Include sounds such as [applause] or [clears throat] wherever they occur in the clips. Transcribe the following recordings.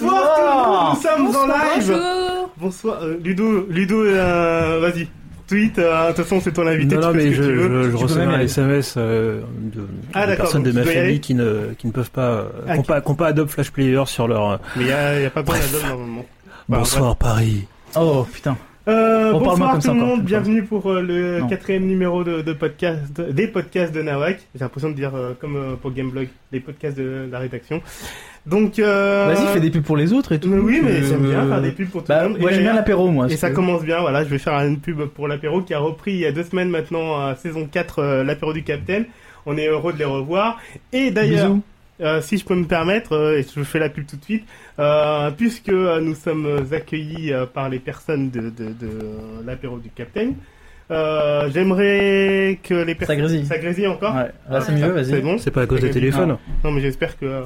Bonsoir tout le monde, nous sommes en live. Bonjour. Bonsoir, euh, Ludo, Ludo, euh, vas-y. Tweet, euh, de toute façon c'est ton invité, Non, tu non, mais je, tu veux. je, je reçois un aller. SMS euh, de, Ah, de personnes de ma famille qui ne, qui ne peuvent pas, euh, Ah, qui pas, qui pas Adobe Flash Player sur leur. Mais il y a, y a pas besoin d'Adobe normalement. Bah, Bonsoir Paris. Oh putain. Euh, bonsoir tout le monde, bienvenue pour euh, le Non. quatrième numéro de, de podcast, de- des podcasts de Nawak. J'ai l'impression de dire euh, comme euh, pour Gameblog, les podcasts de, la rédaction. Donc, euh, Vas-y, fais des pubs pour les autres et tout. Mais oui, mais j'aime bien faire des pubs pour tout Bah, le monde. j'aime bien l'apéro, moi. Et ça commence bien, voilà, je vais faire une pub pour l'apéro qui a repris il y a deux semaines maintenant, saison 4, euh, l'apéro du Capitaine. On est heureux de les revoir. Et d'ailleurs, Bisous. Euh, si je peux me permettre, euh, et je fais la pub tout de suite, euh, puisque euh, nous sommes accueillis euh, par les personnes de, de, de l'apéro du Capitaine, euh, j'aimerais que les Ça personnes... grésille. Ça grésille encore Ouais, là c'est mieux, C'est vas-y. bon C'est pas à cause des grésille. téléphones. Non, mais j'espère que euh,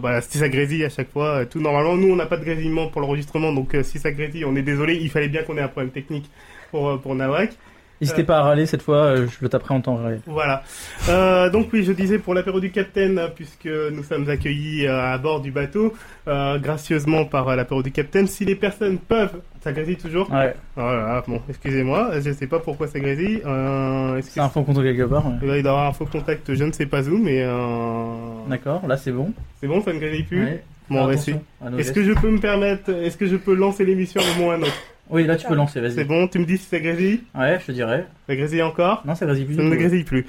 voilà, si ça grésille à chaque fois, euh, tout normalement, nous on n'a pas de grésillement pour l'enregistrement, donc euh, si ça grésille, on est désolé. Il fallait bien qu'on ait un problème technique pour euh, pour Nawak. N'hésitez pas à râler cette fois, euh, je le taperai en temps réel. Voilà. Euh, donc oui, je disais pour l'apéro du Capitaine, euh, puisque nous sommes accueillis euh, à bord du bateau, euh, gracieusement par euh, l'apéro du Capitaine. Si les personnes peuvent, ça grésille toujours. Ouais, Voilà. Bon, excusez-moi, je sais pas pourquoi ça grésille. Euh, c'est un fond contre quelque part. ouais. il va y avoir un faux contact, je ne sais pas où, mais euh... D'accord, là c'est bon. c'est bon, ça ne grésille plus. Ouais. Bon, on va essayer. Est-ce que je peux me permettre, est-ce que je peux lancer l'émission au moins un autre Oui, là tu peux lancer, C'est vas-y. bon, tu me dis si ça grésille Ouais, je te dirais. Ça grésille encore Non, ça grésille plus. Ça ne grésille plus.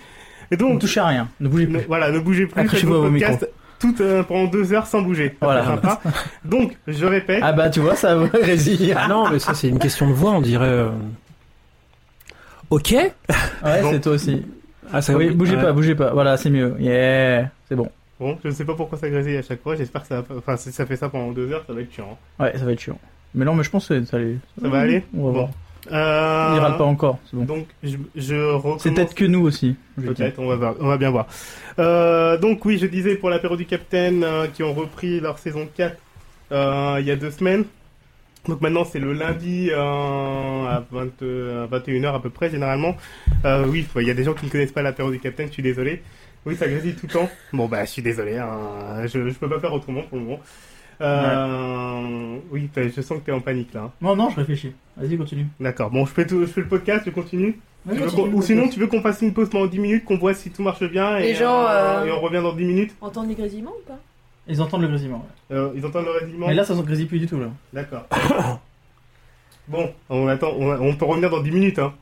Et Ne donc, touchez à rien, ne bougez ne- plus. voilà, ne bougez plus, votre à vos podcast tout euh, pendant deux heures sans bouger. Voilà. c'est sympa. [laughs] Donc, je répète, Ah bah tu vois, ça grésille. Ah non, mais ça c'est une question de voix, on dirait. euh, Ok. Ouais, Bon. c'est toi aussi. Ah ça Oui, bougez ouais. pas, bougez pas. Voilà, c'est mieux. Yeah, c'est bon. bon, je ne sais pas pourquoi ça grésille à chaque fois, j'espère que ça enfin, si ça fait ça pendant deux heures, ça va être chiant. Ouais, ça va être chiant. Mais non, mais je pense que ça, allait... Ça va aller On va voir. Euh, On râle pas encore, c'est bon. Donc, je, je recommence. C'est peut-être que nous aussi. Peut-être, on va, voir, on va bien voir. Euh, donc oui, je disais pour l'apéro du Capitaine euh, qui ont repris leur saison 4 euh, il y a deux semaines. Donc maintenant c'est le lundi euh, à, 20, euh, à 21h à peu près généralement. Euh, oui, il y a des gens qui ne connaissent pas l'apéro du Capitaine, je suis désolé. Oui, ça grésille tout le temps. Bon bah je suis désolé, hein, je, je peux pas faire autrement pour le moment. Euh, Oui, je sens que tu es en panique là. hein. Non, non, je réfléchis. Vas-y, continue. D'accord, bon je fais, tout, je fais le podcast, je continue. Ouais, Tu veux continue, qu'on- ou sinon tu veux qu'on fasse une pause pendant 10 minutes, qu'on voit si tout marche bien et, gens, euh, et on revient dans 10 minutes. Entendre les grésillements ou pas? Ils entendent le grésillement. ouais. Euh, ils entendent le résumé Mais là, ça ne grésille plus du tout là. D'accord. [coughs] bon, on attend, on, on peut revenir dans 10 minutes. Hein.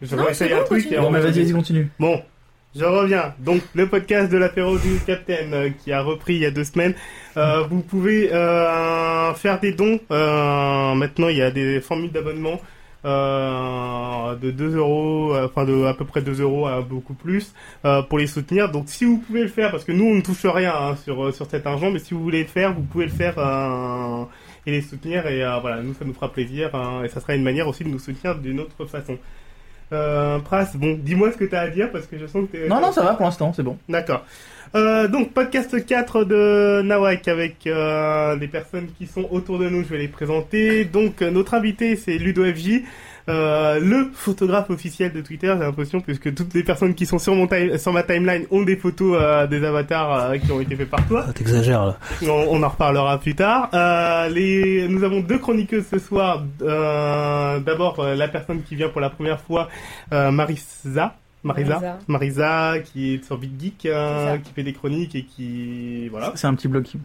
Je réessaye c'est un truc et Non, on vas-y, vas-y, continue. Bon, je reviens. Donc, le podcast de l'apéro du Capitaine euh, qui a repris il y a deux semaines. Euh, vous pouvez euh, faire des dons. Euh, maintenant, il y a des formules d'abonnement euh, de 2 euros, enfin de à peu près 2 euros à beaucoup plus pour les soutenir. Donc, si vous pouvez le faire, parce que nous, on ne touche rien hein, sur sur cet argent, mais si vous voulez le faire, vous pouvez le faire. et les soutenir et voilà nous ça nous fera plaisir hein, et ça sera une manière aussi de nous soutenir d'une autre façon euh, Pras, bon, dis-moi ce que tu as à dire parce que je sens que t'es... Non, non, ça va pour l'instant, c'est bon. D'accord. Euh, donc, podcast 4 de Nawak avec euh, les personnes qui sont autour de nous, je vais les présenter. Donc, euh, notre invité, c'est Ludo FJ, euh, le photographe officiel de Twitter, j'ai l'impression, puisque toutes les personnes qui sont sur, mon time- sur ma timeline ont des photos euh, des avatars euh, qui ont été faits par toi. Ah, T'exagères là. On, on en reparlera plus tard. Euh, les, nous avons deux chroniqueuses ce soir. Euh, D'abord, euh, la personne qui vient pour la première fois, euh, Marisa. Marisa, Marisa. Marisa, qui est sur Big Geek, euh, qui fait des chroniques et qui voilà. C'est un petit blog. qui-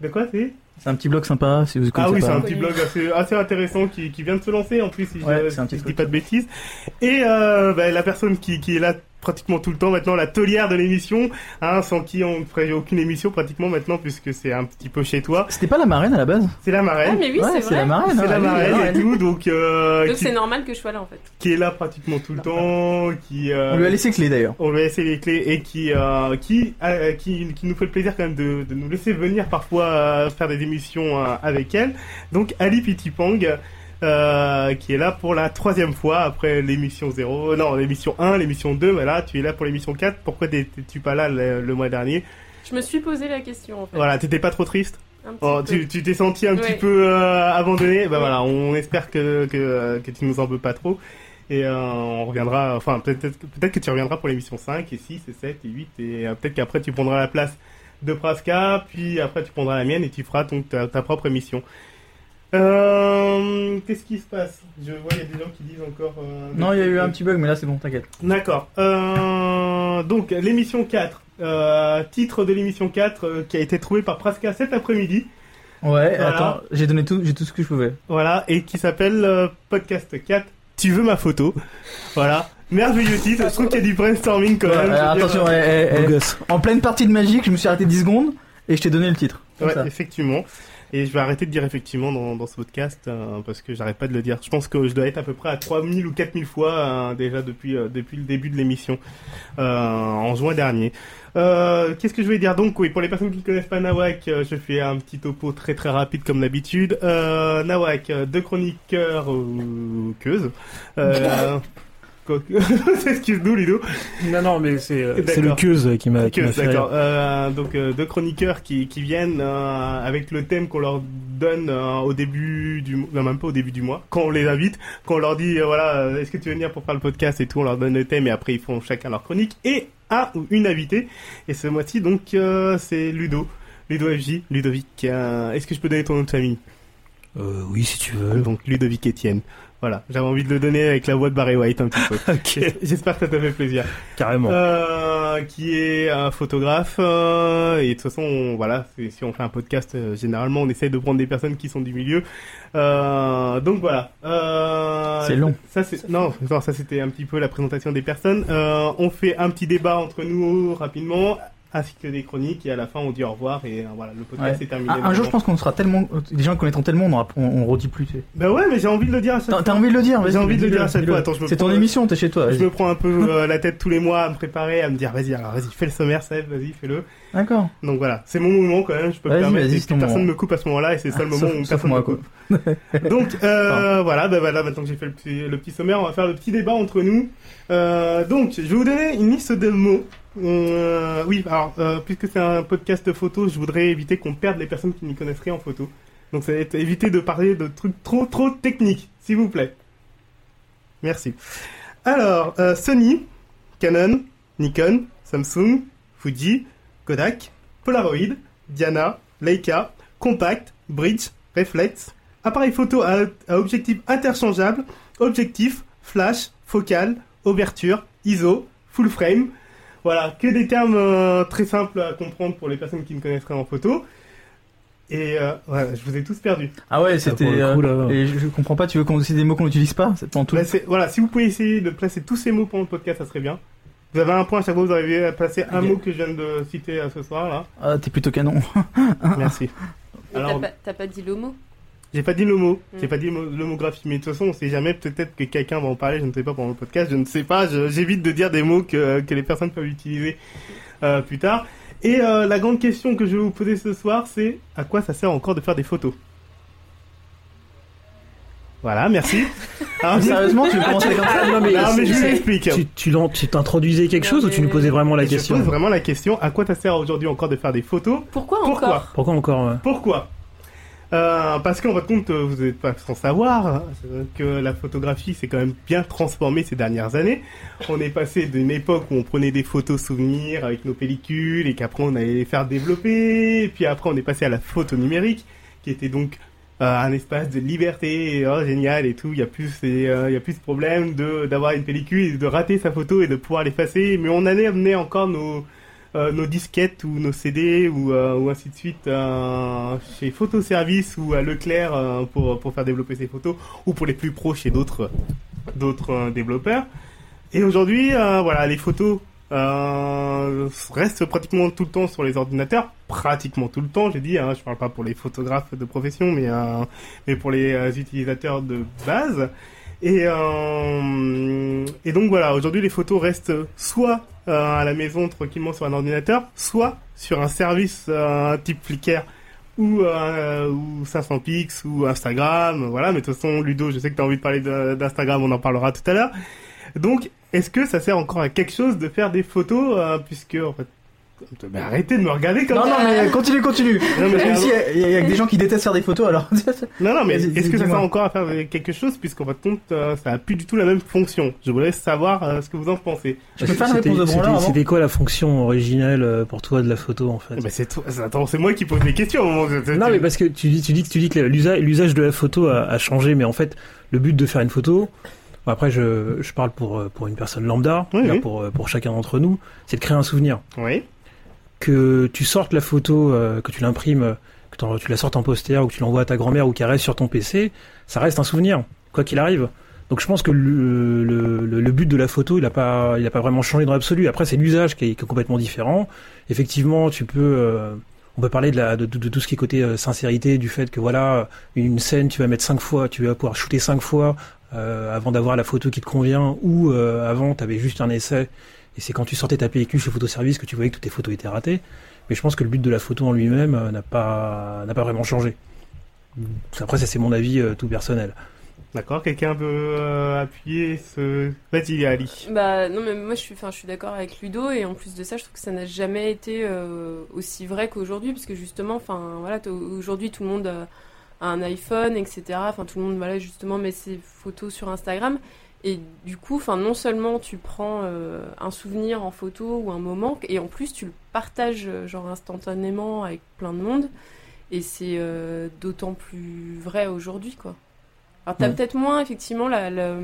De quoi c'est? C'est un petit blog sympa, si vous Ah connaissez oui, c'est un petit blog assez, assez intéressant qui, qui vient de se lancer en plus, si Ouais, je, si je dis pas de bêtises. Et euh, bah, la personne qui, qui est là pratiquement tout le temps maintenant, la taulière de l'émission, hein, sans qui on ne ferait aucune émission pratiquement maintenant puisque c'est un petit peu chez toi. C'était pas la marraine à la base? C'est la marraine. Ah, mais oui, Ouais, c'est la marraine. C'est la marraine et tout, donc euh, Donc qui, c'est normal que je sois là en fait. qui est là pratiquement tout le temps, qui euh, On lui a laissé clé d'ailleurs. on lui a laissé les clés et qui euh, qui, euh, qui qui nous fait le plaisir quand même de, de nous laisser venir parfois euh, faire des émissions euh, avec elle. Donc Ali Pitipang. Euh, qui est là pour la troisième fois après l'émission 0, non l'émission 1, l'émission 2, mais là tu es là pour l'émission 4, pourquoi t'es-tu pas là le, le mois dernier? Je me suis posé la question en fait. Voilà, t'étais pas trop triste? Un petit Oh, peu. tu tu t'es senti un petit peu euh, abandonné? Bah voilà, on espère que que que tu nous en veux pas trop. Et euh, on reviendra, enfin peut-être peut-être que tu reviendras pour l'émission 5 et 6 et 7 et 8 et euh, peut-être qu'après tu prendras la place de Praska, puis après tu prendras la mienne et tu feras donc ta, ta propre émission. Euh, Qu'est-ce qui se passe? Je vois il y a des gens qui disent encore. euh, Non, il y a eu un petit bug, mais là c'est bon, t'inquiète. D'accord. Euh, donc l'émission 4, euh, titre de l'émission 4 euh, qui a été trouvé par Praska cet après-midi. Ouais, Voilà. attends, j'ai donné tout, j'ai tout ce que je pouvais. Voilà, et qui s'appelle euh, Podcast 4. Tu veux ma photo? Voilà. Merveilleux titre. Je trouve qu'il y a du brainstorming quand Ouais, même. euh, attention, euh, eh, eh, eh, gosse. en pleine partie de magique, je me suis arrêté 10 secondes et je t'ai donné le titre. Ouais, ça. effectivement. Et je vais arrêter de dire effectivement dans, dans ce podcast euh, parce que j'arrête pas de le dire. Je pense que je dois être à peu près à 3000 ou 4000 fois euh, déjà depuis euh, depuis le début de l'émission euh, en juin dernier. Euh, Qu'est-ce que je vais dire donc? Oui, pour les personnes qui ne connaissent pas Nawak, euh, je fais un petit topo très très rapide comme d'habitude. Nawak, deux chroniqueurs ou queuses. [laughs] Euh, [laughs] Excuse-nous Ludo. Non, non, mais c'est euh, le D'accord. Queuse qui m'a D'accord. Euh, donc euh, deux chroniqueurs qui, qui viennent euh, avec le thème qu'on leur donne euh, au début du non même pas au début du mois, quand on les invite, quand on leur dit euh, voilà euh, est-ce que tu veux venir pour faire le podcast et tout, on leur donne le thème et après ils font chacun leur chronique et un ou une invitée. Et ce mois-ci donc euh, c'est Ludo, Ludo FJ, Ludovic. euh, est-ce que je peux donner ton nom de famille? Euh, oui, si tu veux. Donc Ludovic Etienne. Voilà, j'avais envie de le donner avec la voix de Barry White un petit peu. [laughs] ok, J'espère que ça t'a fait plaisir. carrément. Euh, qui est un photographe euh, et de toute façon on- voilà si on fait un podcast euh, généralement on essaye de prendre des personnes qui sont du milieu Euh, donc voilà Euh, C'est long. ça c'est non, non ça c'était un petit peu la présentation des personnes Euh, on fait un petit débat entre nous rapidement ainsi que des chroniques et à la fin on dit au revoir et euh, voilà le podcast Ouais. est terminé Un, un jour, je pense qu'on sera tellement, les gens connaîtront tellement, on, aura, on, on redit plus. tu sais. bah ouais mais j'ai envie de le dire à chaque fois t'as envie de le dire J'ai envie de le dire à chaque fois. Attends, je me C'est ton émission, t'es chez toi. je me prends un peu euh, la tête tous les mois à me préparer à me dire vas-y alors vas-y fais le sommaire Seb vas-y fais-le D'accord. Donc voilà, c'est mon moment quand même, je peux me permettre. et personne me coupe à ce moment-là et c'est ça le moment où personne me coupe. [laughs] Donc euh, voilà, voilà, maintenant que j'ai fait le petit, sommaire, on va faire le petit débat entre nous. Euh, donc, je vais vous donner une liste de mots. Euh, oui, alors, euh, puisque c'est un podcast photo, je voudrais éviter qu'on perde les personnes qui n'y connaissent rien en photo. Donc ça éviter de parler de trucs trop trop techniques, s'il vous plaît. Merci. Alors, euh, Sony, Canon, Nikon, Samsung, Fuji, Kodak, Polaroid, Diana, Leica, Compact, Bridge, Reflex, appareil photo à objectif interchangeable, objectif, flash, focal, ouverture, ISO, full frame. Voilà, que des termes euh, très simples à comprendre pour les personnes qui ne connaissent rien en photo. Et euh, voilà, je vous ai tous perdus. Ah ouais, c'était. euh, et je, je comprends pas, tu veux qu'on c'est des mots qu'on n'utilise pas C'est en tout. C'est- voilà, si vous pouvez essayer de placer tous ces mots pendant le podcast, ça serait bien. Vous avez un point à chaque fois, vous arrivez à placer un mot que je viens de citer à ce soir là. Ah, t'es plutôt canon. [laughs] Merci. Mais Alors- T'as pas, t'as pas dit le mot? J'ai pas dit le mot, Mm. j'ai pas dit le mot- l'homographie, mais de toute façon, on sait jamais, peut-être que quelqu'un va en parler, je ne sais pas pendant le podcast, je ne sais pas, je- j'évite de dire des mots que, que les personnes peuvent utiliser euh, plus tard. Et euh, la grande question que je vais vous poser ce soir, c'est à quoi ça sert encore de faire des photos? Voilà, merci. [laughs] Alors, Sérieusement, tu veux commencer comme ça? Ah, non, mais, non, mais je vous explique. tu, tu, t'introduisais quelque Non, chose ou tu nous posais vraiment la je question? pose vraiment la question, à quoi ça sert aujourd'hui encore de faire des photos? Pourquoi, Pourquoi? encore? Pourquoi encore Pourquoi? Euh, Parce qu'en votre compte, euh, vous n'êtes pas sans savoir hein, que la photographie s'est quand même bien transformée ces dernières années. On est passé d'une époque où on prenait des photos souvenirs avec nos pellicules et qu'après on allait les faire développer. Puis après on est passé à la photo numérique, qui était donc euh, un espace de liberté, oh, génial et tout. Il y a plus, euh, il y a plus de problème de d'avoir une pellicule et de rater sa photo et de pouvoir l'effacer. Mais on allait amener encore nos nos disquettes ou nos CD ou, euh, ou ainsi de suite euh, chez Photoservice ou à Leclerc euh, pour, pour faire développer ces photos ou pour les plus pros chez d'autres d'autres euh, développeurs. Et aujourd'hui, euh, voilà, les photos euh, restent pratiquement tout le temps sur les ordinateurs, pratiquement tout le temps, j'ai dit, hein, je parle pas pour les photographes de profession, mais, euh, mais pour les euh, utilisateurs de base. Et, euh, et donc voilà, aujourd'hui les photos restent soit euh, à la maison tranquillement sur un ordinateur, soit sur un service euh, type Flickr ou, euh, ou 500 pix ou Instagram, voilà. Mais de toute façon, Ludo, je sais que tu envie de parler d'Instagram, on en parlera tout à l'heure. Donc, est-ce que ça sert encore à quelque chose de faire des photos, euh, puisque en fait, Mais arrêtez de me regarder comme Non, ça. non, mais continue, continue. Non, mais- Même si il y, a- il y a des gens qui détestent faire des photos, alors. Non, non, mais est-ce que ça sert encore à faire quelque chose puisqu'en fin de compte, euh, ça a plus du tout la même fonction. Je voulais savoir euh, ce que vous en pensez. Je peux faire une C'était- réponse de c'était- quoi la fonction originelle euh, pour toi de la photo en fait Eh ben, c'est toi. Attends, c'est moi qui pose les questions. mon- Non, mais parce que tu dis, tu dis, tu dis que l'usage, de la photo a, a changé, mais en fait, le but de faire une photo, après, je, je parle pour, pour une personne lambda, Oui, là, oui. pour, pour chacun d'entre nous, c'est de créer un souvenir. Oui. Que tu sortes la photo, euh, que tu l'imprimes, que tu la sortes en poster ou que tu l'envoies à ta grand-mère ou qu'elle reste sur ton PC, ça reste un souvenir, quoi qu'il arrive. Donc je pense que le, but de la photo, il a pas, pas vraiment changé dans l'absolu. Après, c'est l'usage qui est, complètement différent. Effectivement, tu peux, euh, on peut parler de, tout ce qui est côté euh, sincérité, du fait que voilà, une scène, tu vas mettre cinq fois, tu vas pouvoir shooter cinq fois avant d'avoir la photo qui te convient, ou avant, tu avais juste un essai, et c'est quand tu sortais ta pellicule chez Photoservice que tu voyais que toutes tes photos étaient ratées. Mais je pense que le but de la photo en lui-même euh, n'a pas, n'a pas vraiment changé. Après, ça c'est mon avis euh, tout personnel. D'accord. Quelqu'un veut euh, appuyer ce. Vas-y, Ali. Bah non mais moi je suis, enfin je suis d'accord avec Ludo et en plus de ça je trouve que ça n'a jamais été euh, aussi vrai qu'aujourd'hui parce que justement, enfin voilà, aujourd'hui tout le monde a un iPhone etc. Enfin tout le monde voilà justement met ses photos sur Instagram et du coup, enfin non seulement tu prends euh, un souvenir en photo ou un moment et en plus tu le partages euh, genre instantanément avec plein de monde et c'est euh, d'autant plus vrai aujourd'hui quoi. Alors t'as Ouais. peut-être moins effectivement la, la-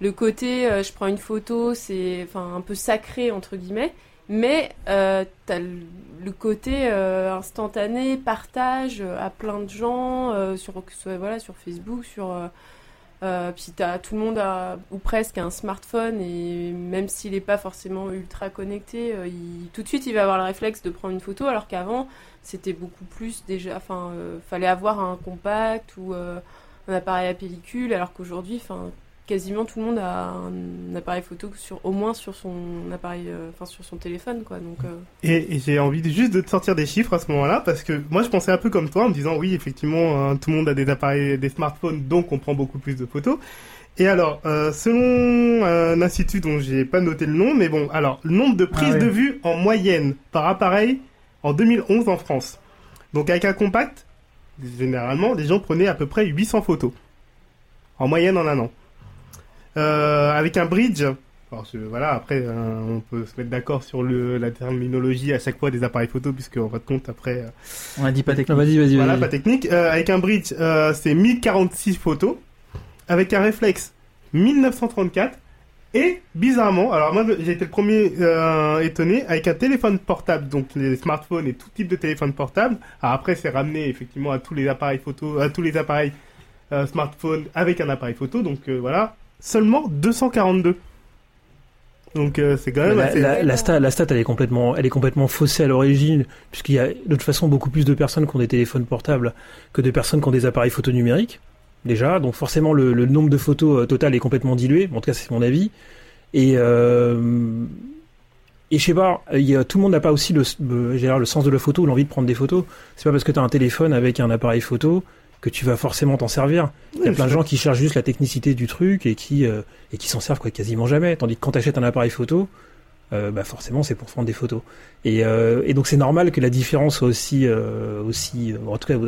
le côté euh, je prends une photo, c'est enfin un peu sacré entre guillemets, mais t'as le, le côté instantané, partage à plein de gens sur que ce soit voilà sur Facebook, sur euh, puis tout le monde a, ou presque un smartphone et même s'il n'est pas forcément ultra connecté, euh, tout de suite il va avoir le réflexe de prendre une photo alors qu'avant c'était beaucoup plus déjà, enfin euh, fallait avoir un compact ou un appareil à pellicule alors qu'aujourd'hui, enfin quasiment tout le monde a un appareil photo sur au moins sur son appareil, euh, enfin sur son téléphone quoi. Donc euh, Et, et j'ai envie de, juste de te sortir des chiffres à ce moment-là parce que moi je pensais un peu comme toi en me disant oui effectivement euh, tout le monde a des appareils, des smartphones donc on prend beaucoup plus de photos. Et alors euh, selon un institut dont j'ai pas noté le nom mais bon alors le nombre de prises Ah de vue en moyenne par appareil en 2011 en France. Donc avec un compact généralement les gens prenaient à peu près 800 photos en moyenne en un an. Euh, avec un bridge. Alors, je- voilà, après, euh, on peut se mettre d'accord sur le, la terminologie à chaque fois des appareils photo, puisque en fin de compte, après, euh, On a dit pas technique. vas-y, vas-y, voilà, pas technique. Euh, avec un bridge, euh, c'est 1046 photos, avec un réflexe 1934, et bizarrement, alors moi j'ai été le premier euh, étonné, avec un téléphone portable, donc les smartphones et tout type de téléphone portable. Alors après, c'est ramené effectivement à tous les appareils photo, à tous les appareils euh, smartphones avec un appareil photo, donc euh, voilà, seulement 242. Donc euh, c'est quand même La, assez... la- la stat, la stat, elle est complètement, elle est complètement faussée à l'origine, puisqu'il y a de toute façon beaucoup plus de personnes qui ont des téléphones portables que de personnes qui ont des appareils photo numériques. Déjà, donc forcément le, le nombre de photos euh, total est complètement dilué. En tout cas, c'est mon avis. Et euh, et je sais pas, il y a, tout le monde n'a pas aussi le, le, le sens de la photo ou l'envie de prendre des photos. C'est pas parce que tu as un téléphone avec un appareil photo que tu vas forcément t'en servir. Il y a plein de gens qui cherchent juste la technicité du truc et qui euh, et qui s'en servent quoi quasiment jamais. Tandis que quand tu achètes un appareil photo, euh, bah forcément c'est pour prendre des photos. Et, euh, et donc c'est normal que la différence soit aussi aussi en tout cas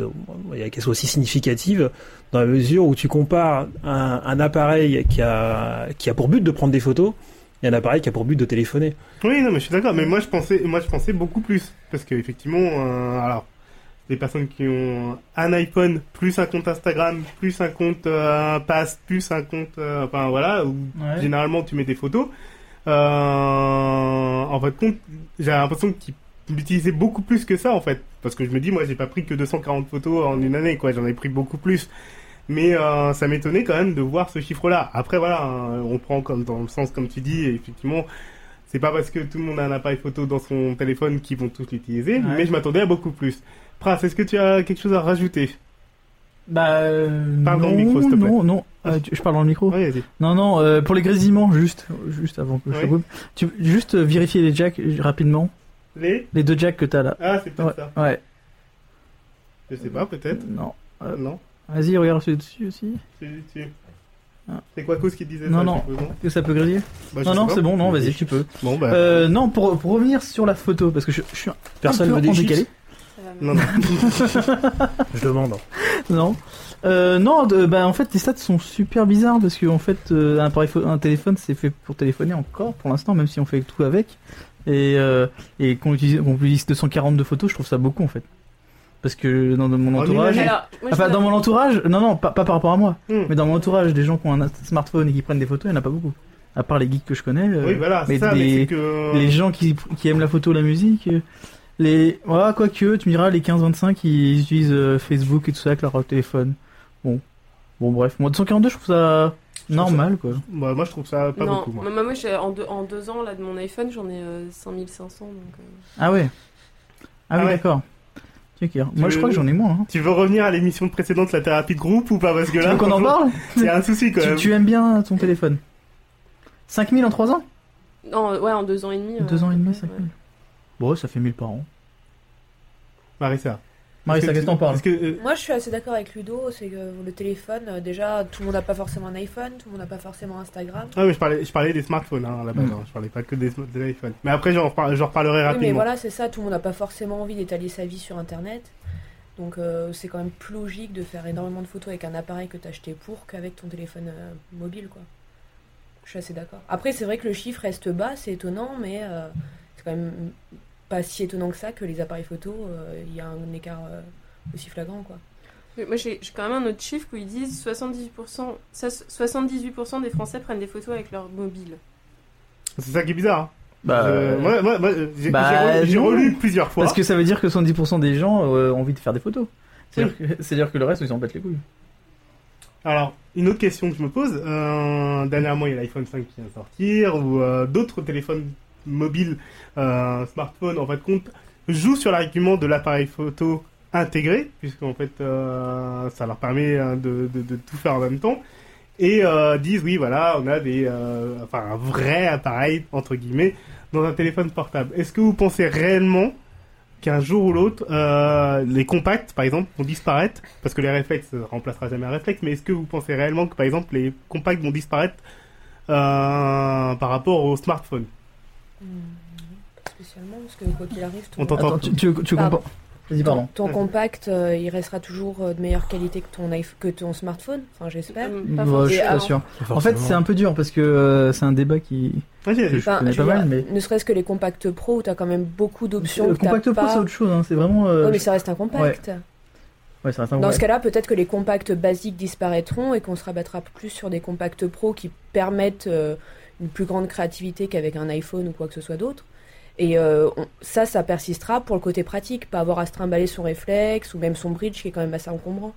qu'elle soit aussi significative dans la mesure où tu compares un, un appareil qui a qui a pour but de prendre des photos et un appareil qui a pour but de téléphoner. Oui, non, mais je suis d'accord. Mais moi, je pensais, moi, je pensais beaucoup plus, parce que effectivement, euh, alors, des personnes qui ont un iPhone plus un compte Instagram plus un compte euh, Pass plus un compte, euh, enfin voilà, où Ouais. généralement tu mets des photos. Euh, en fait, compte, j'ai l'impression qu'ils l'utilisaient beaucoup plus que ça en fait, parce que je me dis, moi, j'ai pas pris que 240 photos en une année, quoi. J'en ai pris beaucoup plus. Mais euh, ça m'étonnait quand même de voir ce chiffre-là. Après, voilà, hein, on prend comme dans le sens comme tu dis, et effectivement, c'est pas parce que tout le monde a un appareil photo dans son téléphone qu'ils vont tous l'utiliser, Ouais. mais je m'attendais à beaucoup plus. Pras, est-ce que tu as quelque chose à rajouter? Bah, euh, Parle dans non, le micro, s'il te plaît. non, non. Euh, tu- je parle dans le micro? Oui, vas-y. Non, non. euh, pour les grésillements, juste, juste avant que je Ouais. te coupe. Tu juste euh, vérifier les jacks euh, rapidement, Les? Les deux jacks que t'as là. Ah, c'est peut-être Ouais. ça. Ouais. Je sais pas, peut-être. Non. Euh, Non. Vas-y, regarde celui dessus aussi. C'est c'est- C'est quoi cause qui te disait Non, ça non. pas, Que ça peut griller Bah, Non, non, c'est bon, non, vas-y, tu peux. Bon, bah. Euh, non, pour, pour revenir sur la photo, parce que je, je suis un Personne peu veut en chips? décalé. Non, non. [laughs] Je demande. Non. Euh, non, de- bah, en fait, les stats sont super bizarres parce que en fait, euh, un, appareil pho- un téléphone, c'est fait pour téléphoner encore pour l'instant, même si on fait tout avec. Et, euh, et qu'on utilise, qu'on utilise 242 photos, je trouve ça beaucoup en fait. Parce que dans mon En entourage. Alors, moi, enfin me- dans mon entourage, non non, pas, pas par rapport à moi, Hmm. mais dans mon entourage, des gens qui ont un smartphone et qui prennent des photos, il n'y en a pas beaucoup. À part les geeks que je connais. euh, Oui, voilà, c'est mais ça, mais des- c'est que. les gens qui, qui aiment la photo, la musique, euh, les, voilà, quoique, tu me diras, les 15-25 qui utilisent euh, Facebook et tout ça avec leur téléphone. Bon. Bon, bref. Moi, 242, je trouve ça normal, quoi. Bah, moi, je trouve ça pas non, beaucoup, moi. moi, moi, j'ai- en, deux, en deux ans là, de mon iPhone, j'en ai euh, 5500. Donc, euh, Ah ouais. Ah, Ah oui, ouais. d'accord. Moi, je crois que j'en ai moins. Hein. Tu veux revenir à l'émission précédente, la thérapie de groupe, ou pas? Parce que Tu là, qu'on en parle? C'est un souci quand tu, même. tu aimes bien ton téléphone? 5000 en 3 ans? Non, ouais, en deux ans et demi. 2 euh, ans et demi, ouais. 5000. Bon, ça fait 1000 par an. Marissa. Marissa, Est-ce qu'est-ce que t'en parles est-ce que, euh, Moi, je suis assez d'accord avec Ludo. C'est que le téléphone, euh, déjà, tout le monde n'a pas forcément un iPhone, tout le monde n'a pas forcément Instagram. Ah, mais je parlais, je parlais des smartphones hein, à la base, Mm. hein. je parlais pas que des, l'iPhone. Mais après, j'en reparle- j'en reparlerai Oui, rapidement. mais voilà, c'est ça. Tout le monde n'a pas forcément envie d'étaler sa vie sur Internet. Donc, euh, c'est quand même plus logique de faire énormément de photos avec un appareil que t'as acheté pour qu'avec ton téléphone euh, mobile, quoi. Je suis assez d'accord. Après, c'est vrai que le chiffre reste bas, c'est étonnant, mais euh, c'est quand même pas si étonnant que ça que les appareils photo, euh, il y a un écart euh, aussi flagrant, quoi. Mais Moi, j'ai j'ai quand même un autre chiffre où ils disent 78%, ça, 78% des Français prennent des photos avec leur mobile. C'est ça qui est bizarre. hein. Bah, Euh, moi, moi, moi, j'ai bah, j'ai relu plusieurs fois. Parce que ça veut dire que 70% des gens euh, ont envie de faire des photos. C'est-à-dire que, c'est-à-dire que le reste, ils s'en battent les couilles. Alors, une autre question que je me pose, euh, dernièrement il y a l'iPhone 5 qui vient de sortir, ou euh, d'autres téléphones mobiles, euh, smartphones, en fait, compte, jouent sur l'argument de l'appareil photo intégré, puisqu'en fait euh, ça leur permet euh, de, de- de tout faire en même temps, et disent oui voilà, on a des, enfin un vrai appareil, entre guillemets, dans un téléphone portable. Est-ce que vous pensez réellement qu'un jour ou l'autre, les compacts, par exemple, vont disparaître, parce que les réflexes ne remplacera jamais un réflexe, mais est-ce que vous pensez réellement que, par exemple, les compacts vont disparaître par rapport aux smartphones spécialement, parce que quoi qu'il arrive, ton, On t'entend. Attends, tu, tu, comprends Vas-y, pardon. ton compact, euh, il restera toujours euh, de meilleure qualité que ton, iPhone- que ton smartphone, enfin j'espère. Euh, pas Ouais, je suis pas sûr. En fait, c'est un peu dur parce que euh, c'est un débat qui. Vas-y, vas-y. Je Enfin, connais je pas mal, dire, mais. Ne serait-ce que les compacts pro où t'as quand même beaucoup d'options. Le compact pro, pas. c'est autre chose. Hein. C'est vraiment. euh, Ouais, mais ça reste un compact. Ouais, ça reste un Dans ouais. ce cas-là, peut-être que les compacts basiques disparaîtront et qu'on se rabattra plus sur des compacts pro qui permettent euh, une plus grande créativité qu'avec un iPhone ou quoi que ce soit d'autre. Et euh, on- ça, ça persistera pour le côté pratique, pas avoir à se trimballer son réflexe ou même son bridge qui est quand même assez encombrant.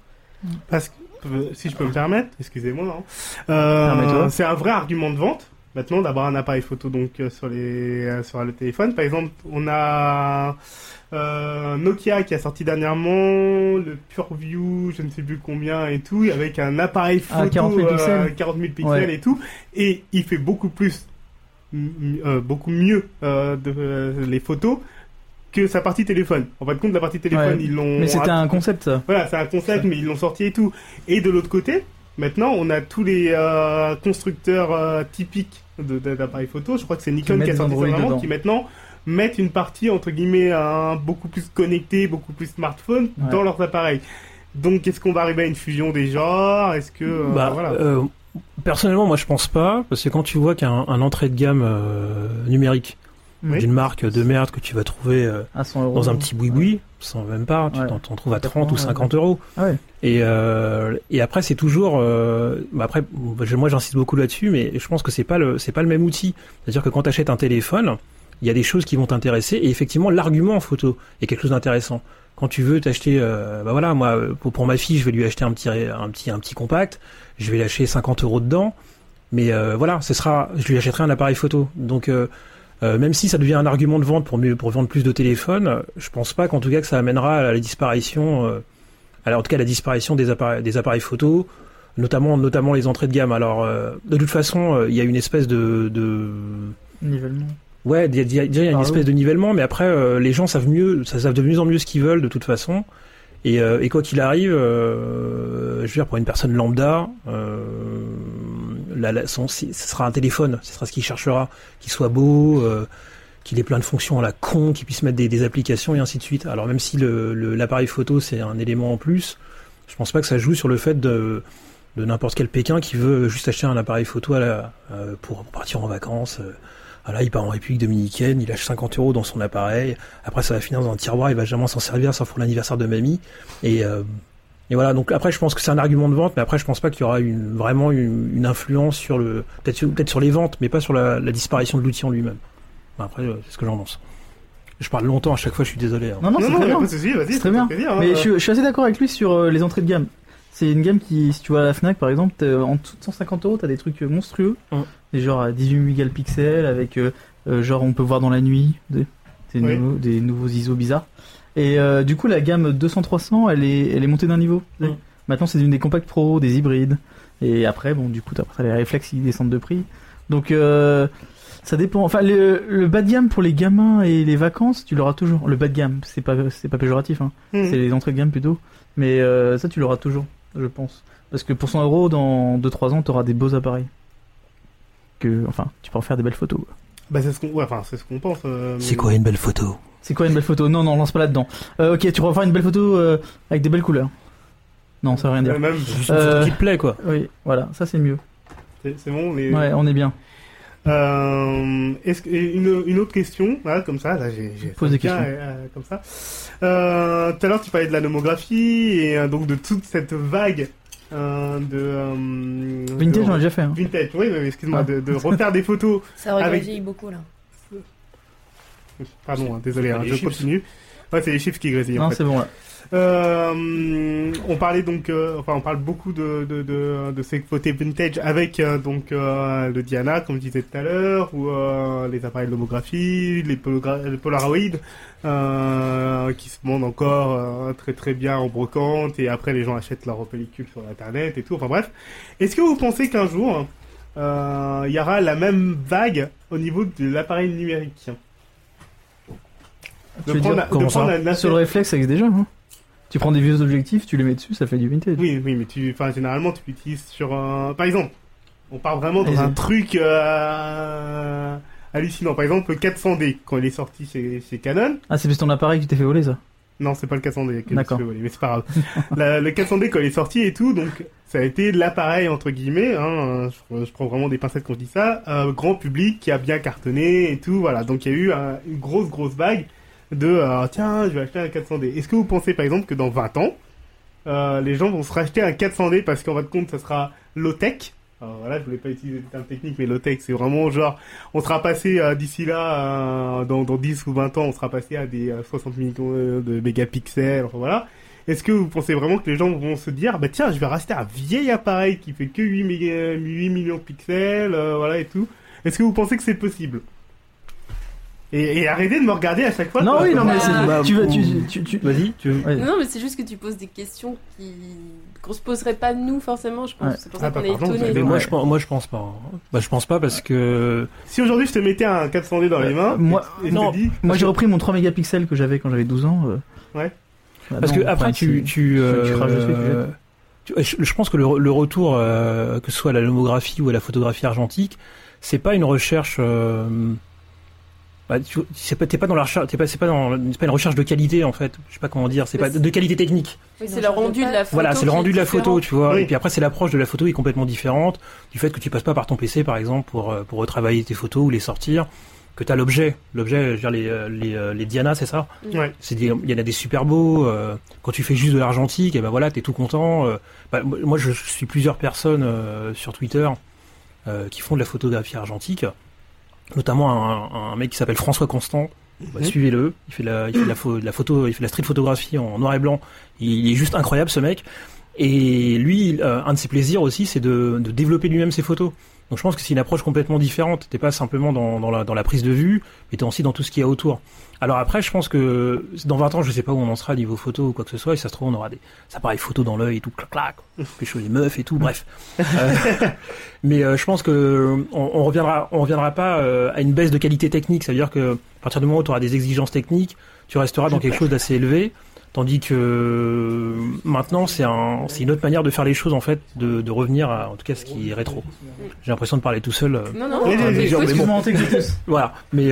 Parce que, euh, si je peux me permettre, excusez-moi, hein, euh, c'est un vrai argument de vente. Maintenant, d'avoir un appareil photo donc euh, sur les euh, sur le téléphone. Par exemple, on a euh, Nokia qui a sorti dernièrement le PureView, je ne sais plus combien et tout, avec un appareil Ah, photo 40 000 pixels. 40 000 pixels Ouais. et tout, et il fait beaucoup plus, euh, beaucoup mieux de, les photos que sa partie téléphone. En fin de compte, la partie téléphone, Ouais. ils l'ont. Mais c'était un concept, ça. Voilà, c'est un concept, Ça. mais ils l'ont sorti et tout. Et de l'autre côté, maintenant, on a tous les euh, constructeurs euh, typiques d'appareils photo. Je crois que c'est Nikon qui a sorti ça qui maintenant mettent une partie entre guillemets euh, beaucoup plus connectée, beaucoup plus smartphone Ouais. dans leurs appareils. Donc, est-ce qu'on va arriver à une fusion des genres? Est-ce que euh, Bah, voilà euh, personnellement, moi je pense pas, parce que quand tu vois qu'un un entrée de gamme euh, numérique Oui. d'une marque de merde que tu vas trouver euh, À 100 euros. dans un petit boui-boui, sans même pas, tu Ouais. t'en trouves à 30 ou 80, 50 euros. Ah ouais. Et, euh, et après, c'est toujours. euh, bah après, moi, j'insiste beaucoup là-dessus, mais je pense que c'est pas le, c'est pas le même outil. C'est-à-dire que quand tu achètes un téléphone, il y a des choses qui vont t'intéresser, et effectivement, l'argument en photo est quelque chose d'intéressant. Quand tu veux t'acheter, euh, bah voilà, moi, pour, pour ma fille, je vais lui acheter un petit, un petit, un petit compact. Je vais lâcher 50 euros dedans, mais euh, voilà, ce sera, je lui achèterai un appareil photo. Donc euh, euh, même si ça devient un argument de vente pour mieux, pour vendre plus de téléphones, je pense pas qu'en tout cas que ça amènera à la disparition. euh, alors en tout cas la disparition des appareils, des appareils photo, notamment notamment les entrées de gamme. Alors euh, de toute façon, euh, il y a une espèce de, de Nivellement. ouais, il y a, il y a- y a une espèce de nivellement, mais après euh, les gens savent mieux, ça savent de mieux en mieux ce qu'ils veulent de toute façon. Et, euh, et quoi qu'il arrive, euh, je veux dire pour une personne lambda, euh, ce sera un téléphone, ce sera ce qu'il cherchera, qu'il soit beau, euh, qu'il ait plein de fonctions à la con, qu'il puisse mettre des, applications et ainsi de suite. Alors même si l'appareil photo c'est un élément en plus, je pense pas que ça joue sur le fait de, n'importe quel Pékin qui veut juste acheter un appareil photo euh, pour partir en vacances. euh, voilà, il part en République dominicaine, il lâche 50 euros dans son appareil. Après, ça va finir dans un tiroir, il va jamais s'en servir, sauf pour l'anniversaire de mamie. Et voilà. Donc après, je pense que c'est un argument de vente, mais après, je pense pas qu'il y aura une, vraiment une, une influence sur le, peut-être sur, les ventes, mais pas sur la, la disparition de l'outil en lui-même. Enfin, après, euh, c'est ce que j'en pense. Je parle longtemps à chaque fois, je suis désolé. hein. Non, non, Non, c'est non, très bien. pas de souci, vas-y. C'est ça très bien. plaisir, hein. Mais je, suis- je suis assez d'accord avec lui sur euh, les entrées de gamme. C'est une gamme qui, si tu vas à la Fnac par exemple, en dessous de 150 euros, t'as des trucs euh, monstrueux. Des genre à 18 mégapixels avec euh, euh, genre on peut voir dans la nuit, des, des, Oui. nouveaux, des nouveaux ISO bizarres. Et euh, du coup la gamme 200-300 elle est, elle est montée d'un niveau. Mm. Maintenant c'est une des compacts pro, des hybrides. Et après bon du coup t'as les réflexes qui descendent de prix. Donc euh, ça dépend. Enfin le, le bas de gamme pour les gamins et les vacances tu l'auras toujours. Le bas de gamme c'est pas c'est pas péjoratif hein Mhm. c'est les entrées de gamme plutôt. Mais euh, ça, tu l'auras toujours, je pense. Parce que pour 100 euros, dans 2-3 ans, tu auras des beaux appareils. Que, enfin, tu peux en faire des belles photos. quoi. Bah, c'est ce qu'on, ouais, enfin, c'est ce qu'on pense. euh, mais- une belle photo? C'est quoi une belle photo? Non, non, lance pas là-dedans. Euh, ok, tu faire une belle photo euh, avec des belles couleurs. Non, ça veut rien dire. Euh, même, Juste une photo qui te plaît, quoi. Oui, voilà, ça c'est mieux. c'est bon, les... Ouais, on est bien. Euh, est-ce que, une, une autre question, là, comme ça, là, j'ai, j'ai Pose ça des questions. euh, comme ça. Euh, tout à l'heure, tu parlais de la nomographie et euh, donc de toute cette vague euh, de euh, Vintage, de- j'en ai déjà fait. hein. Vintage, oui, oui, excuse-moi, Ah. de, de refaire des photos. Ça aurait Avec- beaucoup là. [laughs] Pardon, hein, désolé, hein, je continue. Ouais, c'est les chiffres qui grésillent en Non, fait. c'est bon là. Euh, on parlait donc, euh, enfin, on parle beaucoup de de de, de ces côtés vintage avec euh, donc le Diana, comme je disais tout à l'heure, ou les appareils de lomographie, les, les Polaroid, qui se vendent encore très très bien en brocante, et après les gens achètent leurs pellicules sur internet et tout. Enfin bref, est-ce que vous pensez qu'un jour il y aura la même vague au niveau de l'appareil numérique? Tu veux dire, la- comment ça la- la- Sur le réflexe, ça existe déjà. Hein. Tu prends des vieux objectifs, tu les mets dessus, ça fait du vintage. Oui, oui, mais tu, enfin, généralement, tu l'utilises sur un, par exemple, on part vraiment dans un truc euh, hallucinant. Par exemple, le 400D, quand il est sorti chez, chez Canon. Ah, c'est parce que ton appareil qui t'est fait voler ça. Non, c'est pas le 400D que je fait voler, mais c'est pas grave. [laughs] La- le 400D, quand il est sorti et tout, donc, ça a été l'appareil, entre guillemets, hein, je, je prends vraiment des pincettes quand je dis ça, euh, grand public qui a bien cartonné et tout, voilà. Donc, il y a eu euh, une grosse, grosse vague de, euh, tiens, je vais acheter un 400D. Est-ce que vous pensez, par exemple, que dans 20 ans, euh, les gens vont se racheter un 400D parce qu'en fin de compte, ça sera low-tech? Alors voilà, je voulais pas utiliser le terme technique, mais low-tech, c'est vraiment genre, on sera passé euh, d'ici là, dans, dans 10 ou 20 ans, on sera passé à des euh, 60 millions de mégapixels, voilà. Est-ce que vous pensez vraiment que les gens vont se dire, bah tiens, je vais racheter un vieil appareil qui fait que 8, méga- 8 millions de pixels, voilà et tout? Est-ce que vous pensez que c'est possible? Et, et arrêtez de me regarder à chaque fois. Non, quoi. oui, non, mais c'est. Bah, tu, vas- tu, tu, tu- Vas-y, tu veux... Ouais. Non, mais c'est juste que tu poses des questions qui qu'on se poserait pas nous forcément, je pense. Ouais. C'est pour ça Ah, qu'on bah, est pardon, Mais moi, Ouais. je pense, moi, je pense pas. hein. Bah, je pense pas parce que Si aujourd'hui je te mettais un 400D dans les mains, Euh, moi- et, et je non. dis, Moi j'ai repris mon 3 mégapixels que j'avais quand j'avais 12 ans. euh. Ouais. Bah Parce non, que après, tu, tu, tu craches dessus, tu euh, tu- je, je pense que le, le retour, euh, que ce soit à la lomographie ou à la photographie argentique, c'est pas une recherche. Euh, bah, tu- c'est pas, t'es pas dans la recherche, t'es pas, c'est pas dans, c'est pas une recherche de qualité en fait. Je sais pas comment dire, c'est pas de qualité technique. Oui, c'est le rendu de la photo. Voilà, c'est le rendu de la photo, tu vois. Oui. Et puis après, c'est l'approche de la photo qui est complètement différente du fait que tu passes pas par ton PC, par exemple, pour euh, pour retravailler tes photos ou les sortir. Que t'as l'objet, l'objet, je veux dire les euh, les, euh, les Diana, c'est ça. ouais. C'est il y en a des super beaux. euh, quand tu fais juste de l'argentique, et ben voilà, t'es tout content. euh. Bah, moi, moi, je suis plusieurs personnes euh, sur Twitter euh, qui font de la photographie argentique, notamment un, un mec qui s'appelle François Constant. Bah, Mhm. Suivez-le. Il fait de la, il fait de la, pho- de la photo, il fait de la street photographie en noir et blanc. Il est juste incroyable ce mec. Et lui, euh, un de ses plaisirs aussi, c'est de, de développer lui-même ses photos. Donc je pense que c'est une approche complètement différente. T'es pas simplement dans, dans, la, dans la prise de vue, mais t'es aussi dans tout ce qu'il y a autour. Alors après, je pense que dans 20 ans, je sais pas où on en sera niveau photo ou quoi que ce soit, et ça se trouve, on aura des appareils photo dans l'œil et tout, clac clac, les meufs et tout, bref. [laughs] Euh, mais euh, je pense que on, on reviendra, on reviendra pas euh, à une baisse de qualité technique. C'est-à-dire que à partir du moment où tu auras des exigences techniques, tu resteras dans quelque chose d'assez élevé. Tandis que maintenant, c'est un, c'est une autre manière de faire les choses en fait, de, de revenir à en tout cas ce qui est rétro. J'ai l'impression de parler tout seul. euh, Non, non, Oui, on oui, oui, t'écoute. mais bon. Excuse-moi, on t'écoute tous. Voilà, mais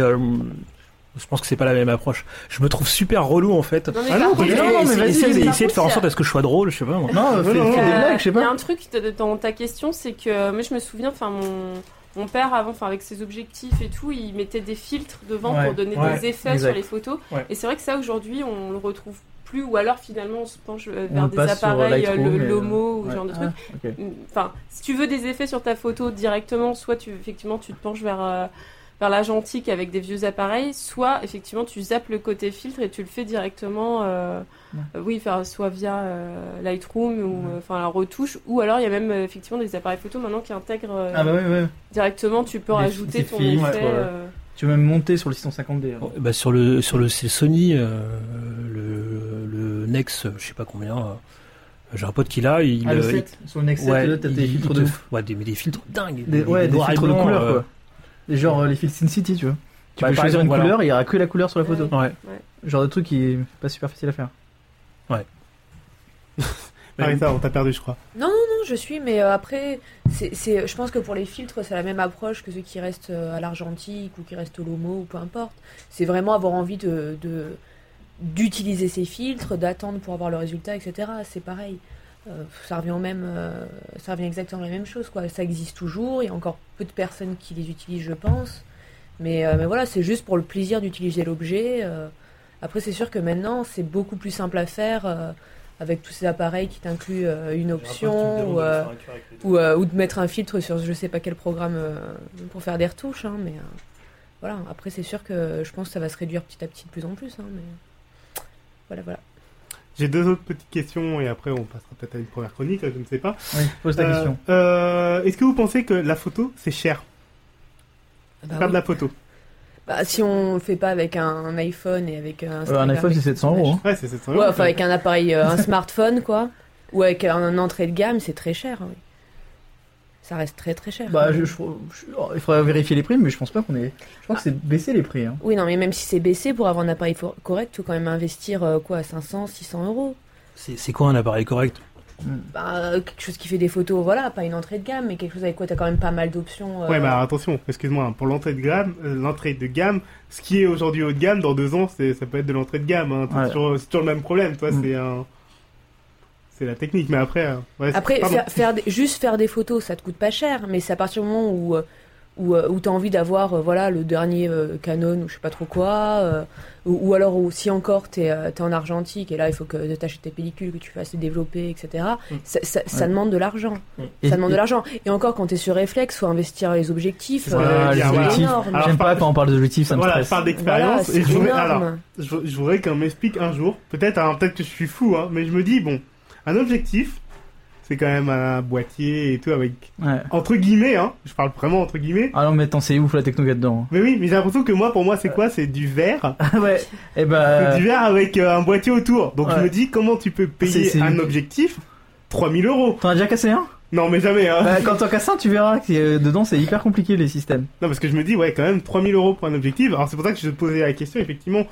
je pense que c'est pas la même approche. Je me trouve super relou en fait. Non, mais Ah par non, contre, mais il y a- non, mais il y a- vas-y, Essaye, vas-y. par essaye de faire en sorte à ce que je sois drôle, je sais pas. moi. Non, Non, fais, non, fais non. des Il y a- blagues, je sais Il y a pas. un truc dans ta question, c'est que moi je me souviens, enfin mon, mon père avant, enfin avec ses objectifs et tout, il mettait des filtres devant Ouais, pour donner ouais, des effets exact. sur les photos. Ouais. Et c'est vrai que ça aujourd'hui on le retrouve plus, ou alors finalement on se penche euh, On vers des appareils, euh, Lightroom le et- Lomo ou ce Ouais. genre de trucs. Ah, ok. Enfin, si tu veux des effets sur ta photo directement, soit tu effectivement tu te penches vers vers l'argentique avec des vieux appareils, soit effectivement tu zappes le côté filtre et tu le fais directement. euh, Ouais. euh, oui, faire soit via euh, Lightroom ou euh, enfin la retouche, ou alors il y a même effectivement des appareils photo maintenant qui intègrent euh, Ah bah ouais, ouais. directement. Tu peux Des- rajouter des ton filtres, effet. ouais. euh, Tu veux même monter sur le 650D. hein. Bah, sur le sur le c'est Sony euh, le le Nex je sais pas combien euh, j'ai un pote qui l'a il Ah, le euh, 7, sur le Next 7, ouais, là, t'as il- des il filtres de ouais des, mais des filtres dingues Des, ouais, filtres de couleur, euh, quoi. Et genre euh, les filtres Sin City, tu vois. Tu Bah, peux choisir exemple, une voilà. couleur, il y aura que la couleur sur la photo. ouais Genre de truc qui est pas super facile à faire. Marissa, [laughs] on t'a perdu, je crois. Non, je suis, mais euh, après, c'est, c'est, je pense que pour les filtres, c'est la même approche que ceux qui restent euh, à l'argentique ou qui restent au Lomo ou peu importe. C'est vraiment avoir envie de, de- d'utiliser ces filtres, d'attendre pour avoir le résultat, etc. C'est pareil. Euh, ça revient au même, euh, ça revient exactement à la même chose, quoi. Ça existe toujours. Il y a encore peu de personnes qui les utilisent, je pense. Mais, euh, mais voilà, c'est juste pour le plaisir d'utiliser l'objet. Après, c'est sûr que maintenant, c'est beaucoup plus simple à faire. euh, avec tous ces appareils qui t'incluent euh, une option ou, euh, ou, ou de mettre un filtre sur je sais pas quel programme pour faire des retouches. hein, mais voilà, après c'est sûr que je pense que ça va se réduire petit à petit de plus en plus. hein, mais voilà, voilà. J'ai deux autres petites questions et après on passera peut-être à une première chronique, je ne sais pas. Oui, pose ta Euh, question. euh, Est-ce que vous pensez que la photo c'est cher Bah Faire oui. de la photo Bah, si on le fait pas avec un iPhone et avec un, Euh, un iPhone c'est 700 euros. hein. Ouais, c'est 700 Ouais, euros. enfin avec un appareil, euh, un smartphone quoi, ou avec un, entrée de gamme, c'est très cher. oui. Ça reste très très cher. Bah, je, je- je- oh, il faudrait vérifier les prix, mais je pense pas qu'on est. Je crois que c'est baissé les prix. Hein. Oui, non, mais même si c'est baissé, pour avoir un appareil for- correct, faut quand même investir euh, quoi, 500, 600 euros. c'est c'est quoi un appareil correct? Bah, euh, quelque chose qui fait des photos, voilà, pas une entrée de gamme, mais quelque chose avec quoi t'as quand même pas mal d'options. euh, Ouais, bah attention, excuse-moi, pour l'entrée de gamme, euh, l'entrée de gamme, ce qui est aujourd'hui haut de gamme, dans deux ans, c'est, ça peut être de l'entrée de gamme. Hein. C'est, Ouais. toujours, c'est toujours le même problème, toi, Mm. c'est un, c'est la technique. Mais après, euh, ouais, Après, faire, faire des- juste faire des photos, ça te coûte pas cher, mais c'est à partir du moment où, euh, où, euh, où t'as envie d'avoir euh, voilà, le dernier euh, Canon ou je sais pas trop quoi, euh, ou, ou alors où, si encore t'es euh, t'es en argentique et là il faut que t'achètes tes pellicules, que tu fasses développer, etc. Mm. Ça, ça, ça Ouais. demande de l'argent. Et- ça demande de l'argent. Et encore, quand t'es sur réflexe, faut investir les objectifs. Euh, les c'est énorme. J'aime pas quand on parle d'objectifs, ça me voilà, je parle Voilà, d'expérience et je voudrais, alors, je, je voudrais qu'on m'explique un jour, peut-être, peut-être que je suis fou, hein, mais je me dis, bon, un objectif, c'est quand même un boîtier et tout avec, Ouais. entre guillemets, hein, je parle vraiment entre guillemets. Ah non, mais attends, c'est ouf la techno qu'il y a dedans. Mais oui, mais j'ai l'impression que moi, pour moi, c'est quoi? C'est du verre, [laughs] Ah ouais. Et bah. du verre avec euh, un boîtier autour. Donc je me dis, comment tu peux payer C'est- c'est un objectif 3000 euros? T'en as déjà cassé un? Non, mais jamais, hein. bah, Quand t'en casses un, tu verras que euh, dedans c'est hyper compliqué les systèmes. Non, parce que je me dis, ouais, quand même, 3000 euros pour un objectif. Alors, c'est pour ça que je te posais la question, effectivement.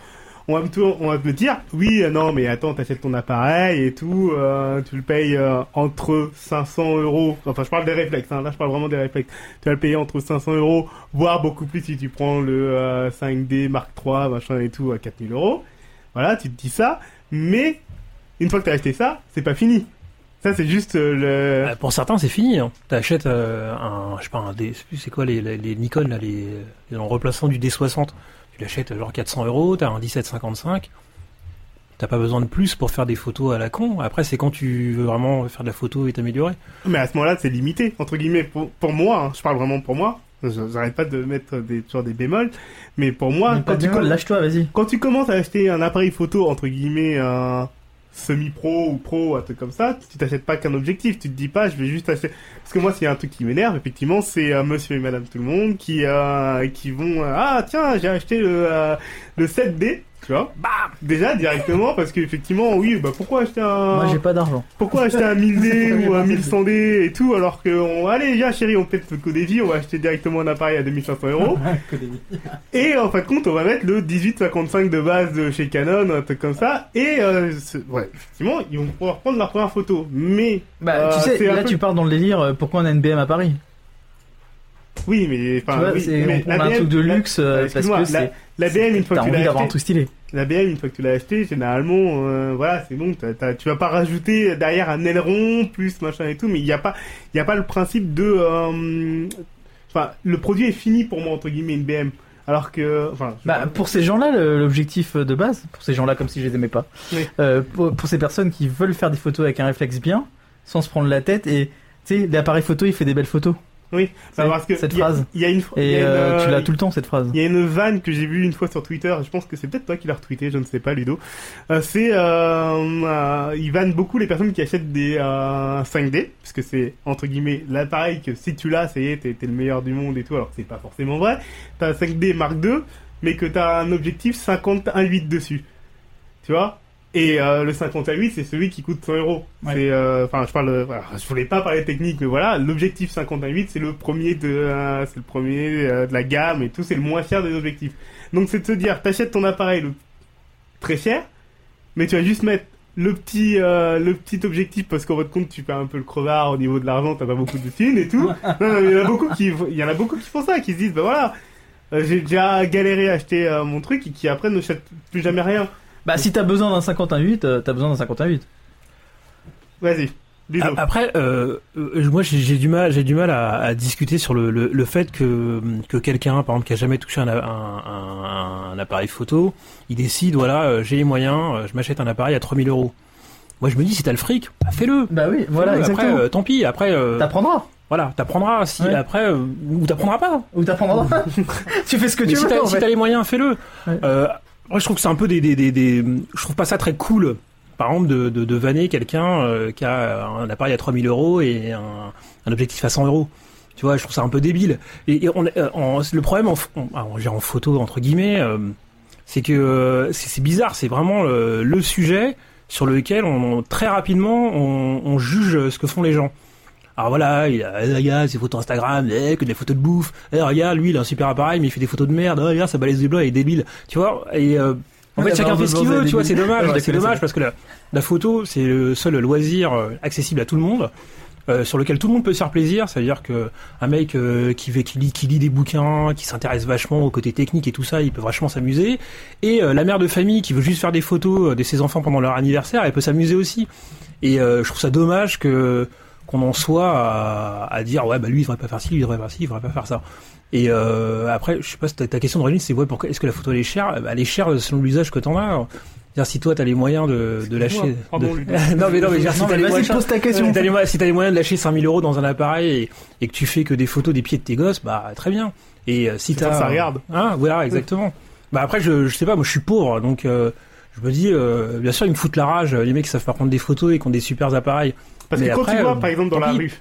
On va me, dire, oui, euh, non, mais attends, t'achètes ton appareil et tout, euh, tu le payes euh, entre 500 euros. Enfin, je parle des réflexes, hein, là, je parle vraiment des réflexes. Tu vas le payer entre 500 euros, voire beaucoup plus si tu prends le euh, 5D Mark III, machin et tout, à 4000 euros. Voilà, tu te dis ça. Mais, une fois que t'as acheté ça, c'est pas fini. Ça, c'est juste le... Euh, Pour certains, c'est fini. Hein. T'achètes un, je sais pas, un D, c'est quoi les, les, les Nikon là, les en remplaçant du D60. Tu l'achètes genre 400 euros, t'as un 1755. T'as pas besoin de plus pour faire des photos à la con. Après, c'est quand tu veux vraiment faire de la photo et t'améliorer. Mais à ce moment-là, c'est limité, entre guillemets. Pour, pour moi, hein, je parle vraiment pour moi. Je- J'arrête pas de mettre des, toujours des bémols. Mais pour moi, Mais quand tu, lâche-toi, vas-y. quand tu commences à acheter un appareil photo, entre guillemets, un semi-pro ou pro, un truc comme ça, tu t'achètes pas qu'un objectif. Tu te dis pas, je vais juste acheter... Parce que moi, s'il y a un truc qui m'énerve, effectivement, c'est euh, monsieur et madame tout le monde qui, euh, qui vont... euh, ah, tiens, j'ai acheté le, euh, le 7D. Tu vois. Déjà directement parce qu'effectivement oui bah pourquoi acheter un Moi, j'ai pas d'argent. pourquoi acheter un 1000D [laughs] ou un 1100D et tout alors que on allez viens chérie on pète le défi on va acheter directement un appareil à 2500 euros. [laughs] [laughs] Et en fin de compte on va mettre le 1855 de base de chez Canon un truc comme ça. Et euh, ouais effectivement ils vont pouvoir prendre leur première photo. Mais Bah, euh, tu sais, c'est un là, peu- tu pars dans le délire. euh, Pourquoi on a une BM à Paris? Oui mais enfin oui, c'est- mais on, on a un truc de la- luxe euh, parce que la- c'est. la BM une fois que tu l'as d'avoir un acheté truc stylé. La BM, une fois que tu l'as acheté, généralement, euh, voilà, c'est bon. t'as- t'as- tu vas pas rajouter derrière un aileron plus machin et tout, mais il n'y a pas, il a pas le principe de, euh, enfin, le produit est fini pour moi entre guillemets une BM. Alors que, enfin, Bah, pour ces gens-là, l'objectif de base, pour ces gens-là comme si je les aimais pas, Oui. euh, pour, pour ces personnes qui veulent faire des photos avec un réflexe bien, sans se prendre la tête, et tu sais, l'appareil photo, il fait des belles photos. Oui, bah, parce que cette il y a- phrase. il y a une, il y Et a une, euh, tu euh, l'as tout le temps, cette phrase. Il y a une vanne que j'ai vue une fois sur Twitter, je pense que c'est peut-être toi qui l'as retweeté, je ne sais pas Ludo. Euh, c'est euh, euh, il vanne beaucoup les personnes qui achètent des euh, 5D, puisque c'est entre guillemets l'appareil que si tu l'as, ça y est, t'es t'es le meilleur du monde et tout, alors que c'est pas forcément vrai. T'as un 5D Mark II, mais que t'as un objectif 51.8 dessus. Tu vois? Et euh, le 51.8, c'est celui qui coûte 100 euros. Ouais. C'est, euh, enfin, je parle, voilà, je voulais pas parler technique, mais voilà, l'objectif 51.8, c'est le premier de, euh, c'est le premier euh, de la gamme et tout, c'est le moins cher des objectifs. Donc c'est de se dire, t'achètes ton appareil le très cher, mais tu vas juste mettre le petit, le petit objectif parce qu'en votre compte tu fais un peu le crevard au niveau de l'argent, t'as pas beaucoup de thunes et tout. [laughs] non, non, mais il y en a beaucoup qui, il y en a beaucoup qui font ça, qui se disent, bah voilà, j'ai déjà galéré à acheter mon truc et qui après ne achètent plus jamais rien. Bah, si t'as besoin d'un 51.8, euh, t'as besoin d'un 51.8. Vas-y, Après, euh, euh, moi j'ai du mal, j'ai du mal à, à discuter sur le, le, le fait que que quelqu'un, par exemple, qui a jamais touché un, un, un, un appareil photo, il décide, voilà, j'ai les moyens, je m'achète un appareil à 3000 euros. Moi je me dis, si t'as le fric, bah, fais-le. Bah oui, voilà, exactement. Après, euh, tant pis. Après, euh, T'apprendras. voilà, t'apprendras. Si Ouais. après, euh, ou t'apprendras pas. Ou t'apprendras. [laughs] tu fais ce que Mais tu si veux. en si t'as les moyens, fais-le. Ouais. Moi, je trouve que c'est un peu des, je trouve pas ça très cool. Par exemple, de, de, vanner quelqu'un euh, qui a un appareil à 3000 euros et un, objectif à 100 euros. Tu vois, je trouve ça un peu débile. Et, euh, le problème, en, ah, en photo entre guillemets, euh, c'est que c'est bizarre. C'est vraiment le, sujet sur lequel on, très rapidement on juge ce que font les gens. Alors voilà, il a, eh, regarde ses photos Instagram, eh, que des photos de bouffe. Eh, regarde, lui, il a un super appareil, mais il fait des photos de merde. Oh, regarde, sa balise de blanc, il est débile. Tu vois Et euh, en fait, chacun fait ce qu'il veut. Tu vois, c'est dommage. Ouais, c'est dommage ça. parce que la, la photo, c'est le seul loisir euh, accessible à tout le monde. euh, sur lequel tout le monde peut se faire plaisir, c'est-à-dire que un mec euh, qui, fait- qui, lit, qui lit des bouquins, qui s'intéresse vachement au côté technique et tout ça, il peut vachement s'amuser. Et euh, la mère de famille qui veut juste faire des photos euh, de ses enfants pendant leur anniversaire, elle peut s'amuser aussi. Et euh, je trouve ça dommage que qu'on en soit à, à dire ouais bah lui il devrait pas faire ci, lui il devrait pas faire ci, il devrait pas faire ça. Et euh, après, je sais pas, ta, ta question d'origine, c'est ouais, pourquoi est-ce que la photo elle est chère? Bah, Elle est chère selon l'usage que t'en as. C'est-à-dire si toi t'as les moyens de, de lâcher. De- [laughs] non mais non mais si t'as les moyens, pose ta question. si t'as les moyens- si t'as les moyens de lâcher 5000 euros dans un appareil et, et que tu fais que des photos des pieds de tes gosses, bah très bien. Et euh, si t'as ça regarde. Hein, voilà, exactement. Bah après, je, je sais pas, moi je suis pauvre, donc euh, je me dis, euh, bien sûr, ils me foutent la rage, les mecs qui savent pas prendre des photos et qui ont des super appareils. Parce Mais que quand après, tu vois, euh, par exemple, dans la pis. rue,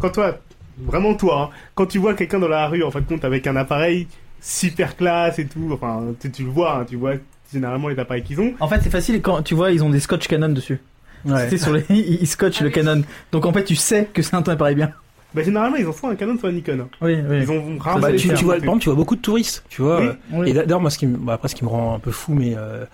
quand toi, vraiment toi, hein, quand tu vois quelqu'un dans la rue, en fait, compte avec un appareil super classe et tout, enfin, tu, tu le vois, hein, tu vois généralement les appareils qu'ils ont. En fait, c'est facile quand tu vois, ils ont des scotch Canon dessus. Ouais. Tu sais, sur les, [laughs] ils scotchent Ah le oui. Canon. Donc en fait, tu sais que c'est un appareil bien. Bah, généralement, ils en font un Canon soit un Nikon. hein. Oui, oui. Ils ont rarement Bah, tu, vois, par exemple, tu vois beaucoup de touristes, tu vois. Oui. euh, Oui. Et d'ailleurs, moi, ce qui, me- bah, après, ce qui me rend un peu fou, mais euh,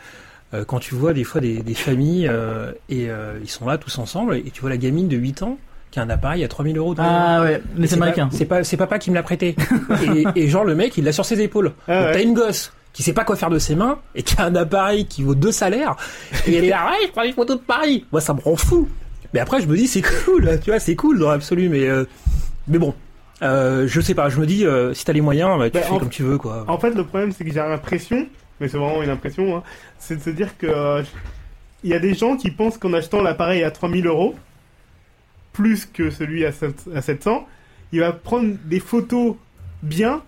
euh, quand tu vois des fois des, des familles euh, et euh, ils sont là tous ensemble et tu vois la gamine de 8 ans qui a un appareil à 3000 euros. Ah ouais, les c'est Américains. pas- C'est pas, c'est papa qui me l'a prêté. [laughs] et, et genre le mec, il l'a sur ses épaules. Ah ouais. T'as une gosse qui sait pas quoi faire de ses mains et qui a un appareil qui vaut deux salaires et elle est là, ouais, je prends des photos de Paris. Moi, ça me rend fou. Mais après, je me dis, c'est cool, tu vois, c'est cool dans l'absolu, mais euh, mais bon, euh, je sais pas. Je me dis, euh, si t'as les moyens, bah, tu Bah, fais en- comme tu veux, quoi. En fait, le problème, c'est que j'ai l'impression, mais c'est vraiment une impression, hein, c'est de se dire que euh, il y a des gens qui pensent qu'en achetant l'appareil à 3000 euros, plus que celui à, 7 à 700, il va prendre des photos bien,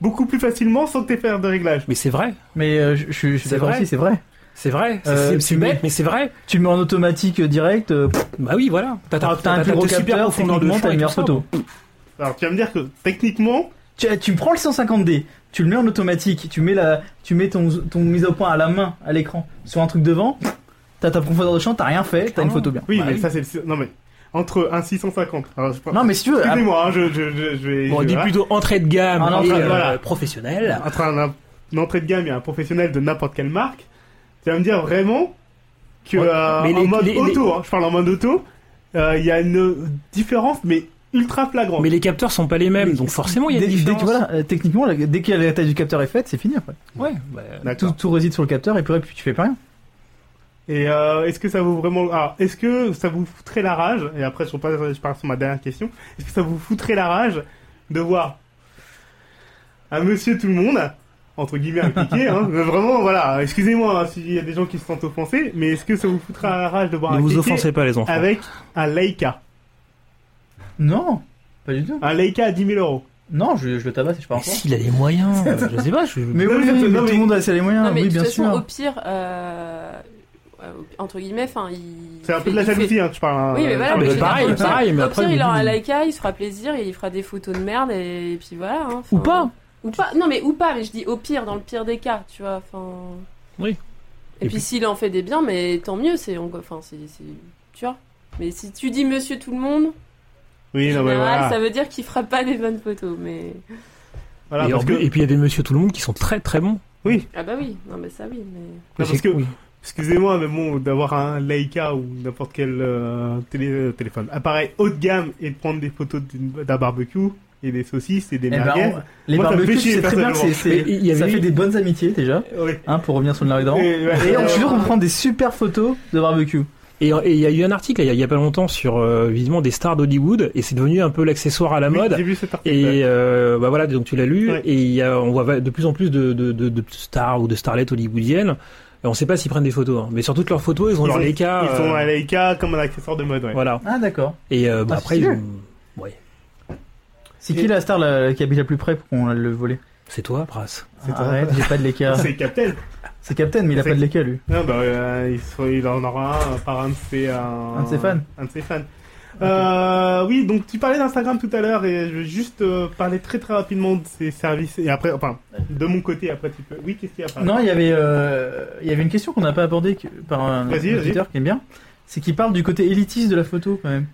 beaucoup plus facilement sans que tu faire de réglage. Mais c'est vrai, Mais euh, je, je suis- je suis C'est d'accord vrai. aussi, c'est vrai. c'est vrai. C'est Euh, mais c'est vrai. Tu le mets en automatique direct, euh, pff, Bah oui, voilà. T'as t'as un plus gros capteur, profondeur de techniquement, champ t'as une meilleure photo. Alors tu vas me dire que techniquement, tu, tu prends le 150D, tu le mets en automatique, tu mets la, tu mets ton, ton mise au point à la main, à l'écran, sur un truc devant, t'as ta profondeur de champ, t'as rien fait, t'as une photo bien. Oui, Bah mais oui. ça c'est le- non mais entre un 650. Alors, je... Non mais si tu veux, excusez-moi, hein, je, je, je, je vais. Bon, on je- dit voilà. plutôt entrée de gamme Ah, non, et euh, voilà. professionnelle. entre un, une entrée de gamme et un professionnel de n'importe quelle marque, tu vas me dire vraiment que Ouais, euh, mais en les- mode les- auto, hein, je parle en mode auto, euh, il y a une différence mais ultra flagrante. Mais les capteurs sont pas les mêmes, donc forcément il y a des dès différences. que voilà, euh, techniquement, dès que la taille du capteur est faite, c'est fini après. Ouais, bah. Tout, tout réside sur le capteur et puis, après, tu fais pas rien. Et euh, est-ce que ça vous vraiment alors est-ce que ça vous foutrait la rage et après je repasse je parle sur ma dernière question est-ce que ça vous foutrait la rage de voir un monsieur tout le monde entre guillemets impliqué hein, [laughs] mais vraiment voilà excusez-moi hein, s'il y a des gens qui se sentent offensés mais est-ce que ça vous foutrait la rage de voir ne un vous offensez pas les enfants. avec un Leica? Non, pas du tout. un Leica à 10 000 euros Non, je, je le tabasse, je sais pas Mais encore. s'il a les moyens, euh, je sais pas, je... Mais oui, mais- oui, mais non, tout le monde a ses les moyens, non, mais oui, de bien toute façon, sûr. au pire, euh, euh, entre guillemets, enfin, il. c'est un peu de la il fait- jalousie hein, que je parle. Oui, mais voilà, Ah, mais pareil, au pire- pareil, mais au après, pire, il aura un Leica, il se fera plaisir et il fera des photos de merde et puis voilà. hein, Ou pas. Ou pas. Non, mais ou pas, mais je dis au pire, dans le pire des cas, tu vois. Enfin. Oui. Et, Et puis, s'il en fait des biens, mais tant mieux, c'est. Enfin, c'est- Tu vois. Mais si tu dis monsieur tout le monde, oui en non mais général, voilà, ça veut dire qu'il fera pas des bonnes photos. Mais. Voilà, et, parce que et puis il y a des monsieur tout le monde qui sont très très bons. Ah bah oui, non, mais ça oui, mais. Non, parce que- oui. Excusez-moi, mais bon, d'avoir un Leica ou n'importe quel euh, télé- euh, téléphone, appareil haut de gamme et de prendre des photos d'une- d'un barbecue et des saucisses et des Eh ben, merguez. on- les Moi, barbecues, c'est très bien, c'est, c'est- Mais il y avait ça eu- fait des bonnes amitiés déjà, Oui. hein, pour revenir sur le narguillement. Et, ouais, Et on, euh, qu'on prend des super photos de barbecue. Et il y a eu un article il y a- il y, a pas longtemps sur euh, visiblement des stars d'Hollywood et c'est devenu un peu l'accessoire à la oui, mode. J'ai vu cet article. Et euh, bah voilà, donc tu l'as lu, Ouais. et il y a, on voit de plus en plus de, de, de, de stars ou de starlettes hollywoodiennes. Et on sait pas s'ils prennent des photos, hein. mais sur toutes leurs photos, ils ont Ils leur ont- Leica. Ils euh, à Leica comme un accessoire de mode, ouais. Voilà. Ah d'accord. Et euh, bah, Ah, après, ils ont- ouais. C'est qui la star la- qui habite la plus près pour qu'on le voler? C'est toi, Pras. C'est toi. Arrête, j'ai pas de Leica. [laughs] C'est Captain. C'est Captain, mais il a pas de Leica lui. Non, bah, euh, il, il en aura un par un de ses, euh, Un de ses fans. Un de ses fans. Euh, oui, donc tu parlais d'Instagram tout à l'heure et je vais juste euh, parler très très rapidement de ces services et après, enfin, de mon côté après tu peux. Oui, qu'est-ce qu'il y a après Non, il y avait, euh, il y avait une question qu'on n'a pas abordée que- par un Vas-y, vas-y. auditeur qui aime bien. C'est qu'il parle du côté élitiste de la photo quand même.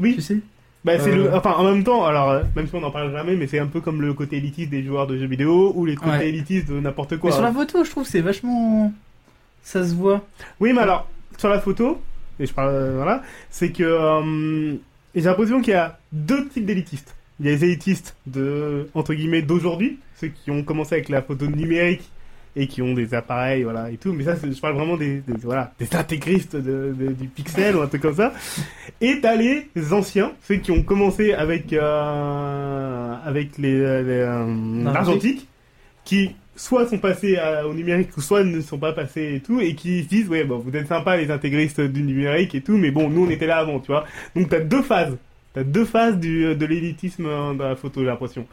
Oui, Tu sais? Bah c'est Euh. le. Enfin, en même temps, alors euh, même si on n'en parle jamais, mais c'est un peu comme le côté élitiste des joueurs de jeux vidéo ou les côtés Ouais. élitistes de n'importe quoi. Mais sur la photo, je trouve que c'est vachement. Ça se voit. Oui, mais alors, sur la photo, et je parle, euh, voilà, c'est que euh, j'ai l'impression qu'il y a deux types d'élitistes. Il y a les élitistes de, entre guillemets, d'aujourd'hui, ceux qui ont commencé avec la photo numérique et qui ont des appareils, voilà, et tout. Mais ça, je parle vraiment des, des- voilà, des intégristes de, de- du pixel ou un truc comme ça. Et t'as les anciens, ceux qui ont commencé avec, euh, avec les, les, euh, l'argentique, qui soit sont passés à- au numérique ou soit ne sont pas passés et tout et qui se disent ouais bon vous êtes sympas les intégristes du numérique et tout mais bon nous on était là avant tu vois donc t'as deux phases t'as deux phases du, de l'élitisme euh, dans la photo j'ai l'impression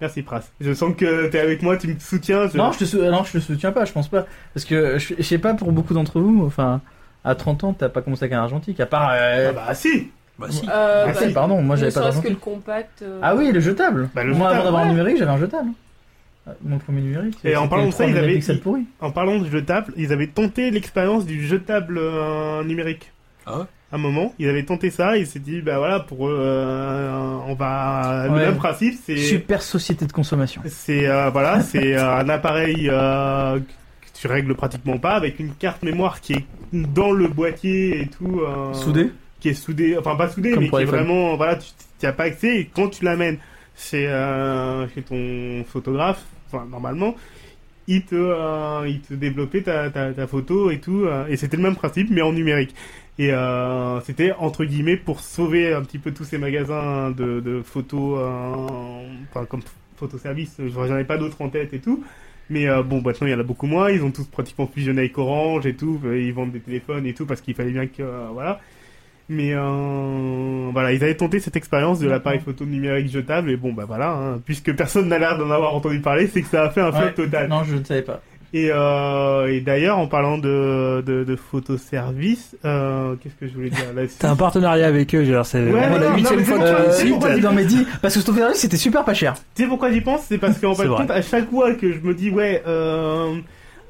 merci Pras je sens que t'es avec moi tu me soutiens je- Non, je te, sou- non, je te soutiens pas, je pense pas. Parce que je, je sais pas pour beaucoup d'entre vous, enfin, à 30 ans, t'as pas commencé avec un argentique, à part. euh, ah bah si Bah si. Euh, ah, bah, si, pardon, moi j'avais pas serait-ce que le d'argentique. compact. euh, Ah oui, le jetable. Bah, le moi, jetable, avant d'avoir ouais. un numérique, j'avais un jetable. Euh, Mon premier numérique. Et en parlant de ça, 3 ils avaient- en parlant du jetable ils avaient tenté l'expérience du jetable euh, numérique Ah ouais? Un moment ils avaient tenté ça ils s'est dit bah voilà pour eux, euh, on va le Ouais. même principe c'est Super société de consommation. C'est euh, voilà, [laughs] c'est euh, un appareil euh, que tu règles pratiquement pas avec une carte mémoire qui est dans le boîtier et tout, euh, Soudé qui est soudé, enfin pas soudé, Comme mais qui est vraiment voilà, tu n'y as pas accès et quand tu l'amènes chez euh, chez ton photographe, enfin normalement, il te euh, il te développait ta, ta, ta photo et tout euh, et c'était le même principe mais en numérique. Et euh, c'était entre guillemets pour sauver un petit peu tous ces magasins de, de photos, euh, enfin comme photoservice, j'en ai pas d'autres en tête et tout. Mais euh, bon, maintenant il y en a beaucoup moins. Ils ont tous pratiquement fusionné avec Orange et tout. euh, Ils vendent des téléphones et tout parce qu'il fallait bien que voilà. Mais euh, voilà, ils avaient tenté cette expérience de l'appareil photo numérique jetable et bon bah voilà, hein, puisque personne n'a l'air d'en avoir entendu parler, c'est que ça a fait un flop Ouais. total. Non, je ne savais pas. Et, euh, et d'ailleurs, en parlant de, de, de photoservice, euh, qu'est-ce que je voulais dire là T'as un partenariat avec eux, genre c'est Ouais, la huitième fois c'est que tu. Non mais dis, parce que Photoservice c'était super pas cher. Tu sais pourquoi j'y pense? C'est parce qu'en fait, compte, à chaque fois que je me dis, ouais, euh,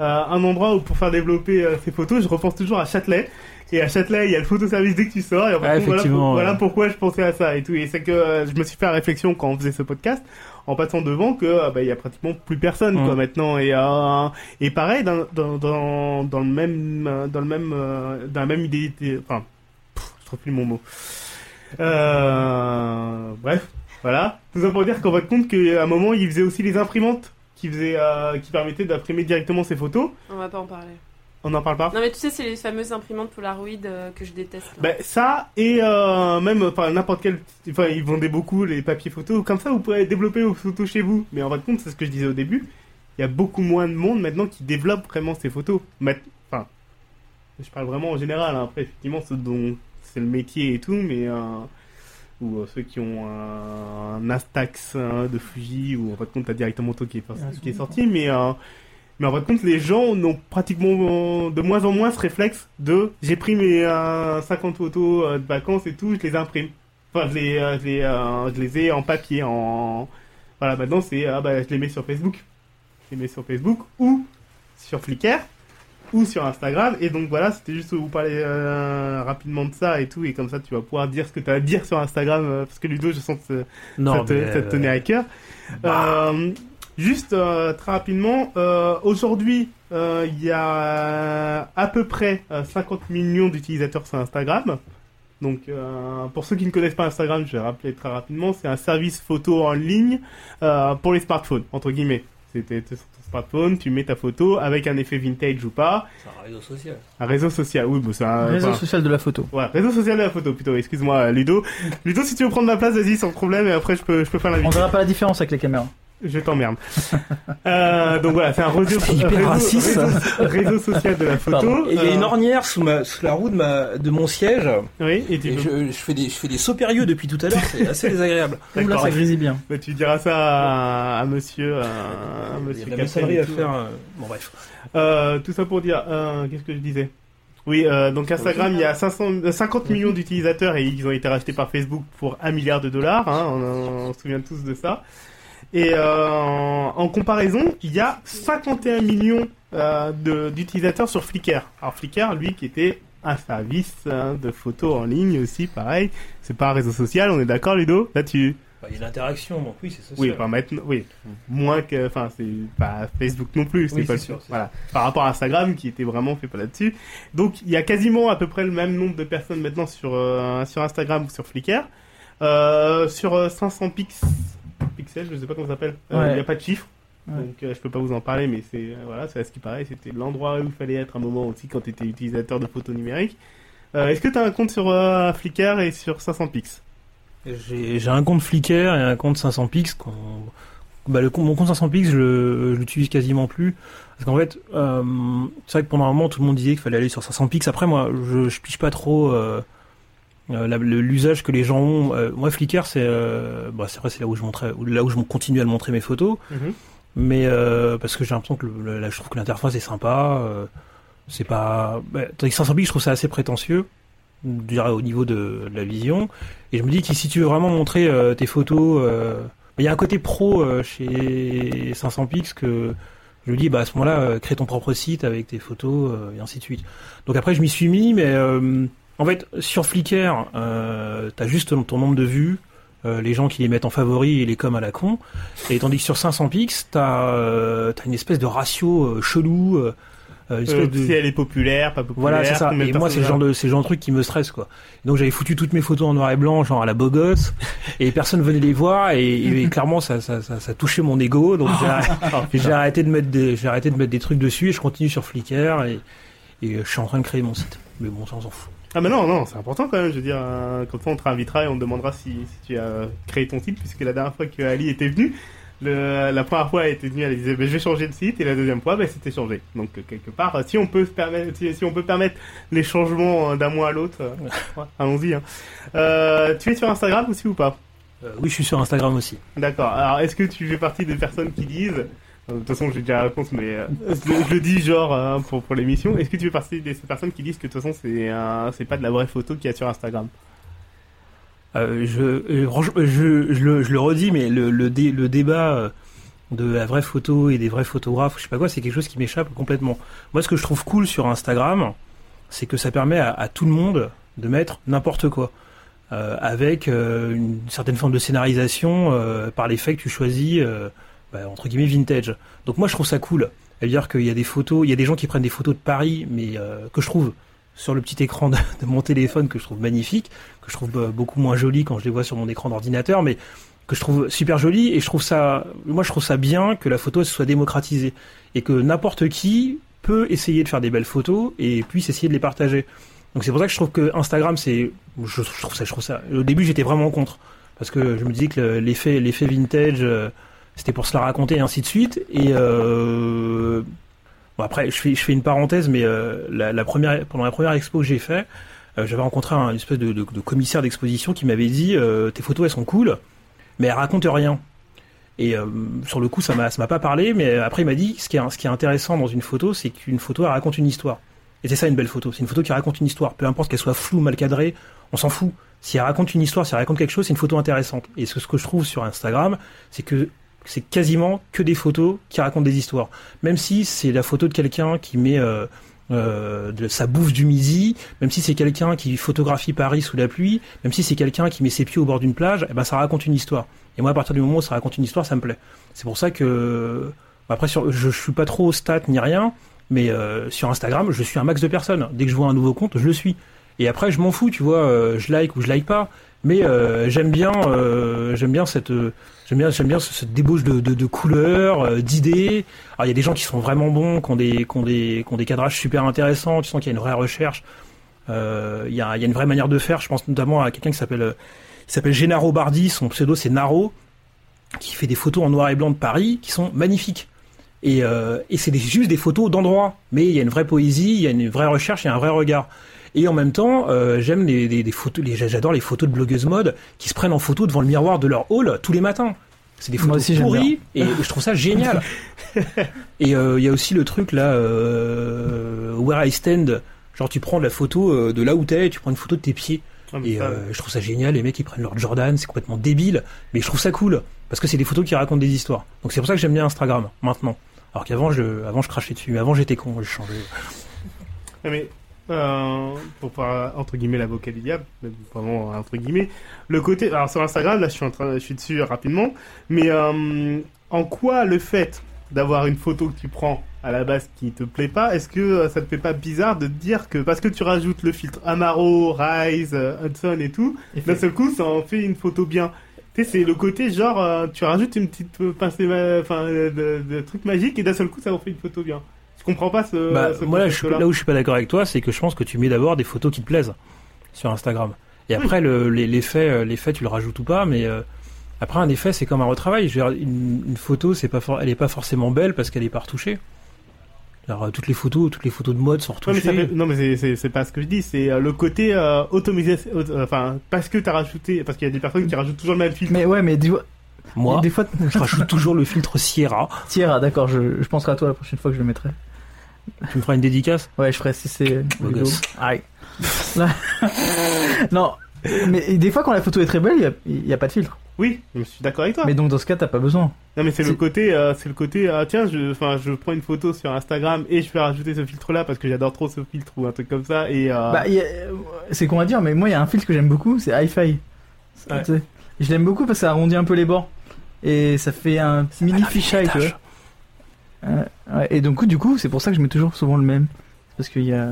euh, un endroit où pour faire développer euh, ces photos, je repense toujours à Châtelet. Et à Châtelet, il y a le photoservice dès que tu sors. Et en fait, Ah, voilà, voilà pourquoi je pensais à ça et tout. Et c'est que euh, je me suis fait la réflexion quand on faisait ce podcast, en passant devant, que euh, bah, il y a pratiquement plus personne quoi maintenant. Et euh, et pareil dans dans dans, dans le même dans le même euh, dans la même idée. Enfin, pff, je trouve plus mon mot. Euh, bref, voilà. Tout ça pour dire qu'on va compte qu'à un moment, il faisait aussi les imprimantes qui faisaient, euh, qui permettaient d'imprimer directement ses photos. On va pas en parler. On n'en parle pas. Non mais tu sais, c'est les fameuses imprimantes Polaroid euh, que je déteste. Ben, ça et euh, même enfin n'importe quel enfin ils vendaient beaucoup les papiers photos comme ça vous pourrez développer vos photos chez vous mais en fin de compte c'est ce que je disais au début il y a beaucoup moins de monde maintenant qui développe vraiment ces photos enfin je parle vraiment en général hein. après effectivement ceux dont c'est le métier et tout mais euh, ou euh, ceux qui ont un, un hein, de Fuji ou en fin de compte t'as directement Moto qui est, qui est sorti mais euh, mais en fin de compte, les gens n'ont pratiquement de moins en moins ce réflexe de j'ai pris mes euh, 50 photos euh, de vacances et tout, je les imprime. Enfin, je les, euh, je les, euh, je les ai en papier, en. Voilà, maintenant c'est ah bah je les mets sur Facebook. Je les mets sur Facebook ou sur Flickr ou sur Instagram. Et donc voilà, c'était juste vous parler euh, rapidement de ça et tout. Et comme ça, tu vas pouvoir dire ce que tu as à dire sur Instagram. euh, parce que Ludo, je sens que ça- Non, ça, te, mais, ça te tenait euh, à cœur. Euh, juste euh, très rapidement, euh, aujourd'hui, euh, il y a à peu près euh, 50 millions d'utilisateurs sur Instagram. Donc, euh, pour ceux qui ne connaissent pas Instagram, je vais rappeler très rapidement, c'est un service photo en ligne euh, pour les smartphones, entre guillemets. C'était sur ton smartphone, tu mets ta photo avec un effet vintage ou pas, C'est un réseau social. un réseau social. Oui, bon, c'est un Réseau enfin, social de la photo. Ouais, réseau social de la photo plutôt. Excuse-moi, Ludo. Ludo, si tu veux prendre ma place, vas-y, sans problème. Et après, je peux, je peux faire On l'invité. verra pas la différence avec les caméras. Je t'emmerde. euh, donc voilà, c'est un réseau, C'est hyper réseau, raciste. réseau, réseau social de la photo. Il y a Euh, une ornière sous, ma, sous la roue de, ma, de mon siège. Oui, et tu, Et je, je fais des, je fais des sauts périlleux depuis tout à l'heure, c'est assez désagréable. [laughs] Ouh là, ça grésille bien. bah, tu diras ça à, à monsieur, à, à Il y a de la et à tout. faire. euh, Bon, bref. Euh, tout ça pour dire, euh, qu'est-ce que je disais? Oui, euh, donc Instagram, il y a 500, euh, 50 millions d'utilisateurs et ils ont été rachetés par Facebook pour 1 milliard de dollars. Hein, on, on se souvient tous de ça. Et euh, en, en comparaison, il y a 51 millions euh, d'utilisateurs sur Flickr. Alors Flickr, lui, qui était un service hein, de photos en ligne aussi, pareil. C'est pas un réseau social, on est d'accord, Ludo Là-dessus? Bah, Il y a l'interaction, donc oui, c'est social. oui, enfin maintenant, oui, moins que, enfin c'est pas Facebook non plus, c'est Oui, pas sûr, voilà. Par rapport à Instagram qui était vraiment fait pas là-dessus. Donc il y a quasiment à peu près le même nombre de personnes maintenant sur euh, sur Instagram ou sur Flickr. Euh, sur euh, 500 pix pixels, je sais pas comment ça s'appelle. Euh, Il Ouais. y a pas de chiffre. Ouais. Donc euh, je peux pas vous en parler, mais c'est euh, voilà, c'est à ce qui paraît, c'était l'endroit où il fallait être un moment aussi quand tu étais utilisateur de photos numériques. Euh, Est-ce que tu as un compte sur euh, Flickr et sur 500 pix J'ai un compte Flickr et un compte 500 pix. Bah, le, compte- mon compte 500 pix, je l'utilise quasiment plus. Parce qu'en fait, euh, c'est vrai que pendant un moment, tout le monde disait qu'il fallait aller sur 500 pix. Après, moi, je, je piche pas trop euh, euh, la- le- l'usage que les gens ont. Euh, moi, Flickr, c'est euh, bah, c'est vrai, c'est là où je montrais, là où je continue à le montrer mes photos. Mais euh, parce que j'ai l'impression que le, là, je trouve que l'interface est sympa. euh, c'est pas. Bah, tandis que 500 pix, je trouve ça assez prétentieux. Au niveau de, de la vision. Et je me dis que si tu veux vraiment montrer euh, tes photos, euh, il y a un côté pro euh, chez 500 pix que je me dis, bah à ce moment-là, euh, crée ton propre site avec tes photos euh, et ainsi de suite. Donc après, je m'y suis mis, mais euh, en fait, sur Flickr, euh, t'as juste ton nombre de vues. euh, les gens qui les mettent en favori et les comme à la con, et tandis que sur 500 pix, t'as euh, t'as une espèce de ratio euh, chelou, une espèce de... Si elle est populaire, pas populaire. Voilà, c'est ça. Et moi, c'est le genre de, c'est genre de truc qui me stresse, quoi. Donc, j'avais foutu toutes mes photos en noir et blanc, genre à la beau gosse, et personne venait les voir, et, et clairement, ça, ça, ça, ça touchait mon ego, donc j'ai arrêté, [laughs] Oh, j'ai arrêté de mettre des, j'ai arrêté de mettre des trucs dessus, et je continue sur Flickr, et, et je suis en train de créer mon site. Mais bon, ça, on s'en fout. Ah mais non, non, c'est important quand même, je veux dire, euh, comme ça on te réinvitera et on te demandera si, si tu as créé ton site, puisque la dernière fois que Ali était venu, le, la première fois elle était venue, elle disait ben, je vais changer de site, et la deuxième fois ben, c'était changé. Donc euh, quelque part, euh, si on peut se permettre, si, si on peut permettre les changements euh, d'un mois à l'autre, euh, ouais, allons-y. Hein. Euh, tu es sur Instagram aussi ou pas? Euh, oui, je suis sur Instagram aussi. D'accord. Alors est-ce que tu fais partie des personnes qui disent De toute façon, j'ai déjà la réponse, mais euh, je, le dis genre euh, pour, pour l'émission. Est-ce que tu fais partie de ces personnes qui disent que de toute façon, c'est c'est pas de la vraie photo qu'il y a sur Instagram? Euh, je, euh, je, le, je le redis, mais le, le, dé- le débat euh, de la vraie photo et des vrais photographes, je sais pas quoi, c'est quelque chose qui m'échappe complètement. Moi, ce que je trouve cool sur Instagram, c'est que ça permet à, à tout le monde de mettre n'importe quoi. Euh, avec euh, une certaine forme de scénarisation euh, par les faits que tu choisis, euh, bah, entre guillemets, vintage. Donc moi, je trouve ça cool. C'est-à-dire qu'il y a des photos, il y a des gens qui prennent des photos de Paris, mais euh, que je trouve sur le petit écran de, mon téléphone, que je trouve magnifique, que je trouve euh, beaucoup moins joli quand je les vois sur mon écran d'ordinateur, mais que je trouve super joli et je trouve ça, moi je trouve ça bien que la photo soit démocratisée et que n'importe qui peut essayer de faire des belles photos et puisse essayer de les partager. Donc c'est pour ça que je trouve que Instagram c'est, je, je trouve ça, je trouve ça. Au début j'étais vraiment contre parce que je me disais que le- l'effet, l'effet vintage, euh, c'était pour se la raconter et ainsi de suite. Et euh, bon après je fais, je fais une parenthèse, mais euh, la, première, pendant la première expo que j'ai fait, euh, j'avais rencontré un espèce de, commissaire d'exposition qui m'avait dit tes photos elles sont cool, mais elles racontent rien. Et sur le coup, ça m'a, m'a pas parlé, mais après il m'a dit ce qui est, ce qui est intéressant dans une photo, c'est qu'une photo elle raconte une histoire. Et c'est ça une belle photo, c'est une photo qui raconte une histoire. Peu importe qu'elle soit floue, mal cadrée, on s'en fout. Si elle raconte une histoire, si elle raconte quelque chose, c'est une photo intéressante. Et ce que je trouve sur Instagram, c'est que c'est quasiment que des photos qui racontent des histoires. Même si c'est la photo de quelqu'un qui met euh, euh, sa bouffe du midi, même si c'est quelqu'un qui photographie Paris sous la pluie, même si c'est quelqu'un qui met ses pieds au bord d'une plage, eh ben ça raconte une histoire. Et moi, à partir du moment où ça raconte une histoire, ça me plaît. C'est pour ça que après, sur, je, je suis pas trop stat ni rien, mais euh, sur Instagram, je suis un max de personnes. Dès que je vois un nouveau compte, je le suis. Et après, je m'en fous, tu vois, euh, je like ou je like pas. Mais euh, j'aime bien, euh, j'aime bien cette, euh, j'aime bien, j'aime bien ce- cette débauche de, de, couleurs, euh, d'idées. Alors il y a des gens qui sont vraiment bons, qui ont des, qui ont des, qui ont des cadrages super intéressants. Tu sens qu'il y a une vraie recherche. Euh, Il y, a, il y a une vraie manière de faire. Je pense notamment à quelqu'un qui s'appelle, euh, qui s'appelle Gennaro Bardi. Son pseudo c'est Naro, qui fait des photos en noir et blanc de Paris qui sont magnifiques. Et, et c'est juste des photos d'endroits, mais il y a une vraie poésie, il y a une vraie recherche, il y a un vrai regard. Et en même temps, euh, j'aime les, les- les photos, les- j'adore les photos de blogueuses mode qui se prennent en photo devant le miroir de leur hall tous les matins. C'est des photos aussi, pourries et je trouve ça génial. [laughs] et euh, il y a aussi le truc là, euh, where I stand, genre tu prends la photo de là où t'es, et tu prends une photo de tes pieds. Ah, Et euh, je trouve ça génial, les mecs ils prennent leur Jordan, c'est complètement débile, mais je trouve ça cool parce que c'est des photos qui racontent des histoires. Donc c'est pour ça que j'aime bien Instagram maintenant. Alors qu'avant je, avant je crachais dessus, mais avant j'étais con, j'ai changé. Ah, mais euh, pour pas entre guillemets l'avocat du diable, vraiment entre guillemets, le côté alors sur Instagram là je suis en train je suis dessus rapidement, mais euh, en quoi le fait d'avoir une photo que tu prends à la base qui te plaît pas, est-ce que euh, ça te fait pas bizarre de te dire que parce que tu rajoutes le filtre Amaro, Rise, Hudson et tout, d'un seul coup ça en fait une photo bien. Tu sais, c'est le côté genre tu rajoutes une petite pincée, enfin euh, de, de trucs magiques et d'un seul coup ça en fait une photo bien. Je comprends pas ce. Bah, ce moi là, je, concept-là. là où je suis pas d'accord avec toi, c'est que je pense que tu mets d'abord des photos qui te plaisent sur Instagram. Et après le, les- l'effet, euh, l'effet tu le rajoutes ou pas, mais euh, après un effet c'est comme un retravail. Je veux dire, une, une photo c'est pas for- elle est pas forcément belle parce qu'elle est pas retouchée. Alors euh, toutes les photos, toutes les photos de mode sont Ouais, mais ça retouchées. fait- non mais c'est- c'est c'est pas ce que je dis, c'est le côté euh, automatisation, auto- enfin parce que t'as rajouté, parce qu'il y a des personnes qui rajoutent toujours le même filtre. Mais ouais, mais dis Moi, des fois, je rajoute toujours le filtre Sierra. Sierra, d'accord, je, je penserai à toi la prochaine fois que je le mettrai. Tu me feras une dédicace Ouais, je ferai si c'est. Aïe. [laughs] Non, mais des fois quand la photo est très belle, il y a- pas de filtre. Oui, je suis d'accord avec toi. Mais donc dans ce cas, t'as pas besoin. Non mais c'est le côté, euh, c'est le côté, ah, tiens, je, enfin, je prends une photo sur Instagram et je vais rajouter ce filtre-là parce que j'adore trop ce filtre ou un truc comme ça et. Euh... Bah, c'est qu'on va dire, mais moi il y a un filtre que j'aime beaucoup, c'est hi-fi. Ouais. Je l'aime beaucoup parce que ça arrondit un peu les bords et ça fait un mini fisheye, tu vois. Euh, ouais, et donc du coup, c'est pour ça que je mets toujours souvent le même, parce qu'il y a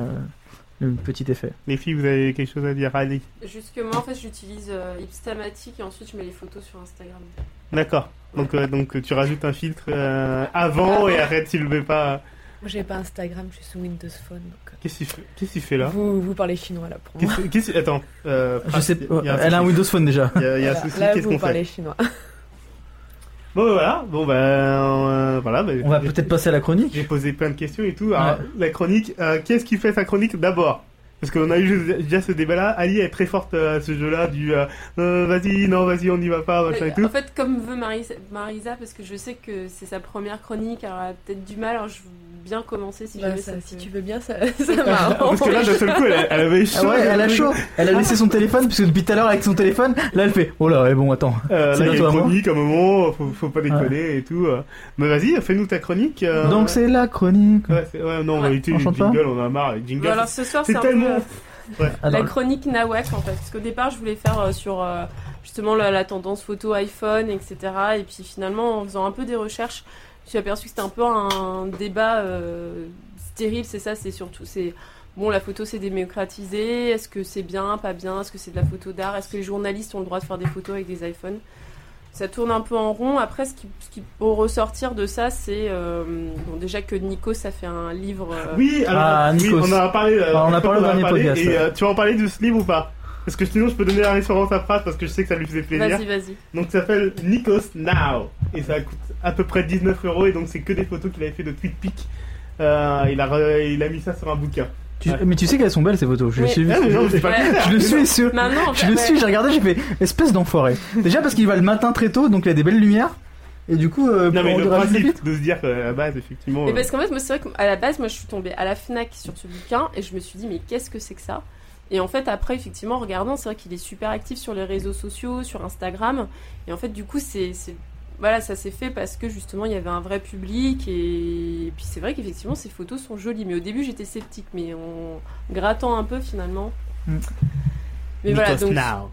le petit effet. Les filles, vous avez quelque chose à dire, allez. Juste que moi, en fait, j'utilise euh, Ipstamatic et ensuite je mets les photos sur Instagram. D'accord. Donc, euh, donc tu rajoutes un filtre euh, avant et après tu le mets pas. Moi, j'ai pas Instagram, je suis sous Windows Phone. Donc... Qu'est-ce tu fais là? Vous, vous parlez chinois là pour moi. Qu'est-ce qu'est-ce- Attends. Euh, Je sais, il y a un elle a un. Windows Phone déjà. Il y a, y a un Voilà. souci. Là, Qu'est-ce vous qu'on parlez fait chinois. Bon bah, voilà. Bon bah euh, voilà. bah, On va peut-être passer à la chronique. J'ai posé plein de questions et tout. Alors, la chronique, euh, qu'est-ce qui fait sa chronique d'abord? Parce qu'on a eu déjà ce débat-là. Ali est très forte euh, à ce jeu-là, du euh, euh, vas-y, non, vas-y, on n'y va pas, machin et tout. En fait, comme veut Marisa, Marisa, parce que je sais que c'est sa première chronique, elle aura peut-être du mal, alors je bien commencer si Bah, jamais ça, ça si te- tu veux bien, ça, [laughs] ça. [laughs] Parce que là, d'un seul coup, elle, elle avait chaud. Ah ouais, elle a chaud. [laughs] Elle a laissé son téléphone parce que depuis tout à l'heure avec son téléphone, là elle fait oh là ouais bon attends. Euh, C'est là, il y a bientôt à une moi. chronique, à un moment, faut, faut pas déconner et tout. euh. Mais vas-y, fais-nous ta chronique. euh. Donc c'est la chronique. Ouais, c'est- ouais, non, on va Ouais. utiliser le jingle, on en a marre. Jingles, Bon, alors ce soir, c'est peu, tellement. Ah, la chronique Nawak en fait. Parce qu'au départ, je voulais faire euh, sur euh, justement la, la tendance photo iPhone, etc. Et puis finalement, en faisant un peu des recherches, je suis aperçu que c'était un peu un débat euh, stérile. C'est ça, c'est surtout. c'est Bon, la photo c'est démocratisé. Est-ce que c'est bien, pas bien Est-ce que c'est de la photo d'art Est-ce que les journalistes ont le droit de faire des photos avec des iPhones? Ça tourne un peu en rond. Après, ce qui, ce qui peut ressortir de ça, c'est euh, bon, déjà que Nico, ça fait un livre. euh, Oui, alors, Ah, oui, on en a parlé. euh, on a parlé au dernier podcast, Et ouais. euh, tu vas en parler de ce livre ou pas? Parce que sinon, je peux donner la référence à phrase parce que je sais que ça lui faisait plaisir. Vas-y, vas-y. Donc, ça s'appelle Nikos Now. Et ça coûte à peu près 19 euros. Et donc, c'est que des photos qu'il avait fait de TweetPic. Euh, il, a, il a mis ça sur un bouquin. Tu- Ouais. Mais tu sais qu'elles sont belles ces photos. Je Oui. suis. Ah, non, pas. Je le suis sûr. Maintenant, Je le suis. J'ai regardé. J'ai fait espèce d'enfoiré. Déjà parce qu'il va le matin très tôt, donc il y a des belles lumières. Et du coup, euh, Non, mais pour le principe de se dire qu'à la base, effectivement. Mais euh, parce qu'en fait, moi, c'est vrai qu'à la base, moi, je suis tombée à la Fnac sur ce bouquin et je me suis dit, mais qu'est-ce que c'est que ça? Et en fait, après, effectivement, en regardant, c'est vrai qu'il est super actif sur les réseaux sociaux, sur Instagram. Et en fait, du coup, c'est. Voilà, ça s'est fait parce que justement, il y avait un vrai public. Et, et puis, c'est vrai qu'effectivement, ces photos sont jolies. Mais au début, j'étais sceptique. Mais en grattant un peu, finalement. Mm. Mais voilà, donc. Now.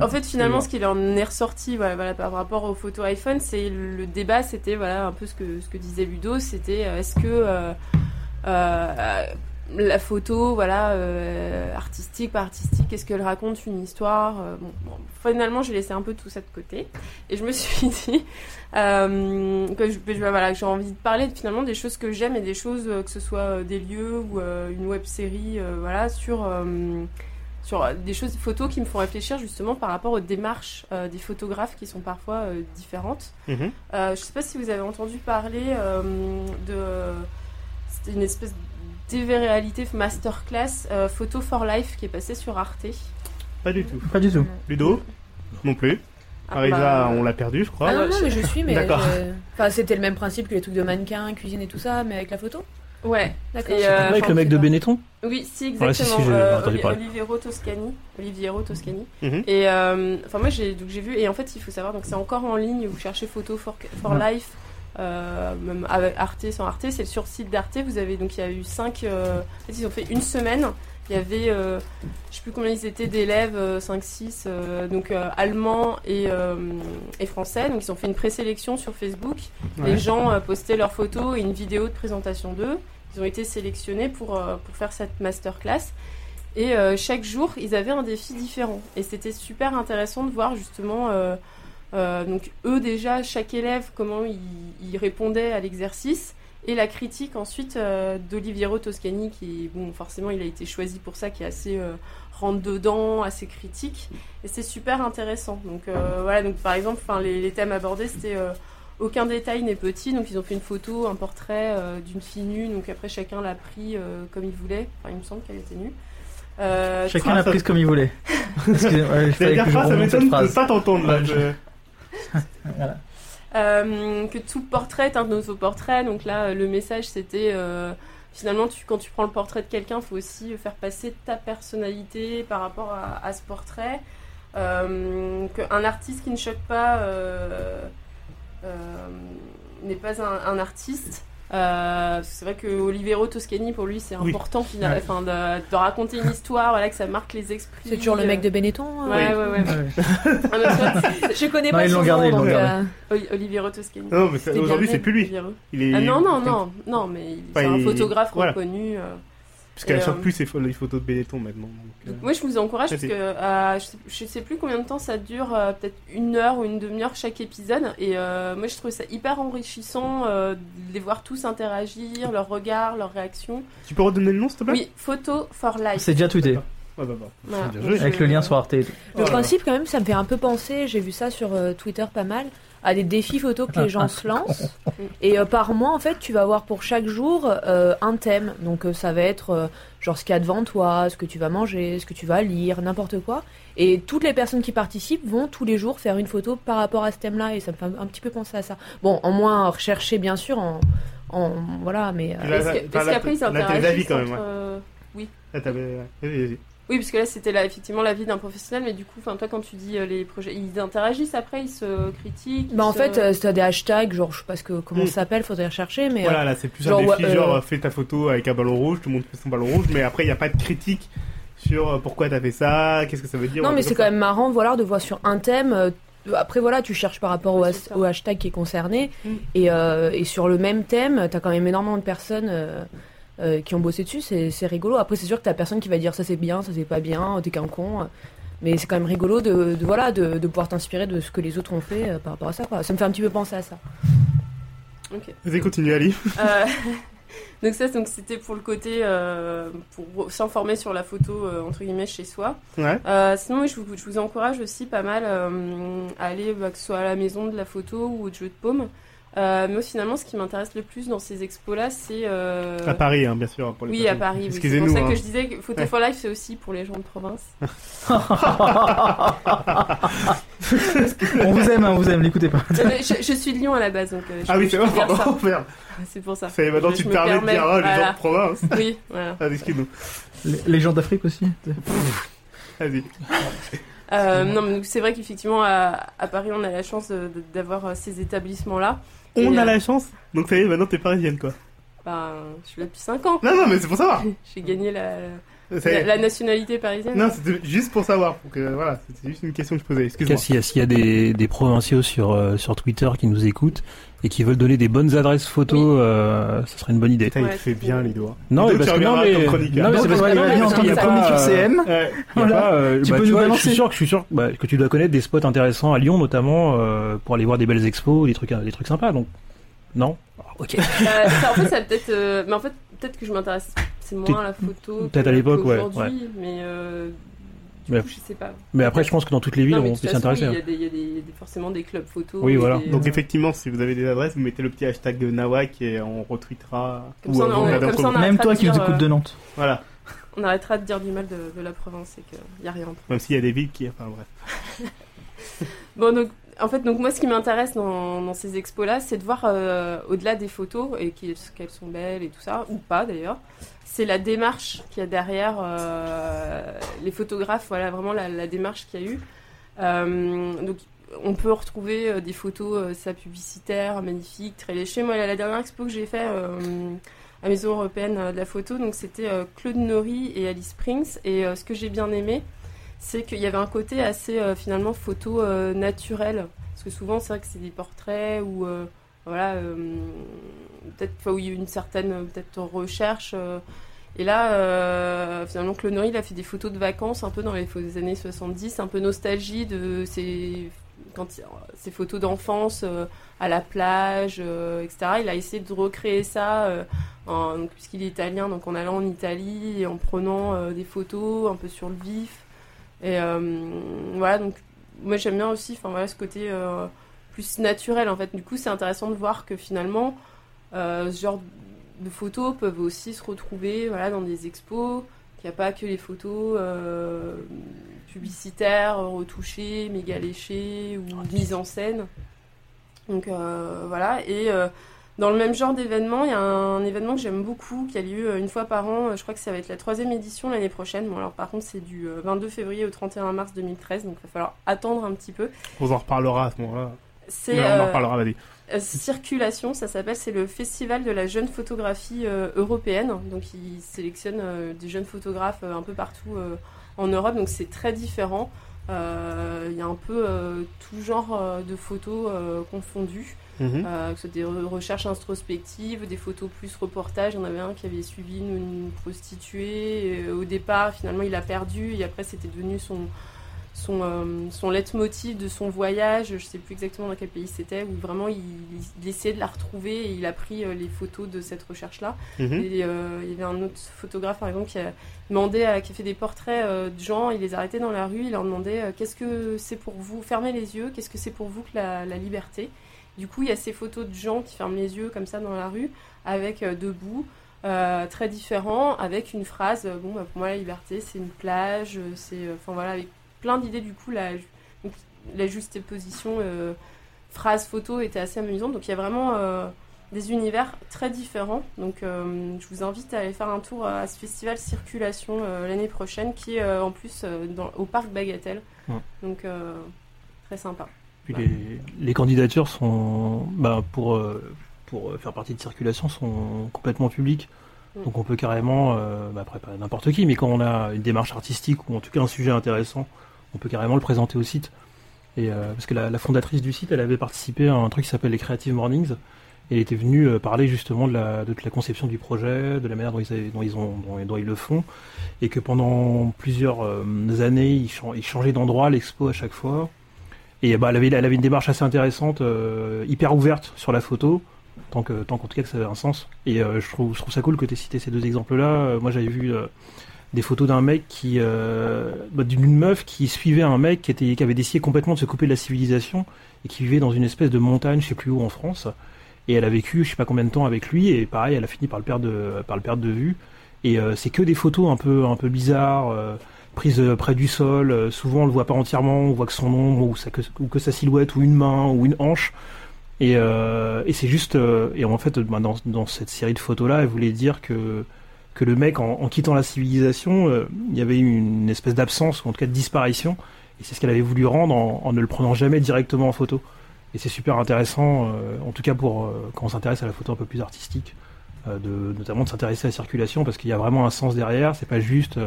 En fait, finalement, ce qu'il en est ressorti voilà, voilà, par rapport aux photos iPhone, c'est le débat, c'était voilà, un peu ce que, ce que disait Ludo, c'était euh, est-ce que euh, euh, la photo, voilà, euh, artistique, pas artistique, est-ce qu'elle raconte une histoire euh, bon, bon, Finalement, j'ai laissé un peu tout ça de côté. Et je me suis [laughs] dit euh, que voilà, j'ai envie de parler finalement des choses que j'aime et des choses, euh, que ce soit des lieux ou une web série, voilà, sur sur des choses photos qui me font réfléchir justement par rapport aux démarches des photographes qui sont parfois différentes. Mhm. Euh, je sais pas si vous avez entendu parler de c'était une espèce d'évé-réalité masterclass euh, Photo for Life qui est passée sur Arte. Pas du tout. Pas du tout. Ludo Non plus. Ah, Arisa, bah, on l'a perdu, je crois. Ah non, Ouais, non, mais je suis, mais. D'accord. je- Enfin, c'était le même principe que les trucs de mannequin, cuisine et tout ça, mais avec la photo Ouais, D'accord. Et, euh, Avec le mec de Benetton oui, si Ouais, si, exactement. si, j'ai euh, entendu Oli- parler. Oliviero Toscani, Oliviero Toscani. Mhm. Et euh, enfin moi j'ai donc j'ai vu et en fait il faut savoir donc c'est encore en ligne vous cherchez photo for, for life euh, même avec Arte sans Arte c'est sur le site d'Arte vous avez donc il y a eu cinq euh, en fait, ils ont fait une semaine. Il y avait euh, je sais plus combien ils étaient d'élèves 5 6 donc euh, allemands et euh, et français. Donc ils ont fait une présélection sur Facebook. Ouais. les gens euh, postaient leurs photos et une vidéo de présentation d'eux. Ils ont été sélectionnés pour euh, pour faire cette masterclass. Et euh, chaque jour, ils avaient un défi différent. Et c'était super intéressant de voir justement, euh, donc eux déjà, chaque élève, comment ils il répondait à l'exercice. Et la critique ensuite euh, d'Oliviero Toscani, qui, bon, forcément, il a été choisi pour ça, qui est assez euh, rentre-dedans, assez critique. Et c'est super intéressant. Donc euh, voilà, donc par exemple, enfin, les, les thèmes abordés, c'était euh, aucun détail n'est petit. Donc ils ont fait une photo, un portrait euh, d'une fille nue. Donc après, chacun l'a pris euh, comme il voulait. Enfin, il me semble qu'elle était nue. Euh, Chacun l'a prise comme il voulait. [laughs] Excusez-moi, il fallait dire que je ça, m'étonne de phrase. pas t'entendre là. Ouais, je- [laughs] Euh, que tout portrait est un nouveau portrait. Donc là, euh, le message, c'était euh, finalement, quand tu prends le portrait de quelqu'un, il faut aussi faire passer ta personnalité par rapport à, ce portrait. Euh, Qu'un artiste qui ne choque pas n'est pas un, un artiste. Euh, c'est vrai que Olivero Toscani, pour lui, c'est Oui. important finalement, Ouais. enfin, de, de raconter une histoire, voilà, que ça marque les esprits. C'est toujours le mec de Benetton hein Ouais, ouais, ouais. Ouais. [laughs] Ah, vois, [laughs] Je connais Non, pas ils son l'ont gardé, nom, l'ont donc, gardé. euh, Oli- Oliviero Toscani. Non, mais aujourd'hui, c'est plus lui. Oliviero. Il est... Ah non, non, non, non, mais il- c'est Enfin, un il- photographe voilà. reconnu. euh. Parce qu'elle sort plus les photos de Benetton maintenant. donc, euh, Donc, moi, je vous encourage parce que euh, je, sais, je sais plus combien de temps ça dure, euh, peut-être une heure ou une demi-heure chaque épisode. Et euh, moi, je trouve ça hyper enrichissant euh, de les voir tous interagir, leurs regards, leurs réactions. Tu peux redonner le nom, s'il te plaît? Oui, Photo for Life. C'est déjà tweeté. Ah bah, bah. Voilà. Donc, joué. Avec le lien sur Arte. et tout. Le Voilà. principe, quand même, ça me fait un peu penser, j'ai vu ça sur euh, Twitter pas mal, à des défis photos que les gens se lancent. Et euh, par mois, en fait, tu vas avoir pour chaque jour euh, un thème. Donc euh, ça va être genre ce qu'il y a devant toi, ce que tu vas manger, ce que tu vas lire, n'importe quoi. Et toutes les personnes qui participent vont tous les jours faire une photo par rapport à ce thème-là. Et ça me fait un, un petit peu penser à ça. Bon, en moins recherché, bien sûr, en, en voilà, mais... là, qu'après ils interagissent quand même, ouais. euh, Ah, t'avais- ouais. Vas-y, vas-y. Oui, parce que là c'était là, effectivement l'avis d'un professionnel, mais du coup, enfin toi quand tu dis euh, les projets, ils interagissent après, ils se critiquent. Bah en se- fait, euh, t'as des hashtags, genre je sais pas ce que, comment Mm. ça s'appelle, faudrait rechercher, mais... euh, Voilà, là, c'est plus genre, un défi, ouais, euh, genre, fais ta photo avec un ballon rouge, tout le monde fait son ballon rouge, mais après, il n'y a pas de critique sur euh, pourquoi t'as fait ça, qu'est-ce que ça veut dire. Non, mais c'est quand même marrant, voilà, de voir sur un thème. euh, Après, voilà, tu cherches par rapport au, c'est hashtag qui est concerné. Mm. Et, euh, et sur le même thème, t'as quand même énormément de personnes euh, euh, qui ont bossé dessus. C'est c'est rigolo. Après, c'est sûr que t'as personne qui va dire ça c'est bien, ça c'est pas bien, t'es qu'un con. Mais c'est quand même rigolo de, de, voilà, de, de pouvoir t'inspirer de ce que les autres ont fait euh, par rapport à ça. Quoi. Ça me fait un petit peu penser à ça. Ok. Vas-y, continue, Ali. Euh, [laughs] donc ça, donc c'était pour le côté euh, pour s'informer sur la photo euh, entre guillemets chez soi. Ouais. Euh, sinon, oui, je, vous, je vous encourage aussi pas mal euh, à aller, bah, que ce soit à la maison de la photo ou au jeu de paume. Euh, mais moi, finalement, ce qui m'intéresse le plus dans ces expos-là, c'est euh, À Paris, hein, bien sûr. Pour les oui, à. Paris. oui. C'est Excusez-nous. pour ça hein. que je disais que Photo for Life, c'est aussi pour les gens de province. [laughs] on vous aime, hein, on vous aime, l'écoutez pas. Je, je suis de Lyon à la base, donc euh, je, Ah oui, c'est vrai, pardon, merde. C'est pour ça. Maintenant Je- tu je te me permets de dire, ah, les gens de province. [laughs] Oui, voilà. Ah, excuse-nous. Les, les gens d'Afrique aussi. Vas-y. Euh, non, mais c'est vrai qu'effectivement, à, à Paris, on a la chance d'avoir ces établissements-là. On a la chance. Donc ça y est, maintenant t'es parisienne, quoi. bah, je suis là depuis 5 ans. Non, non, mais c'est pour savoir. [laughs] J'ai gagné la, la, nationalité parisienne. Non, c'était juste pour savoir. Pour que, voilà, c'était juste une question que je posais. En tout cas, Excuse-moi. s'il y a, s'il y a des, des provinciaux sur, euh, sur Twitter qui nous écoutent et qui veulent donner des bonnes adresses photos, euh, ça serait une bonne idée. Putain, il Ouais, fait c'est bien les doigts. Non, mais parce que non, mais, non, mais c'est parce que il pas, chronique euh, il y a Voilà. pas, euh, Tu bah, peux nous je balancer. suis sûr que je suis sûr bah, que tu dois connaître des spots intéressants à Lyon notamment euh, pour aller voir des belles expos, des trucs, des trucs sympas. Donc non? Ok. Ça, en fait, ça peut-être. mais en fait, peut-être que je m'intéresse. C'est moins la photo. peut-être à l'époque, ouais, Mais euh, du Mais- coup, je sais pas. Mais après, je pense que dans toutes les villes, Non, on peut s'intéresser. Il y hein. a, des, il y a des- forcément des clubs photos. Oui, voilà. des- Donc euh, effectivement, si vous avez des adresses, vous mettez le petit hashtag de Nawak et on retweetera. Comme ça, on- euh, on- comme ça, Même toi qui nous écoutes euh, de Nantes. Voilà. on arrêtera de dire du mal de, de la province et qu'il n'y a rien. Même s'il y a des villes qui. Enfin bref. Bon, donc, en fait, donc moi, ce qui m'intéresse dans, ces expos-là, c'est de voir euh, au-delà des photos et qu'elles sont belles et tout ça, ou pas d'ailleurs. C'est la démarche qu'il y a derrière euh, les photographes, voilà vraiment la, démarche qu'il y a eu. Euh, donc, on peut retrouver des photos, ça publicitaires, magnifiques, très léchées. Moi, la, dernière expo que j'ai fait à Maison Européenne de la photo, donc c'était Claude Nori et Alice Springs. Et ce que j'ai bien aimé, c'est qu'il y avait un côté assez euh, finalement photo euh, naturel. Parce que souvent, c'est vrai que c'est des portraits où, euh, voilà, peut-être où il y a une certaine peut-être recherche. et là, finalement, Claude Nori, il a fait des photos de vacances un peu dans les années 70, un peu nostalgie de ces, quand photos d'enfance à la plage, etc. Il a essayé de recréer ça, puisqu'il est italien, donc en allant en Italie et en prenant des photos un peu sur le vif. Et euh, voilà, donc moi j'aime bien aussi enfin, voilà, ce côté euh, plus naturel en fait. Du coup, c'est intéressant de voir que finalement, euh, ce genre de photos peuvent aussi se retrouver voilà, dans des expos, qu'il n'y a pas que les photos euh, publicitaires, retouchées, méga léchées ou mises en scène. Donc voilà, et dans le même genre d'événement, il y a un événement que j'aime beaucoup, qui a lieu euh, une fois par an, je crois que ça va être la troisième édition l'année prochaine. Bon alors par contre c'est du euh, 22 février au 31 mars 2013, donc il va falloir attendre un petit peu. On en reparlera à ce moment-là. C'est Mais on en euh, reparlera, vas-y. euh, Circulation, ça s'appelle, c'est le festival de la jeune photographie euh, européenne. Donc il sélectionne euh, des jeunes photographes euh, un peu partout euh, en Europe, donc c'est très différent. Euh, Il y a un peu euh, tout genre euh, de photos euh, confondues, Mhm. euh, que ce soit des re- recherches introspectives, des photos plus reportages. Il y en avait un qui avait suivi une, une prostituée. et, au départ, finalement, il a perdu et après, c'était devenu son son, euh, son leitmotiv de son voyage, je sais plus exactement dans quel pays c'était, où vraiment il, il essayait de la retrouver et il a pris euh, les photos de cette recherche-là. Mhm. Et euh, il y avait un autre photographe, par exemple, qui a demandé, à- qui a fait des portraits de gens, il les a arrêtés dans la rue, il leur demandait qu'est-ce que c'est pour vous, fermez les yeux, qu'est-ce que c'est pour vous que la, la liberté? Du coup, il y a ces photos de gens qui ferment les yeux comme ça dans la rue, avec euh, debout, euh, très différents, avec une phrase, euh, bon, bah, pour moi la liberté c'est une plage, c'est, enfin voilà, avec plein d'idées du coup, la, donc, la juxtaposition phrase-photo était assez amusante, donc il y a vraiment... des univers très différents. Donc, je vous invite à aller faire un tour à ce festival Circulation l'année prochaine, qui est en plus dans- au parc Bagatelle. Ouais. Donc, très sympa. Puis les, les candidatures sont, bah, pour, euh, pour faire partie de circulation, sont complètement publiques. Mm. Donc on peut carrément, euh, bah, après pas n'importe qui, mais quand on a une démarche artistique ou en tout cas un sujet intéressant, on peut carrément le présenter au site. Et, euh, parce que la, la fondatrice du site, elle avait participé à un truc qui s'appelle les Creative Mornings. Et elle était venue euh, parler justement de la, de la conception du projet, de la manière dont ils, avaient- dont ils, ont, dont, dont ils le font. Et que pendant plusieurs euh, années, ils, ils changeaient d'endroit, l'expo à chaque fois. Et bah, elle, avait, elle avait une démarche assez intéressante, euh, hyper ouverte sur la photo, tant que tant qu'en tout cas que ça avait un sens. Et euh, je, trouve, je trouve ça cool que tu aies cité ces deux exemples-là. Euh, moi, j'avais vu des photos d'un mec qui, bah, d'une meuf qui suivait un mec qui, était, qui avait décidé complètement de se couper de la civilisation et qui vivait dans une espèce de montagne, je sais plus où en France. Et elle a vécu, je sais pas combien de temps avec lui, et pareil, elle a fini par le perdre de, par le perdre de vue. Et c'est que des photos un peu, un peu bizarres. Prise euh, près du sol. euh, souvent, on le voit pas entièrement. On voit que son ombre ou, que, sa silhouette ou une main ou une hanche. Et, euh, c'est juste. et en fait, bah, dans, cette série de photos-là, elle voulait dire que que le mec, en, quittant la civilisation, il y avait une espèce d'absence ou en tout cas de disparition. Et c'est ce qu'elle avait voulu rendre en, ne le prenant jamais directement en photo. Et c'est super intéressant, en tout cas pour quand on s'intéresse à la photo un peu plus artistique, de, notamment de s'intéresser à la circulation parce qu'il y a vraiment un sens derrière. C'est pas juste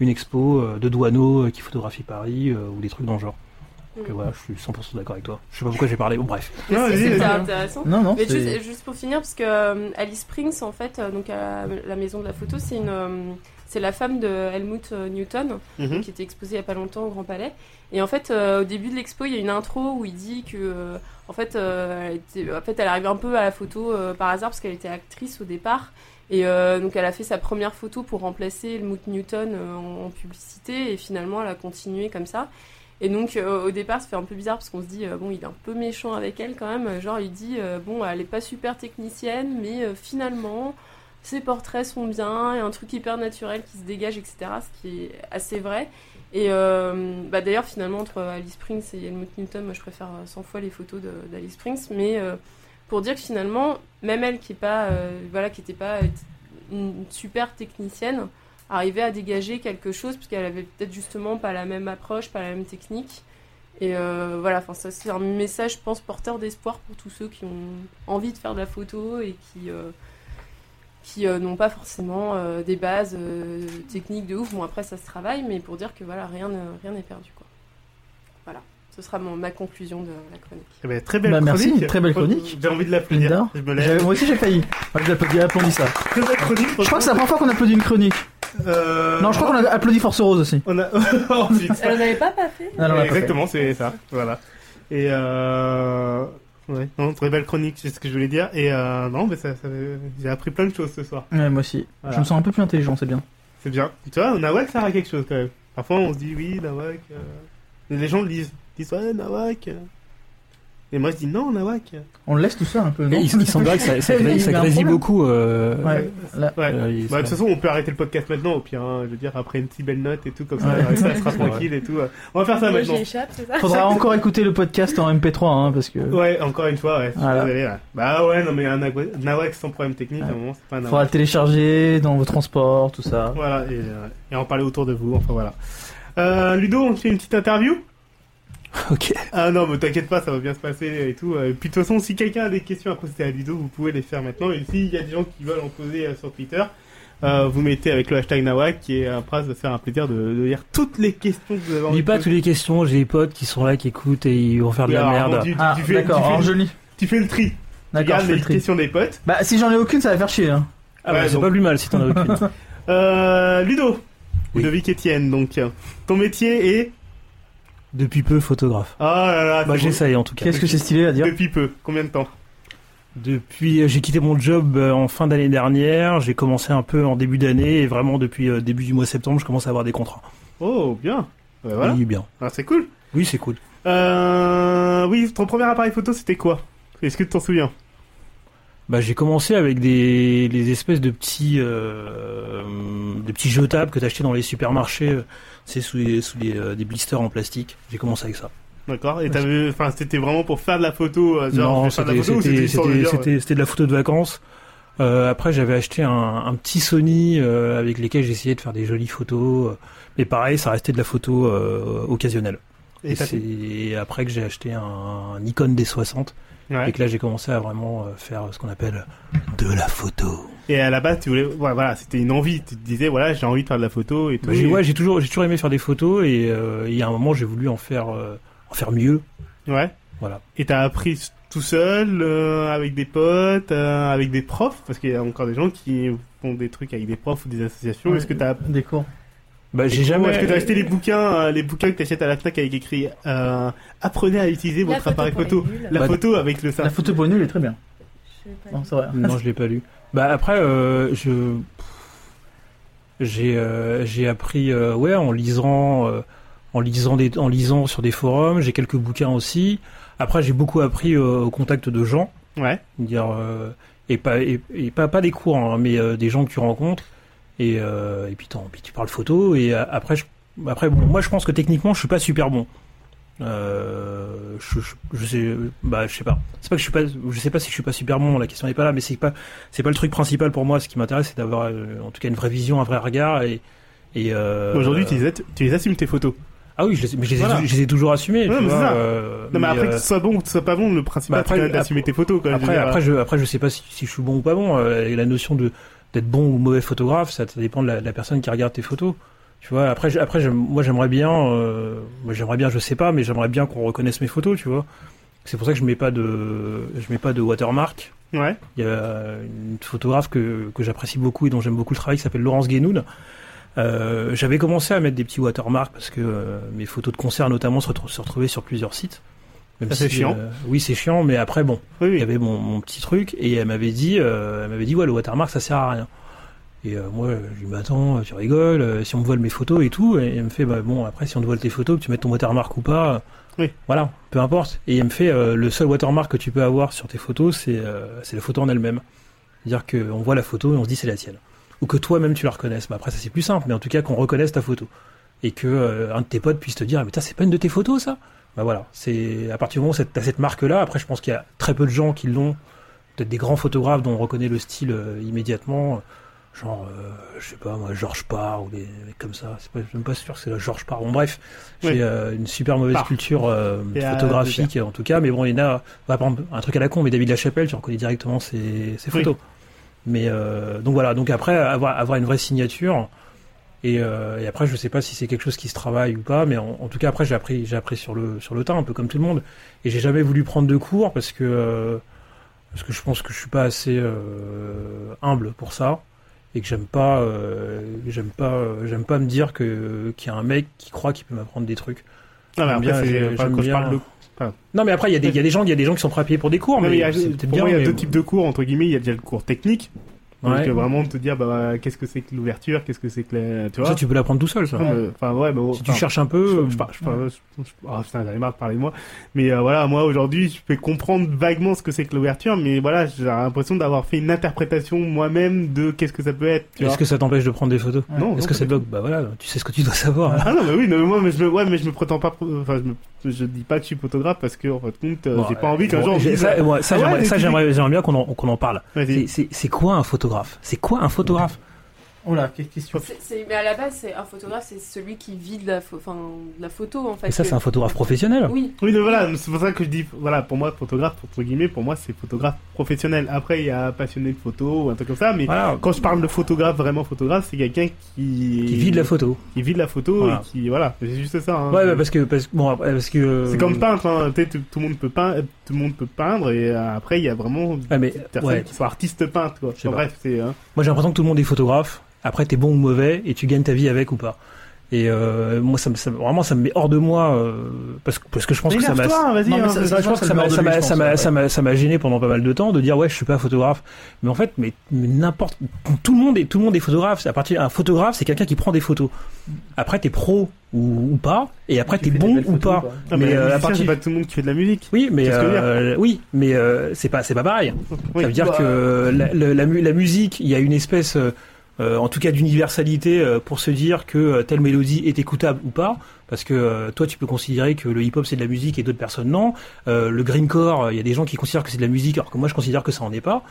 une expo euh, de douaneaux euh, qui photographie Paris euh, ou des trucs dans le genre. Donc voilà, je suis 100% d'accord avec toi. Je sais pas pourquoi j'ai parlé. Bon bref. Non, C'était intéressant. Non, non, Mais juste, juste pour finir, parce que euh, Alice Springs, en fait, euh, donc à la maison de la photo, c'est une, euh, c'est la femme de Helmut Newton, Mhm. qui était exposée il y a pas longtemps au Grand Palais. Et en fait, euh, au début de l'expo, il y a une intro où il dit que, euh, en fait, euh, elle était- en fait, elle arrive un peu à la photo euh, par hasard parce qu'elle était actrice au départ. Et euh, donc, elle a fait sa première photo pour remplacer Helmut Newton euh, en, publicité. Et finalement, elle a continué comme ça. Et donc, euh, au départ, ça fait un peu bizarre parce qu'on se dit, bon, il est un peu méchant avec elle quand même. Genre, il dit, bon, elle est pas super technicienne, mais finalement, ses portraits sont bien, il y a un truc hyper naturel qui se dégage, etc. Ce qui est assez vrai. Et bah, d'ailleurs, finalement, entre Alice Springs et Helmut Newton, moi je préfère euh, 100 fois les photos d'Alice Springs. Mais pour dire que finalement, même elle qui est pas, euh, n'était une super technicienne, arrivait à dégager quelque chose, parce qu'elle avait peut-être justement pas la même approche, pas la même technique. Et euh, voilà, enfin, ça c'est un message, je pense, porteur d'espoir pour tous ceux qui ont envie de faire de la photo et qui, euh, n'ont pas forcément des bases techniques de ouf. Bon, après, ça se travaille, mais pour dire que voilà, rien rien n'est perdu. Ce sera mon- ma conclusion de la chronique. Eh ben, très belle Bah, merci, chronique. très belle chronique. J'ai envie de l'applaudir. Je me lève. Moi aussi j'ai failli. Moi j'ai applaudi, applaudi ça. Très belle chronique. Je crois que c'est la première fois qu'on applaudit une chronique. Euh... Non, je crois qu'on a applaudi Force Rose aussi. On a... [laughs] oh, putain. Elle en avait pas pas fait Non, non. Exactement, c'est ça. Voilà. Et euh... Ouais, non, très belle chronique, c'est ce que je voulais dire. Et euh, non, mais ça, ça- j'ai appris plein de choses ce soir. Ouais, moi aussi. Voilà. Je me sens un peu plus intelligent, c'est bien. C'est bien. Tu vois, Nawak, ça a quelque chose quand même. Parfois, on se dit oui, Nawak. euh, Les gens le disent. Ils disent ouais, Nawak. Et moi, je dis non, Nawak. On le laisse tout ça un peu. Il, il semblerait que ça, ça, [laughs] grésille- ça beaucoup. Euh, Ouais, là. Ouais. euh, il- Bah, de toute façon, on peut arrêter le podcast maintenant, au pire. hein. je veux dire, après une si belle note et tout, comme ça, Ouais. ça sera [laughs] tranquille et tout. On va faire ça Moi maintenant. échappe, ça Faudra encore écouter le podcast en MP3, hein, parce que. Ouais, encore une fois, ouais. je suis Voilà. désolé, ouais. Bah ouais, non, mais un Nawa- Nawak sans problème technique, à un moment, c'est pas un Faudra le télécharger dans vos transports, tout ça. Voilà, et, euh, et en parler autour de vous, enfin voilà. Euh, Ludo, on fait une petite interview? [laughs] Ok. Ah non, mais t'inquiète pas, ça va bien se passer et tout. Euh, Puis de toute façon, si quelqu'un a des questions à poser à Ludo, vous pouvez les faire maintenant. Et s'il y a des gens qui veulent en poser euh, sur Twitter, euh, vous mettez avec le hashtag Nawak, qui est un phrase de faire un plaisir de, de lire toutes les questions que vous avez envie Lis pas toutes les questions, j'ai des potes qui sont là, qui écoutent et ils vont faire de la alors, merde. Tu, tu- Ah, tu fais, d'accord, tu, fais, alors je lis. tu fais le tri. D'accord, je fais les le tri. questions des potes. Bah, si j'en ai aucune, ça va faire chier, hein. Ah bah, c'est donc- pas plus mal si t'en as aucune. [laughs] Euh, Ludo, Oui. Ludovic Etienne, donc, ton métier est Depuis peu photographe. Oh là là, Bah j'essaye en tout cas. Qu'est-ce que c'est stylé à dire Depuis peu. Combien de temps Depuis, euh, j'ai quitté mon job euh, en fin d'année dernière. J'ai commencé un peu en début d'année et vraiment depuis euh, début du mois de septembre, je commence à avoir des contrats. Oh, bien. Ouais, voilà. Oui, bien. Ah, c'est cool. Oui, c'est cool. Euh, oui, ton premier appareil photo, c'était quoi? Est-ce que tu t'en souviens? Bah, j'ai commencé avec des, des espèces de petits, euh, de petits jetables que t'achetais dans les supermarchés. C'est sous, sous euh, des blisters en plastique. J'ai commencé avec ça. D'accord. Et t'avais, enfin, c'était vraiment pour faire de la photo, euh, genre non, c'était de de la photo de vacances. Euh, après, j'avais acheté un, un petit Sony euh, avec lesquels j'essayais de faire des jolies photos. Mais pareil, ça restait de la photo occasionnelle. Et Et t'as après que j'ai acheté un, un Nikon D60 Ouais. et que là j'ai commencé à vraiment faire ce qu'on appelle de la photo. Et à la base, tu voulais, ouais, voilà, c'était une envie. Tu te disais, voilà, j'ai envie de faire de la photo et tout. J'ai ouais, j'ai toujours j'ai toujours aimé faire des photos et euh, il y a un moment j'ai voulu en faire euh, en faire mieux. Ouais. Voilà. Et t'as appris tout seul, euh, avec des potes, euh, avec des profs, parce qu'il y a encore des gens qui font des trucs avec des profs ou des associations. Est-ce que t'as Des cours. Bah, j'ai jamais Est-ce que t'as acheté les bouquins, euh, les bouquins que t'achètes à la Fnac avec écrit euh, Apprenez à utiliser La votre appareil photo. La Bah, photo avec le. La photo pour les nuls est très bien. Je sais pas Non, c'est vrai. Non, je l'ai pas lu. Bah après, euh, je j'ai euh, j'ai appris euh, ouais en lisant en lisant des en lisant sur des forums. J'ai quelques bouquins aussi. Après, j'ai beaucoup appris au contact de gens, Ouais. dire et pas et, et pas pas des cours, hein, mais des gens que tu rencontres. Et et puis, puis tu parles photo et après je, après bon, moi je pense que techniquement je suis pas super bon. Euh, je, je, je sais, bah, je sais pas. C'est pas que je suis pas, je sais pas si je suis pas super bon. La question n'est pas là, mais c'est pas, c'est pas le truc principal pour moi. Ce qui m'intéresse, c'est d'avoir, euh, en tout cas, une vraie vision, un vrai regard et, et euh, Aujourd'hui, tu, les as- tu les assumes tes photos. Ah oui, je les, mais je les, ai, Voilà. je les ai toujours. Ouais, mais vois, euh, Non, mais, après euh, que ce soit bon ou que ce soit pas bon, le principal, bah, c'est d'assumer tes photos. Quand même, après, après, je, après, je sais pas si, si je suis bon ou pas bon. Euh, et la notion de d'être bon ou mauvais photographe, ça, ça dépend de la, de la personne qui regarde tes photos. Tu vois. Après, après, moi, j'aimerais bien, euh, j'aimerais bien, je sais pas, mais j'aimerais bien qu'on reconnaisse mes photos, tu vois. C'est pour ça que je mets pas de, je mets pas de watermark. Ouais. Il y a une photographe que, que j'apprécie beaucoup et dont j'aime beaucoup le travail qui s'appelle Laurence Guénoun. Euh, J'avais commencé à mettre des petits watermarks parce que euh, mes photos de concert notamment se, retrou- se retrouvaient sur plusieurs sites. Même Ça, c'est chiant. euh, oui, c'est chiant, mais après bon, Oui, il y avait mon, mon petit truc et elle m'avait dit, elle m'avait dit ouais le watermark ça sert à rien. Et euh, moi je lui dis mais attends tu rigoles, euh, si on me vole mes photos et tout, et elle me fait bah bon après si on te vole tes photos que tu mets ton watermark ou pas, euh, Oui. voilà peu importe. Et elle me fait euh, le seul watermark que tu peux avoir sur tes photos c'est c'est la photo en elle-même, c'est-à-dire qu'on voit la photo et on se dit c'est la tienne, ou que toi-même tu la reconnaisses. Bah après ça c'est plus simple, mais en tout cas qu'on reconnaisse ta photo et que un de tes potes puisse te dire mais ça c'est pas une de tes photos ça? Bah voilà, c'est à partir du moment où tu as cette marque-là, après je pense qu'il y a très peu de gens qui l'ont, peut-être des grands photographes dont on reconnaît le style immédiatement, genre, euh, je sais pas moi, Georges Parr ou des mecs comme ça, c'est pas, même pas sûr que c'est la Georges Parr. Bon bref, Oui. j'ai euh, une super mauvaise Parr. culture euh, photographique en tout cas, mais bon, il y en a, on va prendre un truc à la con, mais David Lachapelle, tu reconnais directement ses, ses Oui. photos. Mais donc voilà, donc après avoir, avoir une vraie signature. Et, et après, je sais pas si c'est quelque chose qui se travaille ou pas, mais en, en tout cas, après, j'ai appris, j'ai appris sur le sur le tas, un peu comme tout le monde. Et j'ai jamais voulu prendre de cours parce que parce que je pense que je suis pas assez humble pour ça et que j'aime pas euh, j'aime pas j'aime pas me dire que qu'il y a un mec qui croit qu'il peut m'apprendre des trucs. Non, mais J'aime après, bien, je parle de Non, mais après, il y a des il y a des gens il y a des gens qui sont prêts à payer pour des cours, Non, mais mais, c'est peut-être bien. il y a mais deux types de cours, entre guillemets. Il y a déjà le cours technique. Donc, Ouais. euh, vraiment te dire, bah, qu'est-ce que c'est que l'ouverture, qu'est-ce que c'est que la, tu vois. Ça, tu peux l'apprendre tout seul, ça. Enfin, ouais, mais bon, Si tu cherches un peu, je, je, par- je, je- oh, putain, marre de parler de moi. Mais euh, voilà, moi aujourd'hui, je peux comprendre vaguement ce que c'est que l'ouverture, mais voilà, j'ai l'impression d'avoir fait une interprétation moi-même de qu'est-ce que ça peut être. Est-ce que ça t'empêche de prendre des photos Non, Est-ce que ça bloque Bah voilà, tu sais ce que tu dois savoir. Ah non, mais oui, non, mais moi, mais je me, ouais, mais je me prétends pas, enfin, je, me, je dis pas que je suis photographe parce que, en fin de compte, euh, Bon, j'ai pas envie qu'un bon, jour dise, ça, euh, Ah j'aimerais, ça, j'aimerais, j'aimerais bien qu'on en, qu'on en parle. vas-y. C'est- C'est c'est quoi un photographe C'est quoi un photographe? Oh là, quelle question. C'est- c'est- mais à la base, c'est un photographe, c'est celui qui vit de la, pho- enfin, de la photo en fait. Et ça, Que- c'est un photographe professionnel. Oui, Oui, mais voilà, c'est pour ça que je dis, voilà, pour moi, photographe, entre guillemets, pour moi, c'est photographe professionnel. Après, il y a passionné de photo ou un truc comme ça, mais Voilà. quand je parle de photographe, vraiment photographe, c'est quelqu'un qui... Qui vit de la photo. Qui vit de la photo Voilà. et qui, voilà, c'est juste ça. Hein. Ouais, bah, parce que, parce, bon, après, parce que. euh, C'est comme peintre, hein. tu sais, tout, tout le monde peut peindre, tout le monde peut peindre, et euh, après, il y a vraiment mais, des personnes ouais. qui sont artistes peintres, quoi. Enfin, bref, c'est, hein. Moi, j'ai l'impression que tout le monde est photographe. Après, t'es bon ou mauvais et tu gagnes ta vie avec ou pas. Et euh, moi, ça me, ça, me- vraiment, ça me met hors de moi euh, parce que parce que je pense que ça m'a mais hein, ça- ça- que m'a meurt de ça lui, m'a je ça pense, m'a ouais. ça m'a ça m'a gêné pendant pas mal de temps de dire ouais je suis pas photographe mais en fait mais, mais n'importe tout le monde est tout le monde est photographe c'est à partir un photographe c'est quelqu'un qui prend des photos après t'es pro ou, ou pas et après Tu t'es bon ou pas Non, mais, mais, euh, à partir- c'est pas tout le monde qui fait de la musique. oui mais euh, oui mais euh, c'est pas c'est pas pareil Oui. ça veut dire Bah, que la, la- la mu- la musique, il y a une espèce, en tout cas d'universalité, euh, pour se dire que euh, telle mélodie est écoutable ou pas. Parce que euh, toi, tu peux considérer que le hip-hop c'est de la musique et d'autres personnes non. Euh, le greencore, euh, il y a des gens qui considèrent que c'est de la musique, alors que moi je considère que ça en est pas.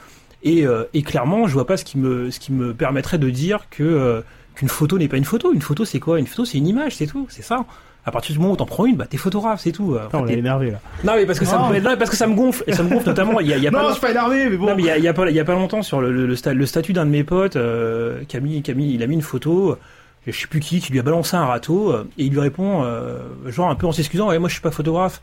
Et, euh, et clairement, je vois pas ce qui me, ce qui me permettrait de dire que euh, qu'une photo n'est pas une photo. Une photo, c'est quoi? Une photo, c'est une image, c'est tout, c'est ça. À partir du moment où t'en prends une, bah t'es photographe, c'est tout. Putain, on Enfin, l'a t'es- énervé là. non mais parce que ça Non. me, non, parce que ça me gonfle et ça me gonfle notamment. Il y a, y a pas Non, je suis pas énervé, mais bon. non, mais il y a, il y a pas, il y a pas longtemps sur le, le, le sta- le statut d'un de mes potes, euh, a mis- il a mis une photo, euh, je sais plus qui, qui lui a balancé un râteau, euh, et il lui répond, euh, genre un peu en s'excusant, ouais, moi je suis pas photographe.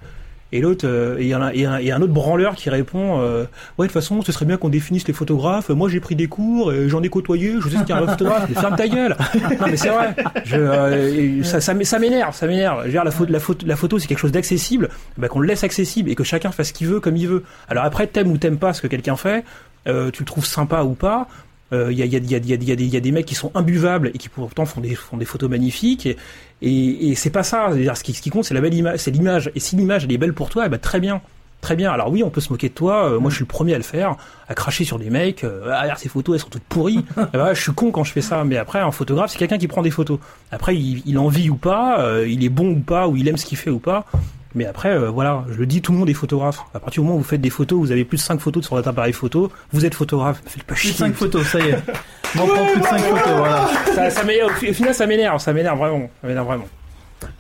Et l'autre, euh, il y a, un, autre branleur qui répond, euh, ouais, de toute façon, ce serait bien qu'on définisse les photographes. Moi, j'ai pris des cours, j'en ai côtoyé, je sais ce qu'est un photographe. Ferme ta gueule. Non, mais c'est vrai. Je, euh, ça, ça, m'é- ça m'énerve, ça m'énerve. La photo, la la photo, c'est quelque chose d'accessible, bah, qu'on le laisse accessible et que chacun fasse ce qu'il veut comme il veut. Alors après, t'aimes ou t'aimes pas ce que quelqu'un fait, euh, tu le trouves sympa ou pas. Il y, a, il y, a, il y, a, il y, a, il y, a des- mecs qui sont imbuvables et qui pourtant font des, font des photos magnifiques. Et, et, et c'est pas ça. Ce qui, ce qui compte, c'est la belle image. C'est l'image. Et si l'image elle est belle pour toi, eh ben, très bien. Très bien. Alors oui, on peut se moquer de toi. euh, moi, je suis le premier à le faire, à cracher sur des mecs. Euh, ah, ces photos, elles sont toutes pourries. [laughs] Eh ben, je suis con quand je fais ça. Mais après, un photographe, c'est quelqu'un qui prend des photos. Après, il, il en vit ou pas, euh, il est bon ou pas, ou il aime ce qu'il fait ou pas. Mais après, euh, voilà, je le dis, tout le monde est photographe. À partir du moment où vous faites des photos, vous avez plus de 5 photos sur votre appareil photo, vous êtes photographe. Faites pas Plus chier. de 5 photos, ça y est. [laughs] On prend plus de 5 photos, voilà. Ça, ça m'énerve. Au final, ça m'énerve. Ça m'énerve vraiment. Ça m'énerve vraiment.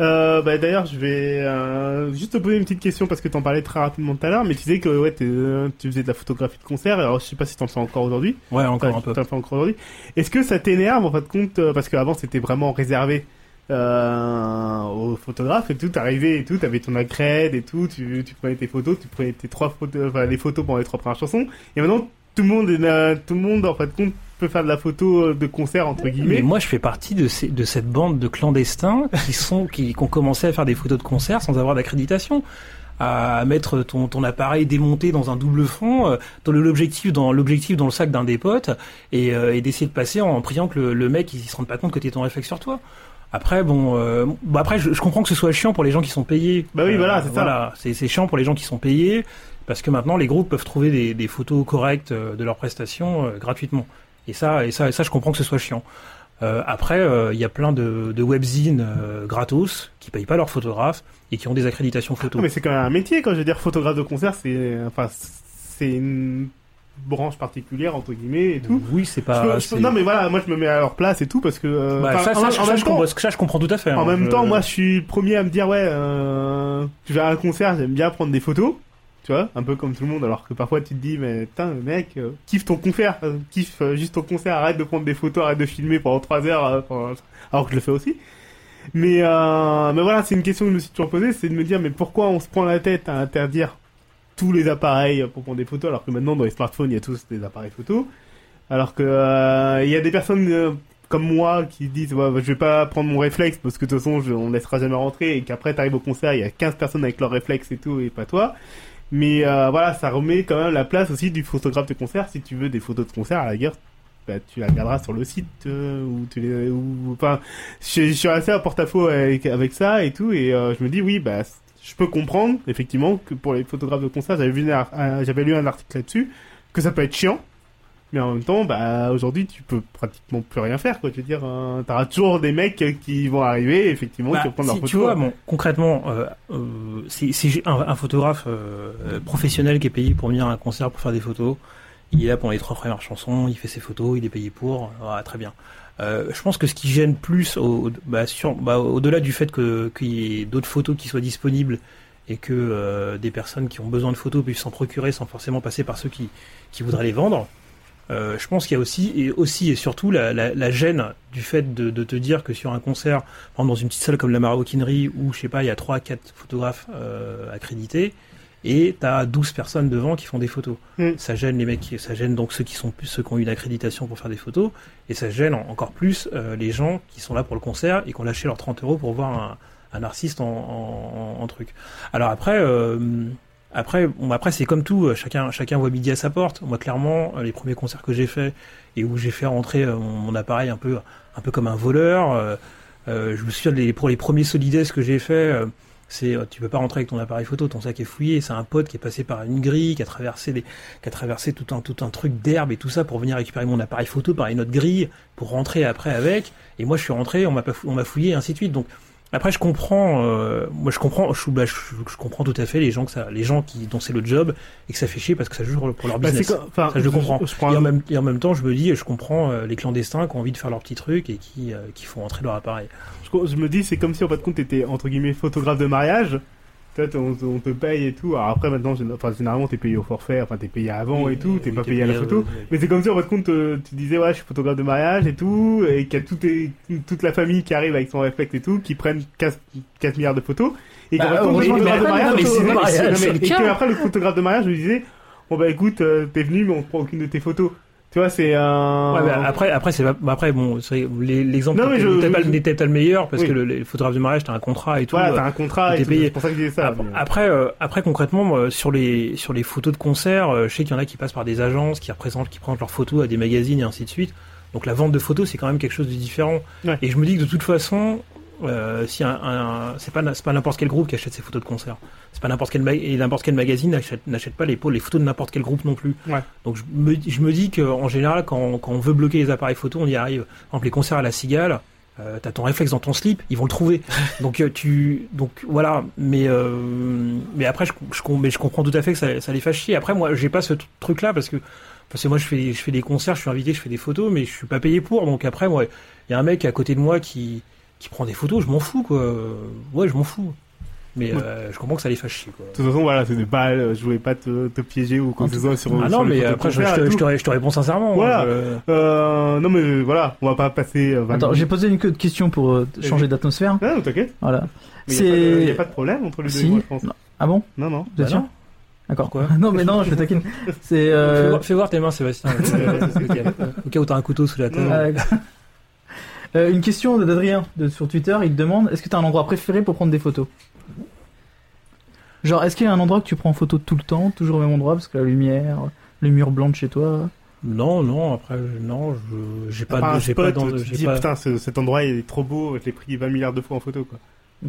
Euh, bah, d'ailleurs, je vais euh, juste te poser une petite question parce que t'en parlais très rapidement tout à l'heure, mais tu disais que ouais, euh, tu faisais de la photographie de concert. Alors, je sais pas si t'en fais encore aujourd'hui. Ouais, encore un peu. T'en fais encore aujourd'hui. Est-ce que ça t'énerve en fin de compte parce qu'avant c'était vraiment réservé euh, aux photographes et tout. T'arrivais et tout, t'avais ton accred et tout. Tu, tu prenais tes photos, tu prenais tes trois photos, enfin les photos pour les trois premières chansons. Et maintenant, tout le monde, est tout le monde en fin de compte peut faire de la photo euh, de concert entre Mais guillemets. moi, je fais partie de, ces, de cette bande de clandestins [laughs] qui sont qui, qui ont commencé à faire des photos de concert sans avoir d'accréditation, à mettre ton, ton appareil démonté dans un double fond, euh, dans l'objectif dans l'objectif dans le sac d'un des potes, et, euh, et d'essayer de passer en priant que le, le mec il se rende pas compte que t'es ton réflexe sur toi. Après, bon, euh, bon après, je, je comprends que ce soit chiant pour les gens qui sont payés. Bah oui, voilà, c'est ça. Voilà, c'est chiant pour les gens qui sont payés parce que maintenant les groupes peuvent trouver des, des photos correctes euh, de leurs prestations euh, gratuitement. Et ça, et ça, et ça, je comprends que ce soit chiant. Euh, après, euh, il y a plein de, de webzines euh, gratos qui payent pas leurs photographes et qui ont des accréditations photos. Non, mais c'est quand même un métier, quand je veux dire photographe de concert, c'est enfin c'est une branche particulière entre guillemets et tout. Oui, c'est Je pas. peux- je peux- c'est- non mais voilà, moi je me mets à leur place et tout parce que euh, Bah, ça, en, en même je temps, comprends, ça, je comprends tout à fait. en hein. même Je- temps, moi je suis le premier à me dire ouais, euh, tu vas à un concert, j'aime bien prendre des photos. Tu vois, un peu comme tout le monde, alors que parfois tu te dis, mais putain, mec, euh, kiffe ton concert, euh, kiffe euh, juste ton concert, arrête de prendre des photos, arrête de filmer pendant 3 heures, pendant- alors que je le fais aussi. Mais, euh, mais voilà, c'est une question que je me suis toujours posée, c'est de me dire, mais pourquoi on se prend la tête à interdire tous les appareils pour prendre des photos, alors que maintenant dans les smartphones, il y a tous des appareils photos. Alors que euh, il y a des personnes euh, comme moi qui disent, ouais, bah, je vais pas prendre mon réflexe parce que de toute façon, je, on laissera jamais rentrer et qu'après t'arrives au concert, il y a 15 personnes avec leur réflexe et tout et pas toi. Mais euh, voilà, ça remet quand même la place aussi du photographe de concert. Si tu veux des photos de concert, à la guerre, bah, tu la regarderas sur le site euh, ou tu les, ou enfin, je, suis assez à porte-à-faux avec, avec ça et tout et je me dis oui, bah je peux comprendre effectivement que pour les photographes de concert, j'avais vu j'avais lu un article là-dessus que ça peut être chiant. Mais en même temps, bah aujourd'hui, tu peux pratiquement plus rien faire, quoi. Je veux dire, euh, t'auras toujours des mecs qui vont arriver, effectivement, Bah, qui vont prendre si, leurs tu photos. vois, bon, concrètement, euh, euh, si, si j'ai un, un photographe euh, professionnel qui est payé pour venir à un concert pour faire des photos, il est là pendant les trois premières chansons, il fait ses photos, il est payé pour, ah, très bien. Euh, je pense que ce qui gêne plus, au, bah, bah, au-delà du fait qu'il y ait d'autres photos qui soient disponibles et que euh, des personnes qui ont besoin de photos puissent s'en procurer sans forcément passer par ceux qui, voudraient les vendre, euh, je pense qu'il y a aussi et surtout la, gêne du fait de, te dire que sur un concert, dans une petite salle comme la Maroquinerie où je sais pas, il y a trois quatre photographes accrédités et t'as 12 personnes devant qui font des photos. Mm. Ça gêne les mecs, qui- ça gêne donc ceux qui sont plus ceux qui ont eu une accréditation pour faire des photos, et ça gêne en- encore plus euh, les gens qui sont là pour le concert et qui ont lâché leurs 30 euros pour voir un, un artiste en, en, en- truc. Alors après, euh, après, bon, après c'est comme tout, euh, chacun, chacun voit midi à sa porte. Moi, clairement, euh, les premiers concerts que j'ai fait et où j'ai fait rentrer mon, mon appareil un peu, un peu comme un voleur. euh, je me souviens des- pour les premiers solides que j'ai fait. C'est euh, tu peux pas rentrer avec ton appareil photo, ton sac est fouillé. C'est un pote qui est passé par une grille, qui a traversé des, qui a traversé tout un tout un truc d'herbe et tout ça pour venir récupérer mon appareil photo par une autre grille pour rentrer après avec. Et moi je suis rentré, on m'a pas fou- on m'a fouillé et ainsi de suite. Donc après je comprends, euh, moi je comprends, je, bah, je, je comprends tout à fait les gens que ça, les gens qui dont c'est le job et que ça fait chier parce que ça joue pour leur Bah, business. enfin, Ça, je le comprends. Je, Et en, même, et en même temps, je me dis, je comprends euh, les clandestins qui ont envie de faire leur petit truc et qui, euh, qui font entrer leur appareil. Je, je me dis, c'est comme si en fait compte t'étais entre guillemets photographe de mariage. Toi, on, on te paye et tout. Alors après, maintenant, enfin, généralement, t'es payé au forfait. Enfin, t'es payé avant et tout. T'es Oui, pas payé à la photo. Mais c'est comme si en fait compte euh, tu disais ouais je suis photographe de mariage et tout et qu'il y a tout toute la famille qui arrive avec son réflexe et tout qui prennent 4, 4 milliards de photos et qu'en Bah, fait, compte, le photographe de mais- mariage lui disait bon bah écoute euh, t'es venu mais on prend aucune de tes photos tu vois c'est un Ouais, bah, après, après, c'est pas- après, bon, c'est- les- l'exemple je- n'était pas, je- pas le meilleur parce Oui. que le, le photographe de mariage, t'as un contrat et tout. voilà euh, t'as un contrat et payé. c'est pour ça que je ça Après, euh, après concrètement, moi, sur les sur les photos de concert, euh, je sais qu'il y en a qui passent par des agences, qui représentent, qui prennent leurs photos à des magazines et ainsi de suite. Donc la vente de photos, c'est quand même quelque chose de différent. Ouais. Et je me dis que de toute façon, euh, si un, un- c'est pas c'est pas n'importe quel groupe qui achète ses photos de concert. C'est pas n'importe quel et n'importe quel magazine n'achète pas les, les photos de n'importe quel groupe non plus. Ouais. Donc je me je me dis que en général, quand quand on veut bloquer les appareils photo, on y arrive. Par exemple, les concerts à la Cigale. Euh, t'as ton réflexe dans ton slip, ils vont le trouver. [laughs] donc euh, tu, donc voilà. Mais euh, mais après, je, je, mais je comprends tout à fait que ça, ça les fasse chier. Après, moi, j'ai pas ce truc là parce que parce que moi, je fais je fais des concerts, je suis invité, je fais des photos, mais je suis pas payé pour. Donc après, moi, il y a un mec à côté de moi qui qui prend des photos, je m'en fous quoi. Ouais, je m'en fous. Mais euh, je comprends que ça les fasse chier quoi. de toute façon voilà c'était pas euh, je voulais pas te, te piéger ou quoi que ce soit sur Ah non, mais après, je, te, je, te, je te réponds sincèrement. Voilà. hein, je- Euh, non mais voilà on va pas passer 20 Attends, j'ai posé une queue de question pour changer d'atmosphère. Ah, non t'inquiète Voilà. mais y a pas de- y a C'est. pas de problème entre les deux Si. moi, je pense Non. Ah bon? Non non Vous êtes Bah sûr? non. D'accord. Pourquoi? [laughs] Non, mais non, je taquine. [laughs] C'est. Fais, voir, fais voir tes mains, Sébastien. [laughs] Au cas où t'as un couteau sous la table. Euh, une question d'Adrien de, sur Twitter, il te demande est-ce que tu as un endroit préféré pour prendre des photos? Genre, est-ce qu'il y a un endroit que tu prends en photo tout le temps, toujours au même endroit, parce que la lumière, les murs blancs de chez toi? Non, non, après, je- non, je- j'ai pas, pas de- un j'ai pas spot où d'en- tu te j'ai dis pas- putain ce- cet endroit il est trop beau je l'ai pris 20 milliards de fois en photo quoi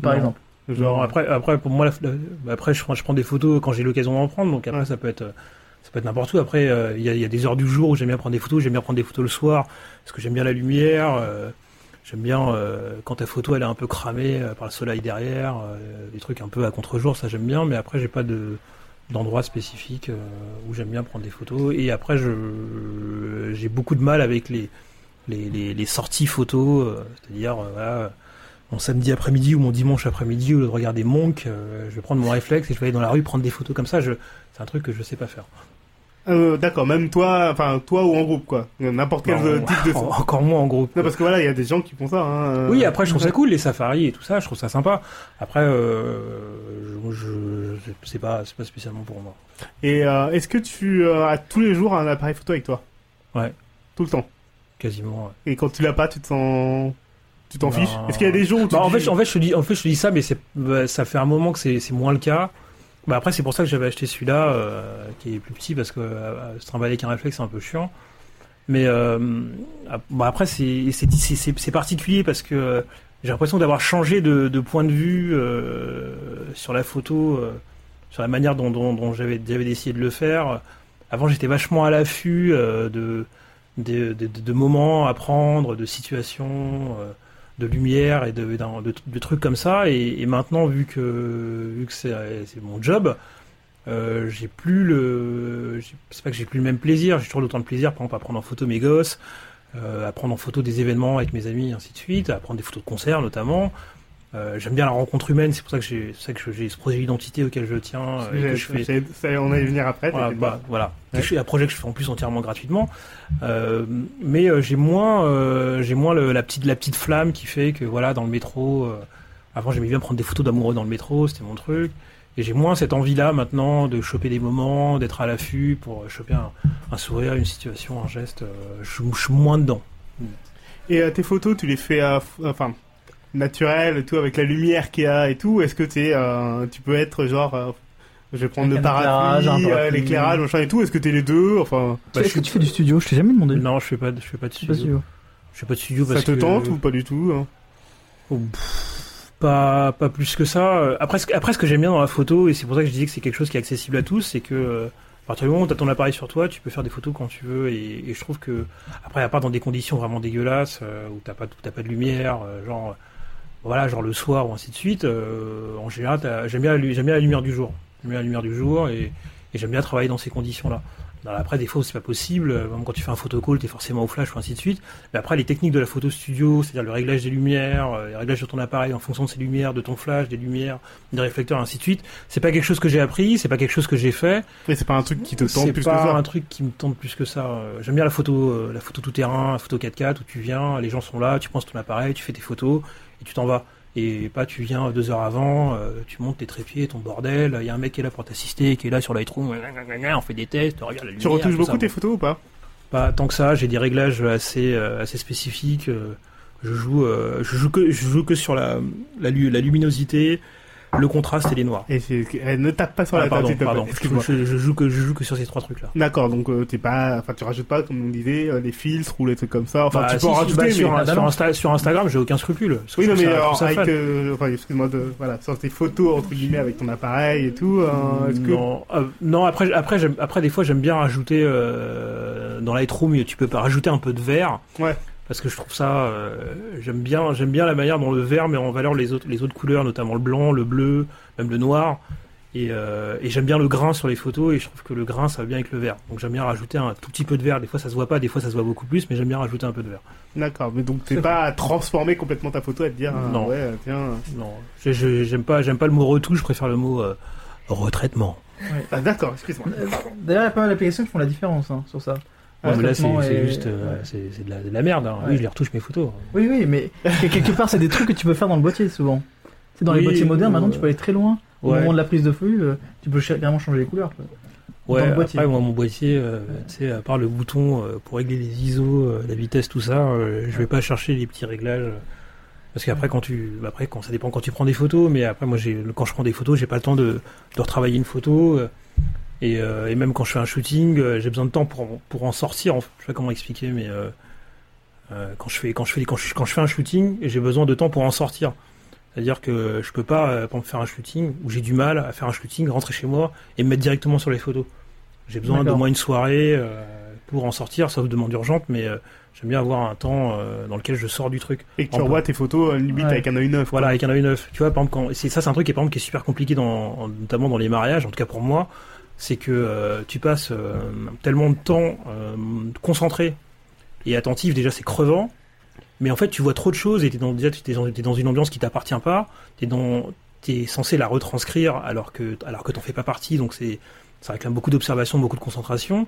Par Non. exemple. Genre après, après pour moi, la- la- après je prends, je prends des photos quand j'ai l'occasion d'en prendre. Donc après Ouais. ça peut être, ça peut être n'importe où. Après euh, il y, a, il y a des heures du jour où j'aime bien prendre des photos. J'aime bien prendre des photos le soir parce que j'aime bien la lumière. euh, j'aime bien euh, quand ta photo elle est un peu cramée euh, par le soleil derrière, euh, des trucs un peu à contre-jour, ça j'aime bien. Mais après j'ai pas de d'endroit spécifique où j'aime bien prendre des photos. Et après je j'ai beaucoup de mal avec les les, les, les sorties photos, c'est-à-dire mon samedi après-midi ou mon dimanche après-midi, au lieu de regarder Monk, je vais prendre mon réflexe et je vais aller dans la rue prendre des photos comme ça. Je, c'est un truc que je sais pas faire. Euh, d'accord même toi enfin toi ou en groupe quoi n'importe quel Non, euh, type de [laughs] en- encore moins en groupe. non parce que voilà il y a des gens qui font ça hein, Oui, après je trouve ça cool les safaris et tout ça, je trouve ça sympa. Après, euh, je, je, c'est pas, c'est pas spécialement pour moi. et euh, est-ce que tu euh, as tous les jours un appareil photo avec toi? Ouais. tout le temps? Quasiment. ouais. et quand tu l'as pas tu te sens tu t'en fiches? Est-ce qu'il y a des jours où tu Bah, en dis- fait, en fait, je te dis, en fait, je te dis ça, mais c'est, bah, ça fait un moment que c'est moins le cas. Bah après, c'est pour ça que j'avais acheté celui-là, euh, qui est plus petit, parce que euh, se trimballer avec un réflexe, c'est un peu chiant. Mais euh, ah, bah après, c'est, c'est, particulier parce que euh, j'ai l'impression d'avoir changé de, de point de vue euh, sur la photo, euh, sur la manière dont, dont, dont j'avais, j'avais décidé de le faire. Avant, j'étais vachement à l'affût euh, de, de, de moments à prendre, de situations. De lumière et de, de, de trucs comme ça. Et, maintenant, vu que, vu que c'est, mon job, euh, j'ai plus le. C'est pas que j'ai plus le même plaisir, j'ai toujours autant de plaisir, par exemple, à prendre en photo mes gosses, euh, à prendre en photo des événements avec mes amis, ainsi de suite, à prendre des photos de concerts notamment. Euh, j'aime bien la rencontre humaine, c'est pour ça que j'ai, ça que j'ai ce projet d'identité auquel je tiens euh, et que je fais. ça, on allait venir après Voilà, bah, voilà. Ouais. Un projet que je fais en plus entièrement gratuitement. Euh, mais euh, j'ai moins, j'ai moins le- la petite, la petite flamme qui fait que voilà, dans le métro. avant, j'aimais bien prendre des photos d'amoureux dans le métro, c'était mon truc. Et j'ai moins cette envie-là maintenant de choper des moments, d'être à l'affût pour choper un, un sourire, une situation, un geste. je, suis moins dedans. Et tes photos, tu les fais, f- enfin, naturelles, et tout, avec la lumière qu'il y a et tout. Est-ce que t'es, euh, tu peux être genre, euh, je vais prendre Avec le un éclairage, un parapluie, euh, parapluie. l'éclairage, machin et tout. Est-ce que t'es les deux Enfin, Bah, Est-ce que tu fais du studio? Je t'ai jamais demandé. Non, je fais pas, de- je fais pas de Je sais pas studio. Je fais pas de studio ça parce te que tente ou pas du tout hein? Oh, pff, pas, pas plus que ça. Euh, Après, ce, après, ce que j'aime bien dans la photo, et c'est pour ça que je disais que c'est quelque chose qui est accessible à tous, c'est que euh, à partir du moment où tu as ton appareil sur toi, tu peux faire des photos quand tu veux. Et, et je trouve que, après, à part dans des conditions vraiment dégueulasses, euh, où t'as pas, t'as pas de lumière, euh, genre, euh, voilà, genre le soir ou ainsi de suite, euh, en général, j'aime bien, bien la lumière du jour. J'aime bien la lumière du jour et, et j'aime bien travailler dans ces conditions-là. Après, des fois, c'est pas possible. Euh, Même quand tu fais un photocall, t'es forcément au flash ou ainsi de suite. Mais après, les techniques de la photo studio, c'est-à-dire le réglage des lumières, euh, les réglages de ton appareil en fonction de ces lumières, de ton flash, des lumières, des réflecteurs, ainsi de suite. C'est pas quelque chose que j'ai appris, c'est pas quelque chose que j'ai fait. Mais c'est pas un truc qui te tente C'est plus que pas ça. un truc qui me tente plus que ça. Euh, J'aime bien la photo, la photo tout terrain, la photo 4x4 où tu viens, les gens sont là, tu prends ton appareil, tu fais tes photos et tu t'en vas. Et pas tu viens deux heures avant, euh, tu montes tes trépieds, ton bordel, il y a un mec qui est là pour t'assister, qui est là sur Lightroom, on fait des tests, regarde la lumière. Tu retouches beaucoup ça. tes photos ou pas? Pas tant que ça, j'ai des réglages assez euh, assez spécifiques. euh, Je joue je joue que je joue que sur la la, lu- la luminosité, le contraste et les noirs. Et c'est- eh, ne tape pas sur Ah, la table, pardon, s'il plaît. pardon. Excuse-moi. Je, je joue que je joue que sur ces trois trucs là. D'accord, donc euh, t'es pas, enfin tu rajoutes pas comme on disait euh, les filtres ou les trucs comme ça. Enfin Bah, tu si, peux en rajouter, bah, mais sur, sur, non. Insta- sur Instagram, j'ai aucun scrupule. que oui non mais ça- ça avec, euh, enfin excuse-moi de, voilà, sur tes photos entre guillemets avec ton appareil et tout. euh, Est-ce que Non, euh, non, après, après, après, des fois, j'aime bien rajouter euh, dans Lightroom, tu peux pas rajouter un peu de vert. Ouais. Parce que je trouve ça, euh, j'aime bien, j'aime bien la manière dont le vert met en valeur les autres, les autres couleurs, notamment le blanc, le bleu, même le noir. Et, euh, et j'aime bien le grain sur les photos et je trouve que le grain ça va bien avec le vert. Donc j'aime bien rajouter un tout petit peu de vert. Des fois ça se voit pas, des fois ça se voit beaucoup plus, mais j'aime bien rajouter un peu de vert. D'accord, mais donc t'es pas à transformer complètement ta photo à te dire ah, Non. ouais tiens. Non, j'aime pas, j'aime pas le mot retouche, je préfère le mot euh, retraitement. Ah, d'accord, excuse-moi. D'ailleurs, il y a pas mal d'applications qui font la différence hein, sur ça. Ouais, là c'est et- juste, euh, c'est de, la- de la merde. hein. Oui, je les retouche mes photos. Oui, oui, mais que- quelque part, c'est des trucs que tu peux faire dans le boîtier souvent. C'est dans les boîtiers modernes, maintenant, ouais. tu peux aller très loin. Au moment de la prise de flux, euh, tu peux carrément changer les couleurs. quoi. Ouais, après, moi, mon boîtier, euh, tu sais, à part le bouton euh, pour régler les ISO, euh, la vitesse, tout ça, euh, je vais pas chercher les petits réglages. euh, Parce qu'après, quand tu, après, quand ça dépend quand tu prends des photos, mais après, moi, j'ai, quand je prends des photos, j'ai pas le temps de, de retravailler une photo. Euh, et, euh, et même quand je fais un shooting, euh, j'ai besoin de temps pour, pour en sortir. en- Je sais pas comment expliquer, mais euh, euh, quand je fais, quand je fais, quand je, quand je fais un shooting, j'ai besoin de temps pour en sortir. C'est-à-dire que je peux pas, euh, par exemple, faire un shooting où j'ai du mal à faire un shooting, rentrer chez moi et me mettre directement sur les photos. J'ai besoin d'au moins une soirée euh, pour en sortir, sauf demande urgente, mais euh, j'aime bien avoir un temps euh, dans lequel je sors du truc. Et que tu On revois tes photos euh, limite Ouais. avec un œil neuf. Voilà, quoi. avec un œil neuf. Tu vois, par exemple, quand, ça, c'est un truc qui, par exemple, qui est super compliqué, dans, notamment dans les mariages, en tout cas pour moi, c'est que euh, tu passes euh, tellement de temps euh, concentré et attentif, déjà c'est crevant, mais en fait tu vois trop de choses et t'es dans, déjà tu t'es dans, t'es dans une ambiance qui t'appartient pas, t'es dans, t'es censé la retranscrire alors que, alors que t'en fais pas partie, donc c'est, ça réclame beaucoup d'observation, beaucoup de concentration.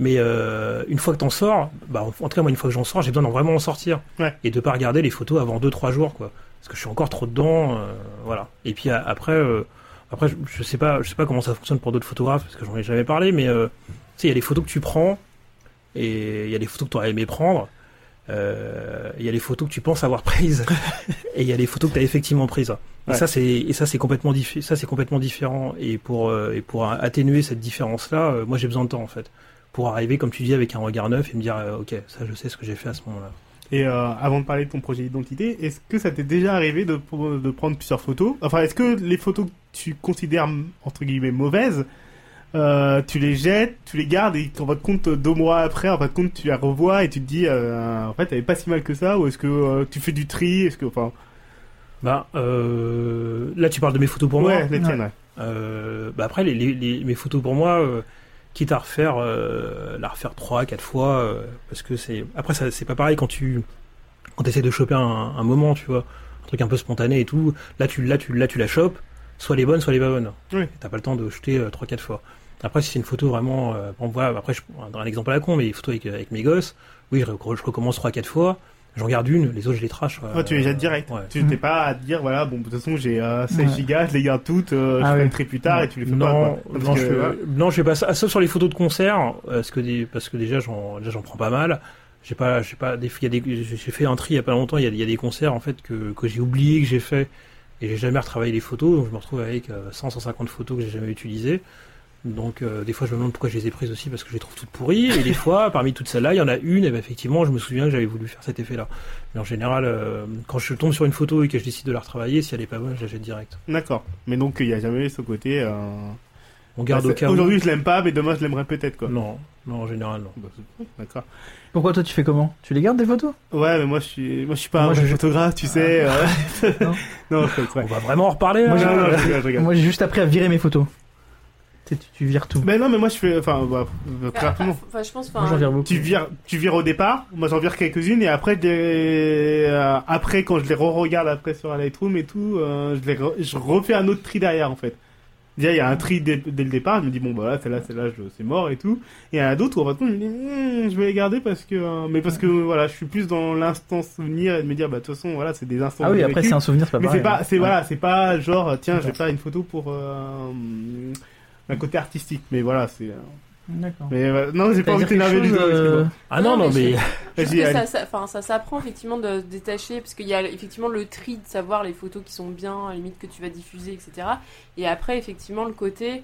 Mais une fois que t'en sors, bah, en, en tout cas moi une fois que j'en sors, j'ai besoin d'en vraiment en sortir. Ouais. et de pas regarder les photos avant 2-3 jours quoi. Parce que je suis encore trop dedans voilà. Et puis après après je, je sais pas je sais pas comment ça fonctionne pour d'autres photographes parce que j'en ai jamais parlé mais euh, tu sais il y a les photos que tu prends et il y a les photos que tu aurais aimé prendre euh, il y a les photos que tu penses avoir prises [laughs] et il y a les photos que tu as effectivement prises. Et Ouais. ça c'est et ça c'est complètement diffi- ça c'est complètement différent. Et pour euh, et pour atténuer cette différence là moi j'ai besoin de temps en fait pour arriver comme tu dis avec un regard neuf et me dire euh, ok ça je sais ce que j'ai fait à ce moment là Et euh, avant de parler de ton projet d'identité, est-ce que ça t'est déjà arrivé de, de prendre plusieurs photos? Enfin, est-ce que les photos que tu considères entre guillemets mauvaises, euh, tu les jettes, tu les gardes et en fin de compte deux mois après, en fin de compte tu les revois et tu te dis euh, en fait elle est pas si mal que ça ou est-ce que euh, tu fais du tri? Est-ce que enfin Bah, euh, là, tu parles de mes photos pour ouais moi. les tiennes ouais. Euh, bah après, les, les, les- mes photos pour moi, euh, quitte à refaire, euh, la refaire trois, quatre fois, euh, parce que c'est. Après, ça, c'est pas pareil quand tu quand essaies de choper un, un moment, tu vois, un truc un peu spontané et tout. Là, tu, là, tu, là, tu la chopes, soit les bonnes, soit les pas bonnes. Oui. T'as pas le temps de jeter euh, trois, quatre fois. Après, si c'est une photo vraiment, euh, bon, voilà, après, je prends un exemple à la con, mais les photos avec, avec mes gosses, oui, je recommence trois, quatre fois. J'en garde une, les autres je les trash. euh, Oh, tu les jettes direct. ouais. Tu t'es pas à te dire, voilà, bon, de toute façon, j'ai euh, 16 Ouais. gigas, je les garde toutes, euh, Ah je oui. ferai très plus tard et tu les fais non, pas, quoi. Parce non, que, je fais, voilà. non, je fais pas ça. Ah, Sauf sur les photos de concert, euh, parce que, des, parce que déjà, j'en, déjà, j'en prends pas mal. J'ai pas, j'ai pas, des, il y a des, j'ai fait un tri il y a pas longtemps. Il y a, y a des concerts en fait que, que j'ai oublié que j'ai fait et j'ai jamais retravaillé les photos. Donc je me retrouve avec euh, 100, 150 photos que j'ai jamais utilisées. Donc euh, des fois je me demande pourquoi je les ai prises aussi parce que je les trouve toutes pourries. Et des fois, parmi toutes celles-là, il y en a une et ben effectivement, je me souviens que j'avais voulu faire cet effet-là. Mais en général, euh, quand je tombe sur une photo et que je décide de la retravailler, si elle est pas bonne, je la jette direct. D'accord. Mais donc, il y a jamais ce côté, euh... On garde bah, au c'est- cas où. Aujourd'hui, je l'aime pas, mais demain, je l'aimerais peut-être, quoi. Non, non, en général non. Bah, D'accord. Pourquoi toi tu fais comment? Tu les gardes des photos? Ouais, mais moi, je suis, moi, je suis pas Moi, un je- photographe, tu sais. euh. [laughs] [laughs] Non. non, c'est vrai. On va vraiment en reparler là je je rigole. Moi j'ai juste appris à virer mes photos. Tu, sais, tu, tu vires tout. Ben non, mais moi, je fais, enfin, bah, euh, très Ah, rapidement. Enfin, je pense. Moi vire beaucoup. Tu vires, tu vires au départ. Moi, j'en vire quelques-unes et après, euh, après, quand je les re-regarde après sur Lightroom et tout, euh, je les, re- je refais un autre tri derrière, en fait. Déjà, il y a un tri dès, dès le départ. Je me dis bon, bah là, celle-là, celle-là, je- c'est mort et tout. Et il y en a d'autres où, en fait, je me dis, Hmm, je vais les garder parce que, euh, mais parce que, voilà, je suis plus dans l'instant souvenir et de me dire, bah, de toute façon, voilà, c'est des instants. Ah oui, après c'est un souvenir, c'est pas Mais c'est pas, c'est Ouais. voilà, c'est pas genre tiens, je vais faire une photo pour euh, un côté artistique. Mais voilà, c'est. euh, D'accord. Mais euh, non, j'ai pas envie de t'énerver du tout. euh. Ah non, non, Non, mais mais Parce [laughs] Vas-y, que ça, ça, enfin, ça s'apprend effectivement de se détacher, parce qu'il y a effectivement le tri de savoir les photos qui sont bien, à la limite que tu vas diffuser, etc. Et après, effectivement, le côté,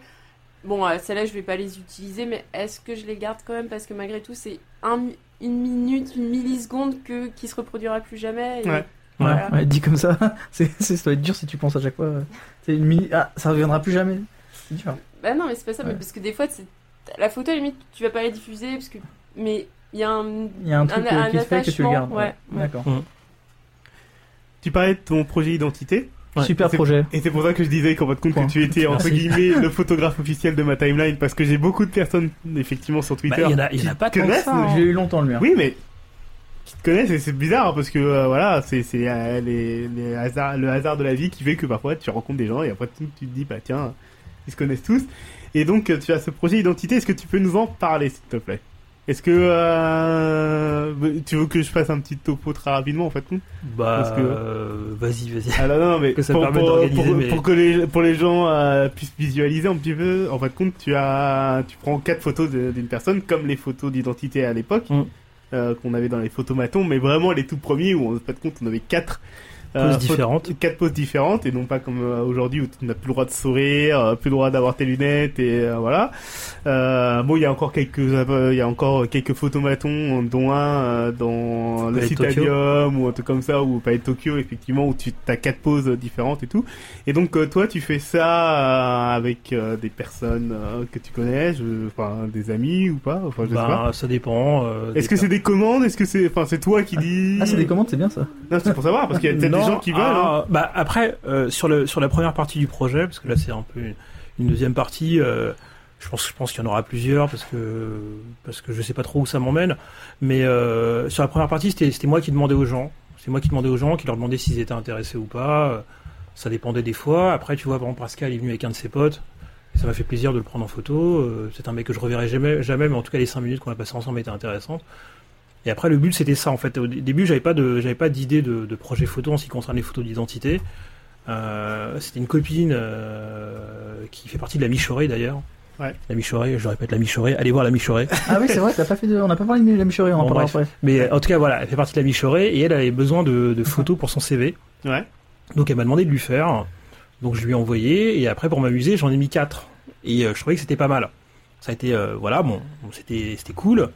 bon, euh, celles-là, je vais pas les utiliser, mais est-ce que je les garde quand même? Parce que malgré tout, c'est un, une minute, une milliseconde que, qui se reproduira plus jamais. et- Ouais. Ouais, Voilà. ouais, dit comme ça, [laughs] c'est, c'est- ça doit être dur si tu penses à chaque fois. C'est une mini... Ah, ça reviendra plus jamais. C'est dur. Bah non, mais c'est pas ça, Ouais. mais parce que des fois, la photo, à la limite, tu vas pas la diffuser, parce que. Mais il y a un. Il y a un truc Un- un qui se fait que tu le gardes. ouais, ouais. D'accord. Tu parlais de ton projet identité, Ouais. Super projet. et c'est pour ça que je disais qu'en votre compte Point. que tu étais entre guillemets [laughs] le photographe officiel de ma timeline, parce que j'ai beaucoup de personnes effectivement sur bah, Twitter. il y en a, il y en a qui pas tant que connaissent, ça. hein. J'ai eu longtemps le mien. Oui, mais qui te connaissent et c'est bizarre hein, parce que euh, voilà, c'est c'est euh, les, les hasards, le hasard de la vie qui fait que parfois tu rencontres des gens et après tu, tu te dis bah tiens, [laughs] ils se connaissent tous. Et donc euh, tu as ce projet identité. Est-ce que tu peux nous en parler s'il te plaît? Est-ce que euh, tu veux que je fasse un petit topo très rapidement en fait Bah, que- euh, vas-y, vas-y. ah non, non, mais [laughs] Que ça pour, permette pour- d'organiser, pour- mais- pour que les, pour les gens euh, puissent visualiser un petit peu, en fait, compte, tu as, tu prends quatre photos d'une personne, comme les photos d'identité à l'époque, Mm. qu'on avait dans les photomatons, mais vraiment les tout premiers où, en fait, compte, on avait quatre Poses photos- différentes. quatre poses différentes, et non pas comme euh, aujourd'hui où tu n'as plus le droit de sourire, euh, plus le droit d'avoir tes lunettes, et euh, voilà. Euh, bon, il y a encore quelques, euh, il y a encore quelques photomatons, dont un euh, dans le. Citadium ou un truc comme ça, ou de Tokyo, effectivement, où tu as quatre poses différentes et tout. Et donc, euh, toi, tu fais ça euh, avec euh, des personnes euh, que tu connais, je- enfin, des amis ou pas, enfin, je sais pas. Bah, ça dépend. euh, Est-ce que c'est des commandes? Est-ce que c'est, enfin, c'est toi qui dis Ah, c'est des commandes, c'est bien ça. Non, c'est pour savoir parce qu'il y a [laughs] peut-être des Non, gens qui veulent. hein. ah, Bah après, euh, sur le sur la première partie du projet, parce que là c'est un peu une, une deuxième partie. euh, je pense je pense qu'il y en aura plusieurs parce que parce que je sais pas trop où ça m'emmène. Mais euh, sur la première partie, c'était moi qui demandais aux gens. C'est moi qui demandais aux gens, qui leur demandais s'ils étaient intéressés ou pas. Ça dépendait des fois. Après, tu vois, par exemple, Pascal est venu avec un de ses potes. Et ça m'a fait plaisir de le prendre en photo. C'est un mec que je reverrai jamais, jamais, mais en tout cas les cinq minutes qu'on a passées ensemble étaient intéressantes. Et après, le but c'était ça en fait. Au dé- début, j'avais pas de, j'avais pas d'idée de, de projet photo en ce qui concerne les photos d'identité. Euh, c'était une copine euh, qui fait partie de la Michorée d'ailleurs. Ouais. La Michorée, je répète, la Michorée. Allez voir la Michorée. Ah oui, c'est vrai, t'as pas fait de... on n'a pas parlé de la Michorée, on en Bon, parlera après. Mais en tout cas, voilà, elle fait partie de la Michorée et elle avait besoin de, de [laughs] photos pour son CV. Ouais. Donc elle m'a demandé de lui faire. Donc je lui ai envoyé et après pour m'amuser, j'en ai mis quatre. Et euh, je trouvais que c'était pas mal. Ça a été voilà, bon, bon, c'était c'était cool.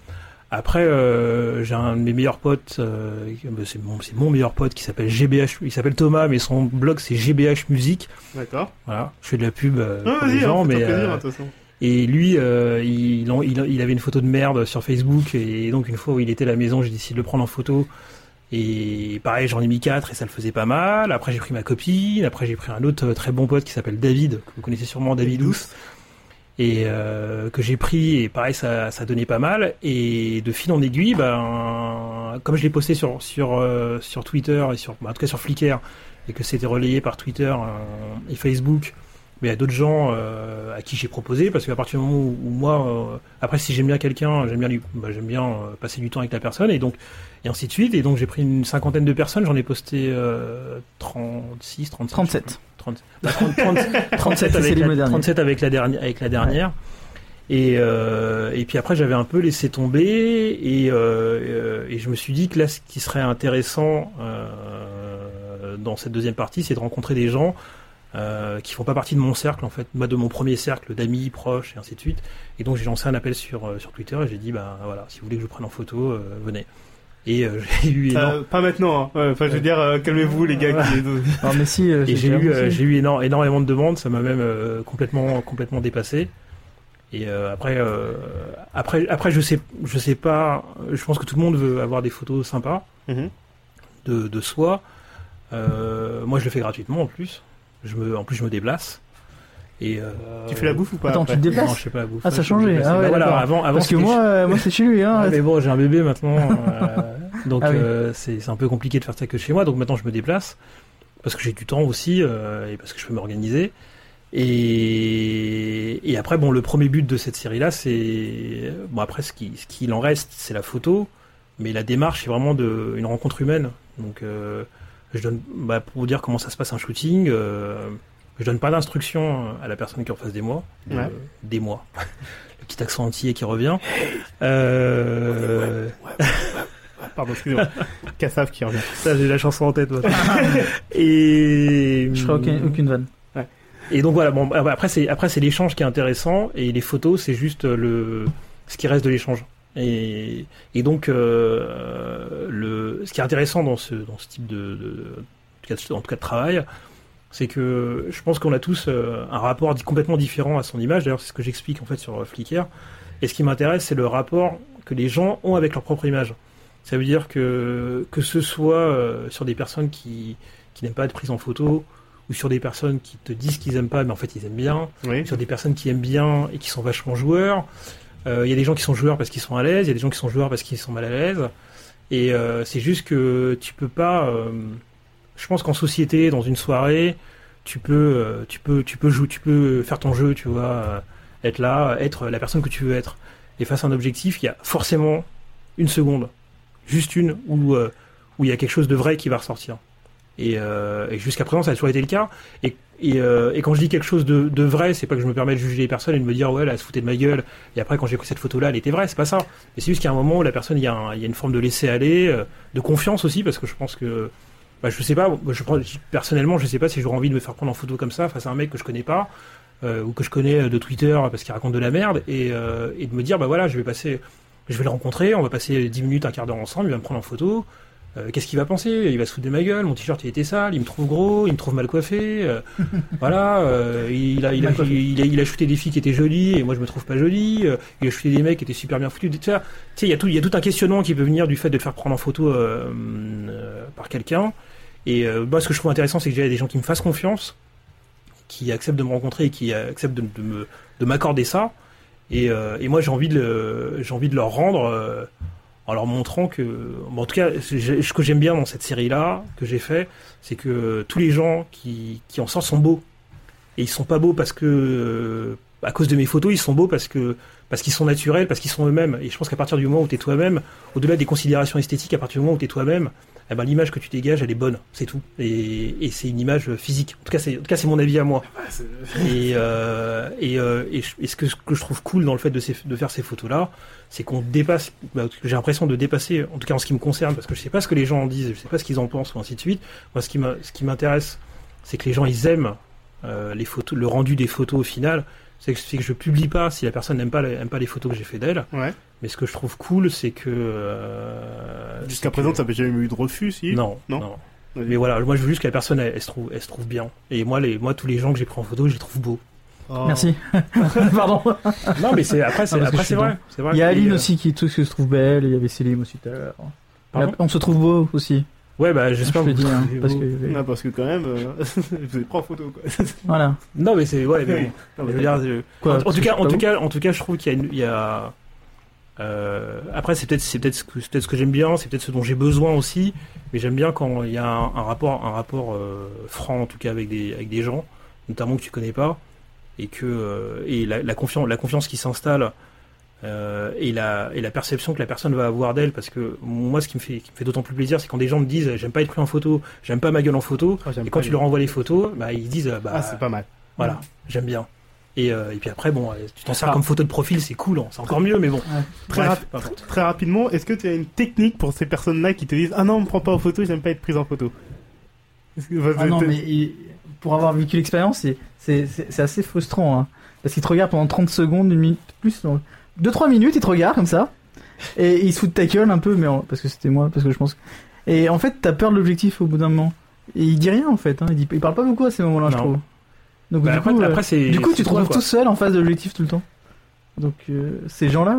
Après euh, j'ai un de mes meilleurs potes euh, c'est mon c'est mon meilleur pote qui s'appelle GBH, il s'appelle Thomas mais son blog c'est GBH Musique. D'accord. Voilà, je fais de la pub euh, Ah, pour les gens mais plaisir, et lui, euh, il, en- il, il avait une photo de merde sur Facebook, et donc une fois où il était à la maison, j'ai décidé de le prendre en photo. Et pareil, j'en ai mis quatre et ça le faisait pas mal. Après, j'ai pris ma copine. Après, j'ai pris un autre très bon pote qui s'appelle David, que vous connaissez sûrement, David Douce, et euh, que j'ai pris. Et pareil, ça, ça donnait pas mal. Et de fil en aiguille, ben, comme je l'ai posté sur sur euh, sur Twitter et sur, bah, en tout cas sur Flickr, et que c'était relayé par Twitter euh, et Facebook. Mais il y a d'autres gens euh, à qui j'ai proposé parce qu'à partir du moment où, où moi, euh, après si j'aime bien quelqu'un, j'aime bien lui, bah, j'aime bien euh, passer du temps avec la personne et donc et ainsi de suite. Et donc j'ai pris une cinquantaine de personnes, j'en ai posté euh, 36, 37. 37. 30, bah, 30, 30, 37 C'est avec la, derniers. 37 avec la dernière avec la dernière. Et, et puis après j'avais un peu laissé tomber et, et je me suis dit que là ce qui serait intéressant dans cette deuxième partie c'est de rencontrer des gens euh, qui font pas partie de mon cercle en fait, moi de mon premier cercle d'amis proches et ainsi de suite. Et donc j'ai lancé un appel sur euh, sur Twitter et j'ai dit bah voilà si vous voulez que je vous prenne en photo euh, venez. Et euh, [laughs] j'ai eu énorme- Euh, pas maintenant, hein. Ouais, Enfin, je veux dire, euh, calmez-vous, les gars. qui- Non, mais si, euh, Et j'ai eu, euh, j'ai eu éno- énormément de demandes, ça m'a même euh, complètement, complètement dépassé. Et euh, après, euh, après, après, je sais, je sais pas. Je pense que tout le monde veut avoir des photos sympas Mhm. de, de soi. Euh, moi, je le fais gratuitement en plus. Je me, en plus, je me déplace. Et euh, Tu fais la bouffe ou pas Attends, après tu te déplaces Non, je sais pas la bouffe. Ah, ça a changé. Ah ouais, Bah voilà, avant, avant, Parce que moi, euh, moi c'est chez lui. Hein. ah, mais bon, j'ai un bébé maintenant, euh, [laughs] donc Ah oui. euh, c'est un peu compliqué de faire ça que chez moi. Donc maintenant, je me déplace parce que j'ai du temps aussi euh, et parce que je peux m'organiser. Et, et après, bon, le premier but de cette série-là, c'est bon après ce qui ce qu'il en reste, c'est la photo, mais la démarche, c'est vraiment de une rencontre humaine. Donc, euh, je donne bah, pour vous dire comment ça se passe un shooting. Euh, je donne pas d'instructions à la personne qui est en face des moi, Ouais. euh, des moi. [laughs] Le petit accent entier qui revient. Euh, [laughs] Pardon, excusez-moi. Kassav qui revient. ça, j'ai la chanson en tête. moi. [laughs] et Je ferai aucune, aucune vanne. et donc voilà. Bon, après c'est après c'est l'échange qui est intéressant et les photos c'est juste le ce qui reste de l'échange. Et, et donc euh, le ce qui est intéressant dans ce dans ce type de, de en tout cas- en tout cas de travail, c'est que je pense qu'on a tous euh, un rapport complètement différent à son image. D'ailleurs, c'est ce que j'explique en fait sur euh, Flickr. Et ce qui m'intéresse, c'est le rapport que les gens ont avec leur propre image. Ça veut dire que que ce soit sur des personnes qui qui n'aiment pas être prises en photo ou sur des personnes qui te disent qu'ils aiment pas, mais en fait ils aiment bien, Oui. sur des personnes qui aiment bien et qui sont vachement joueurs. Euh, Il y a des gens qui sont joueurs parce qu'ils sont à l'aise, il y a des gens qui sont joueurs parce qu'ils sont mal à l'aise. Et euh, c'est juste que tu peux pas. euh, je pense qu'en société, dans une soirée, tu peux, euh, tu peux, tu peux jouer, tu peux faire ton jeu, tu vois, euh, être là, être la personne que tu veux être. Et face à un objectif, il y a forcément une seconde, juste une, où euh, où il y a quelque chose de vrai qui va ressortir. Et, euh, jusqu'à présent, ça a toujours été le cas. Et, euh, et quand je dis quelque chose de, de vrai, c'est pas que je me permets de juger les personnes et de me dire ouais, elle se foutait de ma gueule. Et après, quand j'ai pris cette photo-là, elle était vraie. C'est pas ça. Mais c'est juste qu'à un moment, la personne, il y, a a une forme de laisser aller, euh, de confiance aussi, parce que je pense que, bah, je sais pas. Je personnellement, je sais pas si j'aurais envie de me faire prendre en photo comme ça face à un mec que je connais pas. euh, ou que je connais de Twitter parce qu'il raconte de la merde et, euh, et de me dire bah voilà je vais passer je vais le rencontrer on va passer 10 minutes un quart d'heure ensemble il va me prendre en photo euh, qu'est-ce qu'il va penser? Il va se foutre de ma gueule, mon t-shirt il était sale, il me trouve gros, il me trouve mal coiffé, euh, [laughs] voilà, euh, il, a, il, a, il, a, il a shooté des filles qui étaient jolies et moi je me trouve pas jolie, il a shooté des mecs qui étaient super bien foutus, tu sais, il y a tout, il y a tout un questionnement qui peut venir du fait de te faire prendre en photo par quelqu'un. Et moi ce que je trouve intéressant c'est que j'ai des gens qui me fassent confiance, qui acceptent de me rencontrer et qui acceptent de, de me de m'accorder ça. Et, et moi j'ai envie de j'ai envie de leur rendre euh, en leur montrant que, bon, en tout cas, ce que j'aime bien dans cette série-là, que j'ai fait, c'est que tous les gens qui, qui en sortent sont beaux. Et ils sont pas beaux parce que, euh, à cause de mes photos, ils sont beaux parce que, parce qu'ils sont naturels, parce qu'ils sont eux-mêmes. Et je pense qu'à partir du moment où tu es toi-même, au-delà des considérations esthétiques, à partir du moment où tu es toi-même, eh ben, l'image que tu dégages, elle est bonne. C'est tout. Et, et c'est une image physique. En tout cas, c'est, en tout cas, c'est mon avis à moi. Et, euh, et, euh, et, et ce, que, ce que je trouve cool dans le fait de, ces- de faire ces photos-là, c'est qu'on dépasse, bah, j'ai l'impression de dépasser, en tout cas en ce qui me concerne, parce que je sais pas ce que les gens en disent, je sais pas ce qu'ils en pensent, ou ainsi de suite. Moi, ce qui m'a- ce qui m'intéresse, c'est que les gens, ils aiment euh, les photos, le rendu des photos au final. C'est que, que je publie pas si la personne n'aime pas, aime pas les photos que j'ai fait d'elle. Ouais. Mais ce que je trouve cool, c'est que... euh, Jusqu'à présent, que- ça n'avait jamais eu de refus, si non, Non non. Mais voilà, moi je veux juste que la personne elle, elle se trouve, elle se trouve bien. Et moi, les, moi tous les gens que j'ai pris en photo, je les trouve beaux. Oh. Merci. [laughs] Pardon. Non, mais c'est après, c'est que c'est suis vrai. Il y a Aline euh, aussi qui tout ce que trouve belle. Il y avait Céline aussi tout à l'heure. On se trouve beau aussi. Ouais, bah j'espère je que vous dis, hein, parce que Non, parce que quand même, euh, [laughs] vous avez pris en photo, quoi. [laughs] voilà. Non, mais c'est ouais. Mais bon. Non, Je mais veux dire, je- Quoi, en, tout cas, en tout cas, en tout cas, je trouve qu'il y a, une- il y a euh, après c'est peut-être c'est peut-être ce que c'est peut-être ce que j'aime bien, c'est peut-être ce dont j'ai besoin aussi. Mais j'aime bien quand il y a un, un rapport un rapport euh, franc en tout cas avec des avec des gens, notamment que tu connais pas. et que euh, et la, la confiance la confiance qui s'installe euh, et la et la perception que la personne va avoir d'elle parce que moi ce qui me fait qui me fait d'autant plus plaisir c'est quand des gens me disent j'aime pas être pris en photo j'aime pas ma gueule en photo Oh, et quand tu les- leur envoies les photos bah ils disent euh, bah Ah, c'est pas mal. voilà j'aime bien et, euh, et puis après bon tu t'en sers Ah. comme photo de profil c'est cool hein, c'est encore mieux mais bon Très, Bref, rap- peu importe. très rapidement, est-ce que tu as une technique pour ces personnes-là qui te disent Ah non, on me prend pas en photo, j'aime pas être prise en photo? Que- Ah non, mais il- pour avoir vécu l'expérience, c'est- c'est c'est- c'est assez frustrant. Hein. Parce qu'il te regarde pendant 30 secondes, une minute, plus, 2-3 minutes, il te regarde comme ça. Et il se fout de ta gueule un peu, mais en- parce que c'était moi, parce que je pense. que- Et en fait, t'as peur de l'objectif au bout d'un moment. Et il dit rien en fait, hein. il, dit, il parle pas beaucoup à ces moments-là, je Non. trouve. Donc Bah, du après, coup, euh, après, c'est du coup, tu c'est te toi, retrouves quoi. tout seul en face de l'objectif tout le temps. Donc euh, ces gens-là,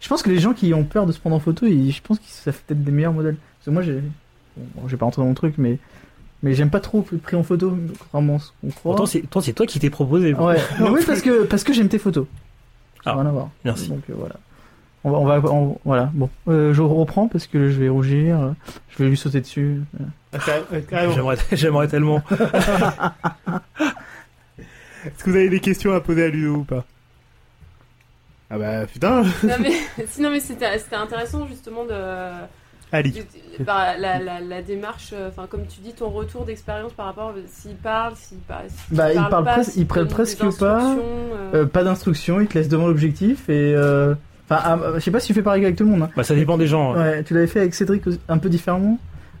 je pense que les gens qui ont peur de se prendre en photo, ils- je pense que ça fait peut-être des meilleurs modèles. Parce que moi, j'ai, bon, bon, j'ai pas rentré dans mon truc, mais mais j'aime pas trop être pris en photo, contrairement à ce qu'on croit. pourtant c'est toi c'est toi qui t'es proposé Ouais, [laughs] mais oui, parce que parce que j'aime tes photos. Ça Ah, rien à voir. merci. Donc euh, voilà. On va, on va, on- voilà. Bon, Euh, je reprends parce que je vais rougir. euh, Je vais lui sauter dessus. Ah, j'aimerais j'aimerais tellement [laughs] [laughs] Est-ce que vous avez des questions à poser à Ludo ou pas? Ah bah putain, Non mais, [laughs] sinon mais c'était c'était intéressant justement de, Ali. par la, la, la démarche, euh, enfin comme tu dis, ton retour d'expérience par rapport à s'il parle, s'il par- s'il Bah, il parle parle pas, presque- il parle pas. euh, Euh, pas d'instruction, il te laisse devant l'objectif et. euh, Enfin, ah, je sais pas si tu fais pareil avec tout le monde. hein. bah ça dépend des gens. Ouais, tu l'avais fait avec Cédric un peu différemment.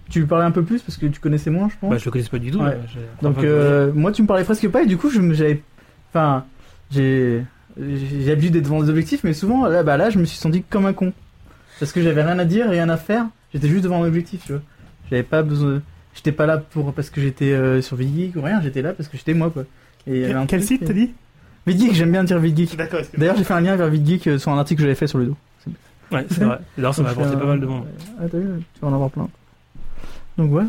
Tu lui parlais un peu plus parce que tu connaissais moins, je pense. bah je le connais pas du tout Ouais. Donc euh, moi tu me parlais presque pas et du coup j'avais enfin j'ai j'ai l'habitude d'être devant des objectifs mais souvent là bah là je me suis senti comme un con parce que j'avais rien à dire rien à faire j'étais juste devant un objectif tu vois. J'avais pas besoin j'étais pas là pour parce que j'étais euh, sur VidGeek ou rien j'étais là parce que j'étais moi quoi. Et Quel truc, site t'as dit? VidGeek j'aime bien dire VidGeek. D'accord, d'ailleurs j'ai fait un lien vers VidGeek euh, sur un article que j'avais fait sur le dos. Ouais c'est vrai. D'ailleurs ça m'a apporté pas mal de monde. Ah t'as vu tu vas en avoir plein. Donc ouais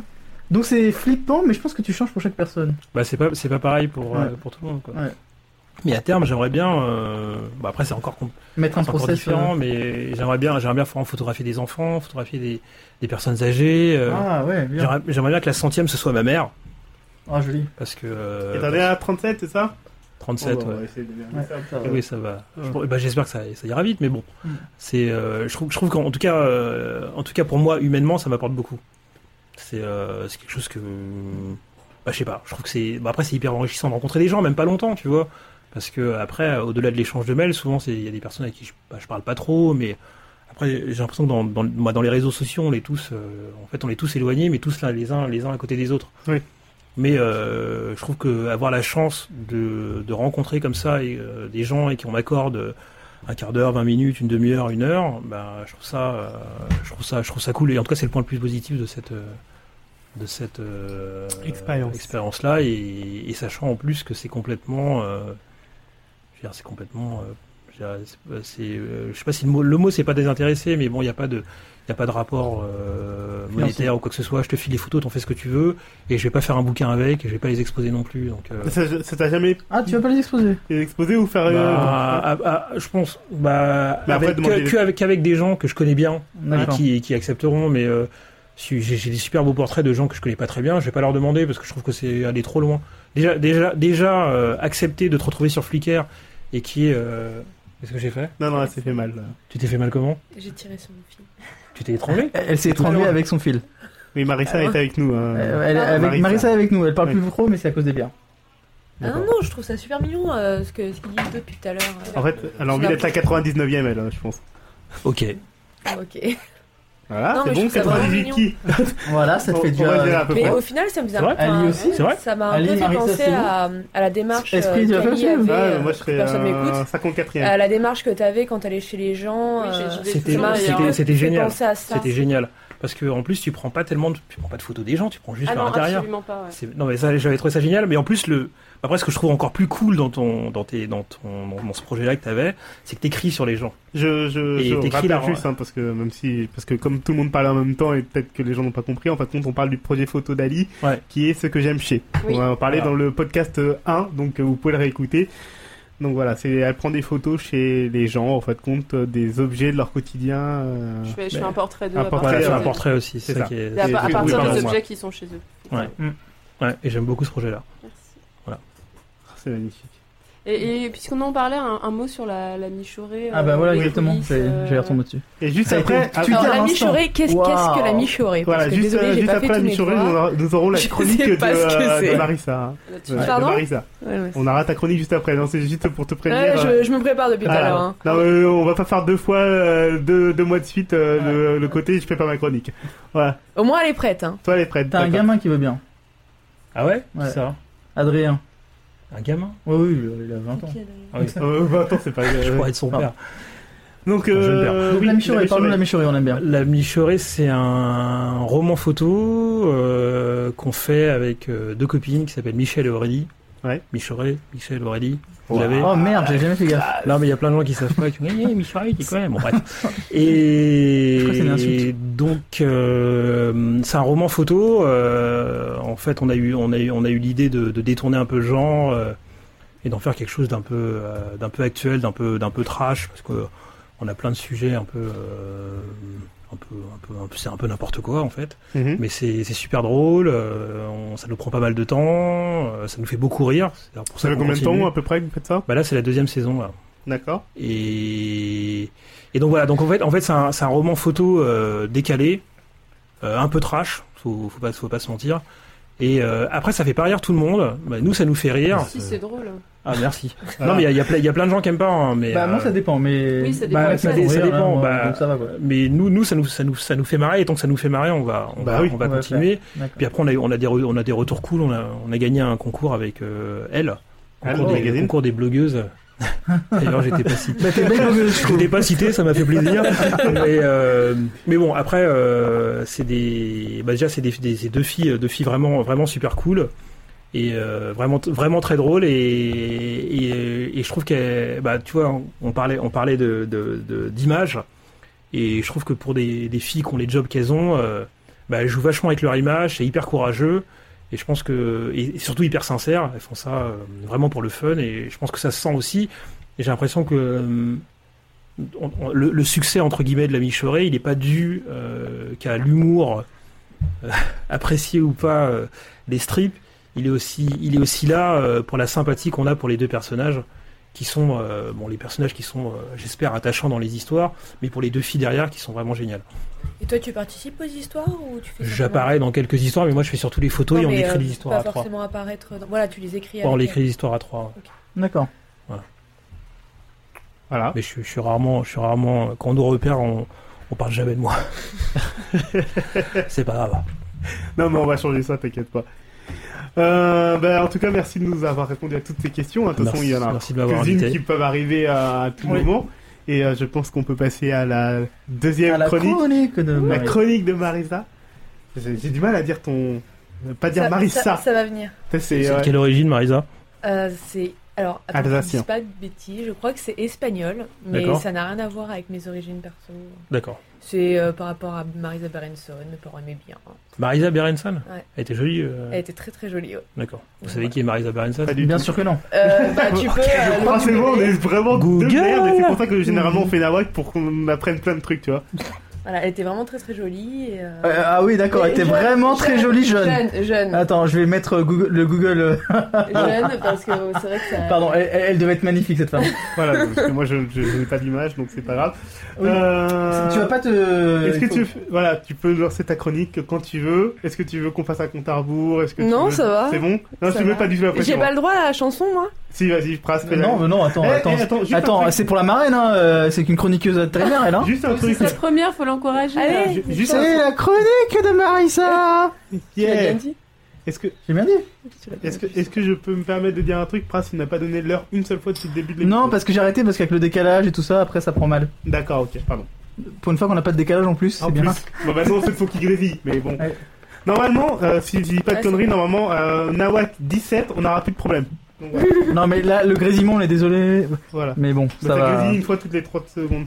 donc c'est flippant mais je pense que tu changes pour chaque personne. Bah c'est pas c'est pas pareil pour Ouais. euh, pour tout le monde quoi. Ouais. Mais à terme j'aimerais bien euh, bah après c'est encore mettre un process différent mais j'aimerais bien j'aimerais bien faire photographier des enfants photographier des des personnes âgées euh, euh, ah ouais bien j'aimerais bien que la centième ce soit ma mère ah joli parce que euh, Et t'en es à 37, c'est ça? 37 Oh, bah, ouais. de ça. Oui, ça va. Je- bah, J'espère que ça, ça ira vite, mais bon, Mm. c'est. euh, je trouve, je trouve qu'en en tout cas, euh, en tout cas pour moi, humainement, ça m'apporte beaucoup. C'est, euh, c'est quelque chose que, bah, je sais pas. Je trouve que c'est. Bah, après, c'est hyper enrichissant de rencontrer des gens, même pas longtemps, tu vois. Parce que après, au-delà de l'échange de mails, souvent, c'est il y a des personnes avec qui je, bah, je parle pas trop, mais après, j'ai l'impression que dans, dans, moi, dans les réseaux sociaux, on est tous, euh, en fait, on est tous éloignés, mais tous là, les uns, les uns à côté des autres. Oui. Mais euh, je trouve que avoir la chance de, de rencontrer comme ça et, euh, des gens et qui on m'accorde un quart d'heure, 20 minutes, une demi-heure, une heure, bah, je trouve ça, je trouve ça, je trouve ça cool. Et en tout cas, c'est le point le plus positif de cette, de cette Expérience. expérience-là. Et, et sachant en plus que c'est complètement, euh, je veux dire, c'est complètement, euh, c'est- c'est, euh, je sais pas si le mot, le mot c'est pas désintéressé, mais bon, il n'y a pas de, il y a pas de rapport euh, monétaire ou quoi que ce soit. Je te file les photos, t'en fais ce que tu veux, et je vais pas faire un bouquin avec, et je vais pas les exposer non plus. Donc, euh, Ça ça t'a jamais Ah, tu vas pas les exposer? exposé ou faire. euh, bah, ah, ah, je pense, bah, Mais après, avec, demander que, les- que avec, qu'avec des gens que je connais bien et D'accord. qui, qui accepteront, mais euh, si j'ai j'ai des super beaux portraits de gens que je connais pas très bien, je vais pas leur demander parce que je trouve que c'est aller trop loin. Déjà, déjà, déjà euh, accepter de te retrouver sur Flickr et qui est. Euh... Qu'est-ce que j'ai fait? Non, non, elle s'est fait mal. là. Tu t'es fait mal comment? J'ai tiré sur mon fil. Tu t'es étranglé? Elle, elle s'est étranglée Alors. avec son fil. Oui, Marissa est avec nous. hein. Euh, elle- Ah, avec Marissa. Marissa. est avec nous. Elle parle Oui. plus trop, mais c'est à cause des bières. Ah non, non, je trouve ça super mignon euh, ce que ce qu'il dit Ludo depuis tout à l'heure. euh. En fait, elle a envie d'être la 99ème, elle, hein, je pense. Ok. Ah, ok. Voilà, Non, c'est bon, trouve ça vraiment 98 qui Voilà, ça te fait à peu Mais près. au final, ça me faisait un aussi C'est vrai Ça m'a un peu fait penser à, à la démarche Esprit, euh, avait, Ah, euh, moi, je serais personne euh, m'écoute. 54ème. Euh, la démarche que tu avais quand tu allais chez les gens. Euh, C'était- génial. à. C'était génial. Parce que en plus, tu prends pas tellement de, tu prends pas de photos des gens, tu prends juste Ah par non, l'intérieur. absolument pas. Ouais. Non mais ça, j'avais trouvé ça génial. Mais en plus, le, après, ce que je trouve encore plus cool dans ton, dans tes, dans ton, dans, ce projet-là que t'avais, c'est que t'écris sur les gens. Je, je, Et je t'écris rappelle là, juste, hein, parce que même si, parce que comme tout le monde parle en même temps et peut-être que les gens n'ont pas compris, en fin de compte, on parle du projet photo d'Ali, Ouais. qui est ce que j'aime chez. Oui. On va en parler Voilà. dans le podcast euh, 1, donc euh, vous pouvez le réécouter. Donc voilà, c'est, elle prend des photos chez les gens, en fin de compte, euh, des objets de leur quotidien. euh, Je fais, je fais un portrait de. un portrait, c'est un portrait aussi. C'est ça ça. qui est. À, à oui, partir pardon, des moi. objets qui sont chez eux. Ouais. Ouais, et j'aime beaucoup ce projet-là. Merci. C'est magnifique. Et, et puisqu'on en parlait, un, un mot sur la, la Michorée. Ah bah euh, voilà, exactement. J'ai euh, retomber dessus. Et juste après, Alors, la. Michorée, qu'est-ce que la Michorée voilà, que juste, désolé, euh, j'ai juste pas après fait la Michorée, nous, aurons la [laughs] Je chronique sais de, pas ce que euh, de c'est. Marissa. Ouais, de Pardon Marissa. Ouais, ouais. On aura ta chronique juste après. Non, c'est juste pour te prévenir. Ouais, je, je me prépare depuis tout à ah, l'heure. hein. Non, on va pas faire deux fois, euh, deux, deux mois de suite euh, le, le côté je fais pas ma chronique. Voilà. Au moins, elle est prête. Hein. Toi, elle est prête. T'as un gamin qui veut bien. Ah ouais, Ouais. C'est ça. Adrien. Un gamin? Oui, oui, il a 20 ans. Ah oui. Euh, 20 ans, c'est pas. Je euh, pourrais être son père. Donc, euh. Donc oui, la Michorée, parle-nous de la Michorée. Michorée, on aime bien. La Michorée, c'est un roman photo euh, qu'on fait avec euh, deux copines qui s'appellent Michel et Aurélie. Ouais. Michorée, Michel, Aurélie. Vous l'avez Oh merde, j'ai jamais fait gaffe. Non, mais il y a plein de gens qui savent pas. Qui disent, hey, Michorée, c'est quoi Bon, bref. [laughs] Et donc, euh, c'est un roman photo. euh, en fait, on a eu, on a eu, on a eu l'idée de, de détourner un peu le genre euh, et d'en faire quelque chose d'un peu, d'un peu actuel, d'un peu, d'un peu trash, parce que on a plein de sujets un peu, un peu, un peu, c'est un peu n'importe quoi en fait. Mhm. Mais c'est super drôle. euh, on- ça nous prend pas mal de temps. euh, ça nous fait beaucoup rire. Pour Ça fait combien de temps à peu près que vous faites ça? Bah là, c'est la deuxième saison là. D'accord. Et, et donc voilà, donc en fait, en fait c'est un, un roman photo euh, décalé, euh, un peu trash, faut, faut, pas, faut pas se mentir. Et euh, après, ça fait pas rire tout le monde. Bah, nous, ça nous fait rire. Si, c'est drôle. Ah, merci. [laughs] Voilà. Non, mais il y y, a plein- il y a plein de gens qui aiment pas. hein, mais, Bah moi euh, ça dépend, mais... Oui, ça dépend. bah, Ouais, ça, dépend. hein, bah, donc ça va quoi. mais nous, nous, ça nous, ça nous, ça nous fait marrer. Et tant que ça nous fait marrer, on va, on Bah va, oui, on va on va continuer. D'accord. Puis après, on a, on a des, re- on a des retours cool. On a, on a gagné un concours avec euh, elle. Elle, Concours des, concours des blogueuses. [laughs] D'ailleurs, j'étais pas cité. Bah je pas cité, ça m'a fait plaisir. mais, euh, mais bon, après, euh, c'est des, bah déjà, c'est des, deux filles, deux filles vraiment, vraiment super cool et euh, vraiment, vraiment très drôles. Et, et, et je trouve qu'elles, bah, tu vois, on, parlait, on parlait de, d'image. Et je trouve que pour des, des filles qui ont les jobs qu'elles ont, bah, elles jouent vachement avec leur image, c'est hyper courageux. Et je pense que, et surtout hyper sincère, elles font ça euh, vraiment pour le fun. Et je pense que ça se sent aussi. Et j'ai l'impression que euh, le, succès entre guillemets de la Michorée, il n'est pas dû euh, qu'à l'humour [laughs] apprécié ou pas des strips. Il est aussi, il est aussi là pour la sympathie qu'on a pour les deux personnages, qui sont euh, bon les personnages qui sont, euh, j'espère, attachants dans les histoires, mais pour les deux filles derrière qui sont vraiment géniales. Et toi, tu participes aux histoires ou tu fais J'apparais dans quelques histoires, mais moi je fais surtout les photos Non, et on écrit euh, des histoires pas à trois. forcément apparaître. dans- Voilà, tu les écris. on avec écrit des histoires à trois. D'accord. Voilà. Mais je, je suis rarement, je suis rarement quand on nous repère, on, on parle jamais de moi. [laughs] C'est pas grave. Non, mais on va changer ça, t'inquiète pas. Euh, bah, en tout cas, merci de nous avoir répondu à toutes ces questions. De toute façon, Merci, il y en a quelques-unes qui peuvent arriver à, tout Oui. moment. Et euh, je pense qu'on peut passer à la deuxième À la chronique. chronique de La chronique de Marisa. J'ai j'ai du mal à dire ton. Pas dire Ça- Marissa. Ça, ça va venir. C'est euh, quelle origine, Marisa Euh, c'est alors attends, je dise pas de bêtises. Je crois que c'est espagnol, mais D'accord. ça n'a rien à voir avec mes origines perso. D'accord. C'est euh, par rapport à Marisa Berenson. Mes parents aimaient bien. Marisa Berenson Ouais. Elle était jolie. euh, Elle était très très jolie. ouais. D'accord. Vous Ouais. savez qui est Marisa Berenson? Pas du Bien tout. sûr que non. Euh, bah, tu [laughs] peux. euh, Je crois que c'est bon, on est vraiment Google. deux merdes et c'est pour ça que généralement on fait Nawak pour qu'on apprenne plein de trucs, tu vois. Voilà, elle était vraiment très très jolie. Et, euh, Euh, ah oui, d'accord, elle était jeune, vraiment très jolie jeune. Jeune, jeune, Attends, je vais mettre euh, Google, le Google. euh, jeune, parce que c'est vrai que ça. Pardon, elle, devait être magnifique cette femme. [laughs] Voilà, parce que moi je, je, je n'ai pas d'image donc c'est pas grave. Oui. Euh, Tu vas pas te. Est-ce que faut- tu voilà, tu peux lancer ta chronique quand tu veux. Est-ce que tu veux qu'on fasse un compte à rebours? Est-ce que tu Non, veux- ça va. C'est bon? Non, Ça je veux va. pas du tout la J'ai pas le droit à la chanson, moi Si, vas-y, Pras. Non, mais non, attends, Eh, attends. eh, attends, Attends, c'est pour la marraine, hein. euh, C'est qu'une chroniqueuse vétérinaire, elle, hein. Juste un C'est truc. sa première, faut l'encourager. Allez. C'est la chronique de Marissa. Bien Yeah. Est-ce que, J'ai bien dit. Bien est-ce que, est-ce que je peux me permettre de dire un truc? Pras, il n'a pas donné l'heure une seule fois depuis le début de l'émission. Non, parce que j'ai arrêté parce qu'avec le décalage et tout ça, après ça prend mal. D'accord, ok, pardon. Pour une fois qu'on n'a pas de décalage en plus, En c'est plus, bien. bon, bah non, c'est faut qu'il grésille, mais bon. Ouais. Normalement, euh, si je dis pas de Ouais, conneries, normalement, euh, Nawak 17, on n'aura plus de problème. Donc, voilà. [laughs] Non, mais là, le grésillement, on est désolé. voilà. Mais bon, Bah, ça ça va. grésille une fois toutes les 30 secondes.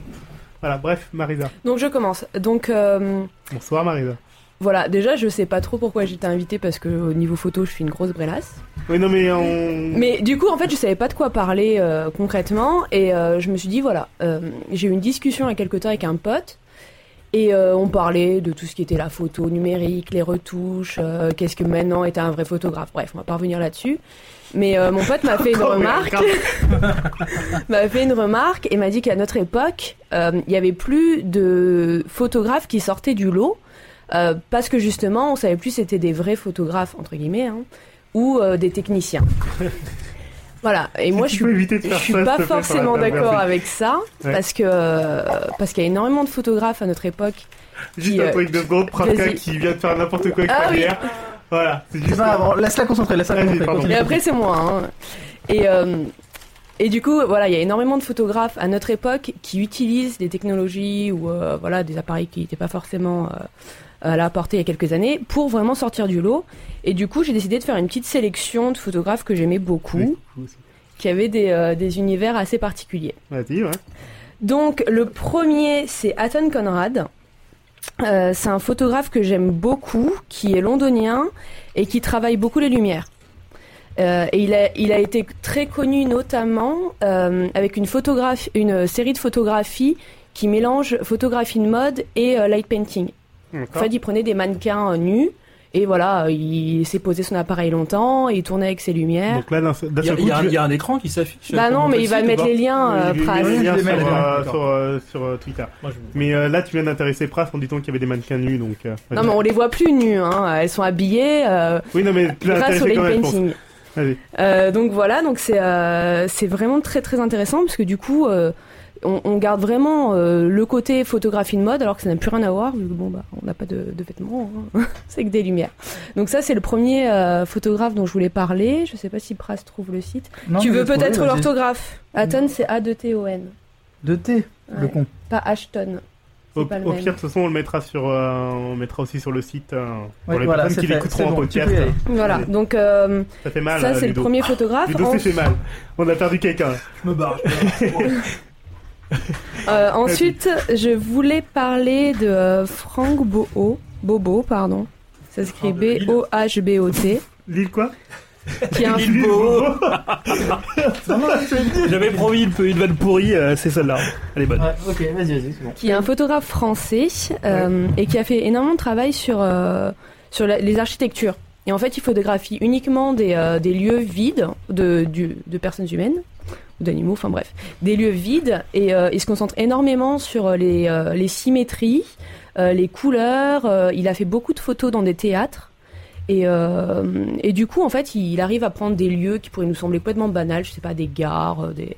Voilà, bref, Marisa. Donc je commence. Donc euh, Bonsoir Marisa. voilà, déjà je sais pas trop pourquoi j'étais invitée parce que au niveau photo je suis une grosse brélasse. Oui, non, mais on. Mais du coup en fait je savais pas de quoi parler euh, concrètement et euh, je me suis dit voilà, euh, j'ai eu une discussion il y a quelque temps avec un pote Et euh, on parlait de tout ce qui était la photo numérique, les retouches, euh, qu'est-ce que maintenant était un vrai photographe. Bref, on va pas revenir là-dessus. Mais euh, mon pote m'a fait une [laughs] mais remarque, [laughs] m'a fait une remarque et m'a dit qu'à notre époque, euh, il y avait plus de photographes qui sortaient du lot euh, parce que justement, on savait plus si c'était des vrais photographes entre guillemets hein, ou euh, des techniciens. [laughs] voilà. Et Si moi, je suis je suis ça, pas forcément d'accord avec ça Ouais. parce que euh, parce qu'il y a énormément de photographes à notre époque. Juste qui, un euh, truc de Pravka vas-y. qui vient de faire n'importe quoi avec Ah sa oui. Voilà, c'est pas grave, laisse-la concentrer, laisse-la concentrer. pardon. continue. Et après, c'est moi. hein. Et, euh, et du coup, voilà, il y a énormément de photographes à notre époque qui utilisent des technologies ou euh, voilà, des appareils qui n'étaient pas forcément euh, à la portée il y a quelques années pour vraiment sortir du lot. Et du coup, j'ai décidé de faire une petite sélection de photographes que j'aimais beaucoup, Oui, qui avaient des, euh, des univers assez particuliers. Vas-y, ouais. Donc le premier, c'est Hatton Conrad. Euh, c'est un photographe que j'aime beaucoup, qui est londonien et qui travaille beaucoup les lumières. Euh, et il a, il a été très connu notamment euh, avec une, série de photographies qui mélange photographie de mode et light painting. En fait, il prenait des mannequins nus et voilà, euh, il s'est posé son appareil longtemps il tournait avec ses lumières. Donc là, Il y, a- y un- tu il y a un écran qui s'affiche. bah euh, non, mais il va mettre les liens, euh, Pras. mettre les liens mets, sur, euh, sur, euh, sur, euh, Twitter. Moi, je- Mais euh, là, tu viens d'intéresser Pras en disant qu'il y avait des mannequins nus, donc. euh, Non, mais on les voit plus nus, hein. elles sont habillées. euh, Oui, non, mais grâce au pense. painting. Euh, donc voilà, donc c'est euh, c'est vraiment très très intéressant parce que du coup euh, on, on garde vraiment euh, le côté photographie de mode alors que ça n'a plus rien à voir vu que bon bah on n'a pas de, de vêtements, hein. [laughs] c'est que des lumières. Donc ça c'est le premier euh, photographe dont je voulais parler. Je sais pas si Pras trouve le site. Non, tu veux peut-être l'orthographe Hatton c'est A 2 T O N, De T, le con. pas Ashton. C'est Au, pas le au même. pire, de toute façon, on le mettra sur, euh, on mettra aussi sur le site euh, pour Ouais, les voilà, personnes qui c'est l'écouteront c'est en bon, podcast. aller. Voilà, donc euh, Ça fait mal. ça euh, c'est le premier photographe. Ludo En- s'est fait mal. On a perdu quelqu'un. Je me barre. [laughs] Euh, ensuite, je voulais parler de euh, Franck Boho, Bobo, pardon. Ça s'écrit. B-O-H-B-O-T. Lille quoi? Qui est un- Lille Beau. J'avais promis une, une vanne pourrie, euh, c'est celle-là. Elle est bonne. Ouais, ok, vas-y, vas-y, c'est bon. qui est un photographe français euh, et qui a fait énormément de travail sur, euh, sur la- les architectures. Et en fait, il photographie uniquement des, euh, des lieux vides de, du- de personnes humaines d'animaux, enfin bref, des lieux vides et euh, il se concentre énormément sur les, euh, les symétries, euh, les couleurs. euh, il a fait beaucoup de photos dans des théâtres. Et, euh, et du coup, en fait, il arrive à prendre des lieux qui pourraient nous sembler complètement banals, je sais pas, des gares, euh, des,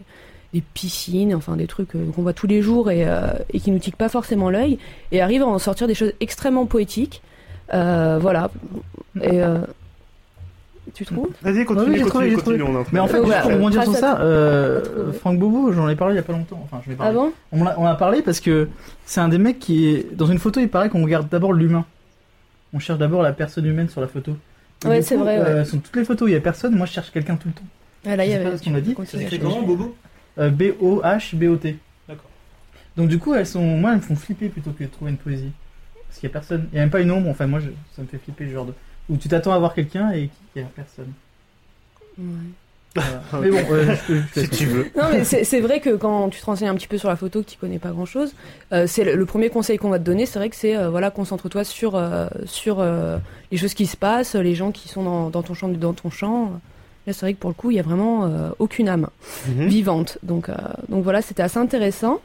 des piscines, enfin des trucs euh, qu'on voit tous les jours et, euh, et qui nous tiquent pas forcément l'œil, et arrive à en sortir des choses extrêmement poétiques. Euh, voilà. Euh, tu trouves Vas-y, continue, Ouais, j'ai continue, trouvé, j'ai continue. trouvé. on est en train Mais en fait, Donc, juste pour rebondir sur ça, euh. Franck Bobo, j'en ai parlé il y a pas longtemps. Enfin, je l'ai Ah parlé. bon on, l'a- on a parlé parce que c'est un des mecs qui est dans une photo. Il paraît qu'on regarde d'abord l'humain. On cherche d'abord la personne humaine sur la photo. Et Ouais, c'est vrai, euh, sur toutes les photos, il y a personne. Moi, je cherche quelqu'un tout le temps. Ah, Là, il y avait. pas ce qu'on a dit. chercher. comment, Bobo Euh, B O H B O T. D'accord. Donc du coup, elles sont, moi, elles me font flipper plutôt que de trouver une poésie. Parce qu'il y a personne, il y a même pas une ombre. Enfin, moi, je- ça me fait flipper le genre de où tu t'attends à voir quelqu'un et qu'il y a personne. Ouais. Voilà. Mais bon, euh, je, je- je Si tu veux. Non, mais c'est c'est vrai que quand tu te renseignes un petit peu sur la photo, que tu connais pas grand chose, c'est le, le premier conseil qu'on va te donner, c'est vrai que c'est euh, voilà, concentre-toi sur, euh, sur euh, les choses qui se passent, les gens qui sont dans, dans ton champ, dans ton champ. Là, c'est vrai que pour le coup, il y a vraiment euh, aucune âme Mhm. vivante. Donc, euh, donc voilà, c'était assez intéressant.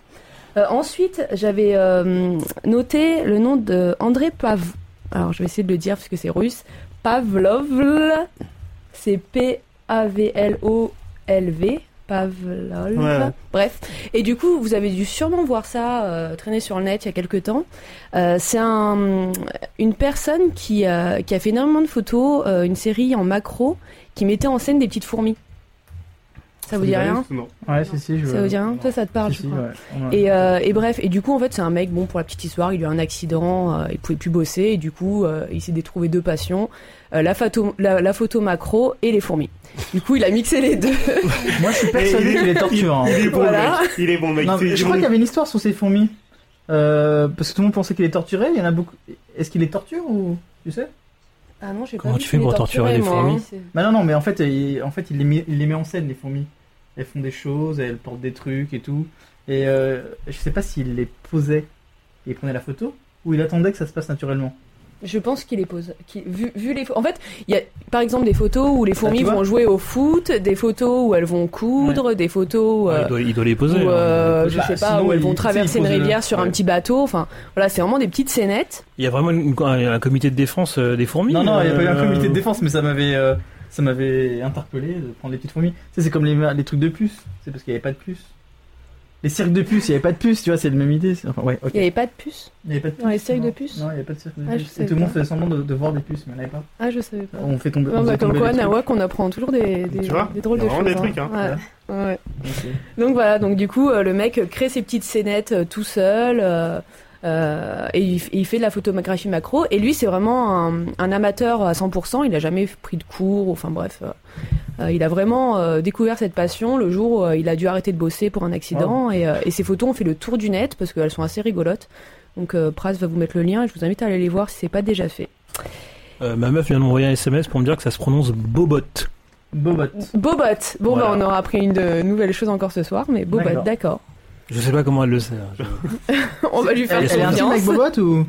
Euh, ensuite, j'avais euh, noté le nom de André Pav. Alors, je vais essayer de le dire parce que c'est russe. Pavlov. C'est P-A-V-L-O-L-V. Pavlov. Ouais. Bref. Et du coup, vous avez dû sûrement voir ça euh, traîner sur le net il y a quelques temps. Euh, c'est un, une personne qui, euh, qui a fait énormément de photos, une série en macro qui mettait en scène des petites fourmis. Ça vous dit rien Non. Ouais, si, si, je Ça vous dit rien Toi, ça te parle, Si, je si, crois. ouais. On a- Et, euh, et bref, et du coup, en fait, c'est un mec, bon, pour la petite histoire, il a eu un accident, euh, il pouvait plus bosser, et du coup, euh, il s'est trouvé deux passions, euh, la, photo, la, la photo macro et les fourmis. Du coup, il a mixé les deux. [laughs] Moi, je suis persuadé Et il est- qu'il est torture. hein. Il est bon, Voilà. mec. Il est bon, mec. Non, je crois qu'il y avait une histoire sur ces fourmis. Euh, parce que tout le monde pensait qu'il est torturé. Il y en a beaucoup. Est-ce qu'il est torture ou tu sais? Ah non, j'ai pas Comment tu fais pour torturer les moi, fourmis hein. Bah non, non, mais en fait, il, en fait, il les, met, il les met en scène les fourmis. Elles font des choses, elles portent des trucs et tout. Et euh, je sais pas s'il les posait. et il prenait la photo ou il attendait que ça se passe naturellement Je pense qu'il les pose. vu, vu les En fait, il y a par exemple des photos où les fourmis tu vois vont jouer au foot, des photos où elles vont coudre, des photos où, Ouais, euh, il, doit, il doit les poser. où, hein. euh, je Bah, sais pas, sinon, où elles vont sais, traverser une rivière sur un petit bateau. Enfin, voilà, c'est vraiment des petites scénettes. Il y a vraiment une- un, un comité de défense euh, des fourmis. Non, non, il n'y a pas eu un euh, comité de défense, mais ça m'avait, euh, ça m'avait interpellé de prendre les petites fourmis. Tu sais, c'est comme les, les trucs de puces. C'est parce qu'il n'y avait pas de puces. Les cirques de puces, il n'y avait pas de puces, tu vois, c'est la même idée. c'est- Enfin, ouais, ok. Il n'y avait pas de puces. Il n'y avait pas de puces. Dans les cirques non. de puces Non, il n'y avait pas de cirque de Ah, puces. Et tout le monde faisait semblant de, de voir des puces, mais il n'y en avait pas. Ah, je savais pas. On fait tomber. Non, on bah, comme quoi. Nawak, on apprend toujours des, des, Tu vois des drôles de choses. des trucs, hein. Ouais. Ouais. Ok. Donc voilà, donc du coup, euh, le mec crée ses petites scénettes euh, tout seul. euh, euh, et il, il fait de la photographie macro. Et lui, c'est vraiment un, un amateur à 100%. Il a jamais pris de cours. Enfin bref, euh, il a vraiment euh, découvert cette passion le jour où euh, il a dû arrêter de bosser pour un accident. Et, euh, et ses photos ont fait le tour du net parce qu'elles sont assez rigolotes. Donc euh, Pras va vous mettre le lien et je vous invite à aller les voir si c'est pas déjà fait. euh, ma meuf vient de m'envoyer un SMS pour me dire que ça se prononce Bobot. Bobot. Bobot. Bon, Voilà. bah on aura appris une de- nouvelle chose encore ce soir, mais Bobot, D'accord. Je sais pas comment elle le sait. hein. Je- [laughs] On va lui faire Elle, elle est intime avec confiance. Bobot ou?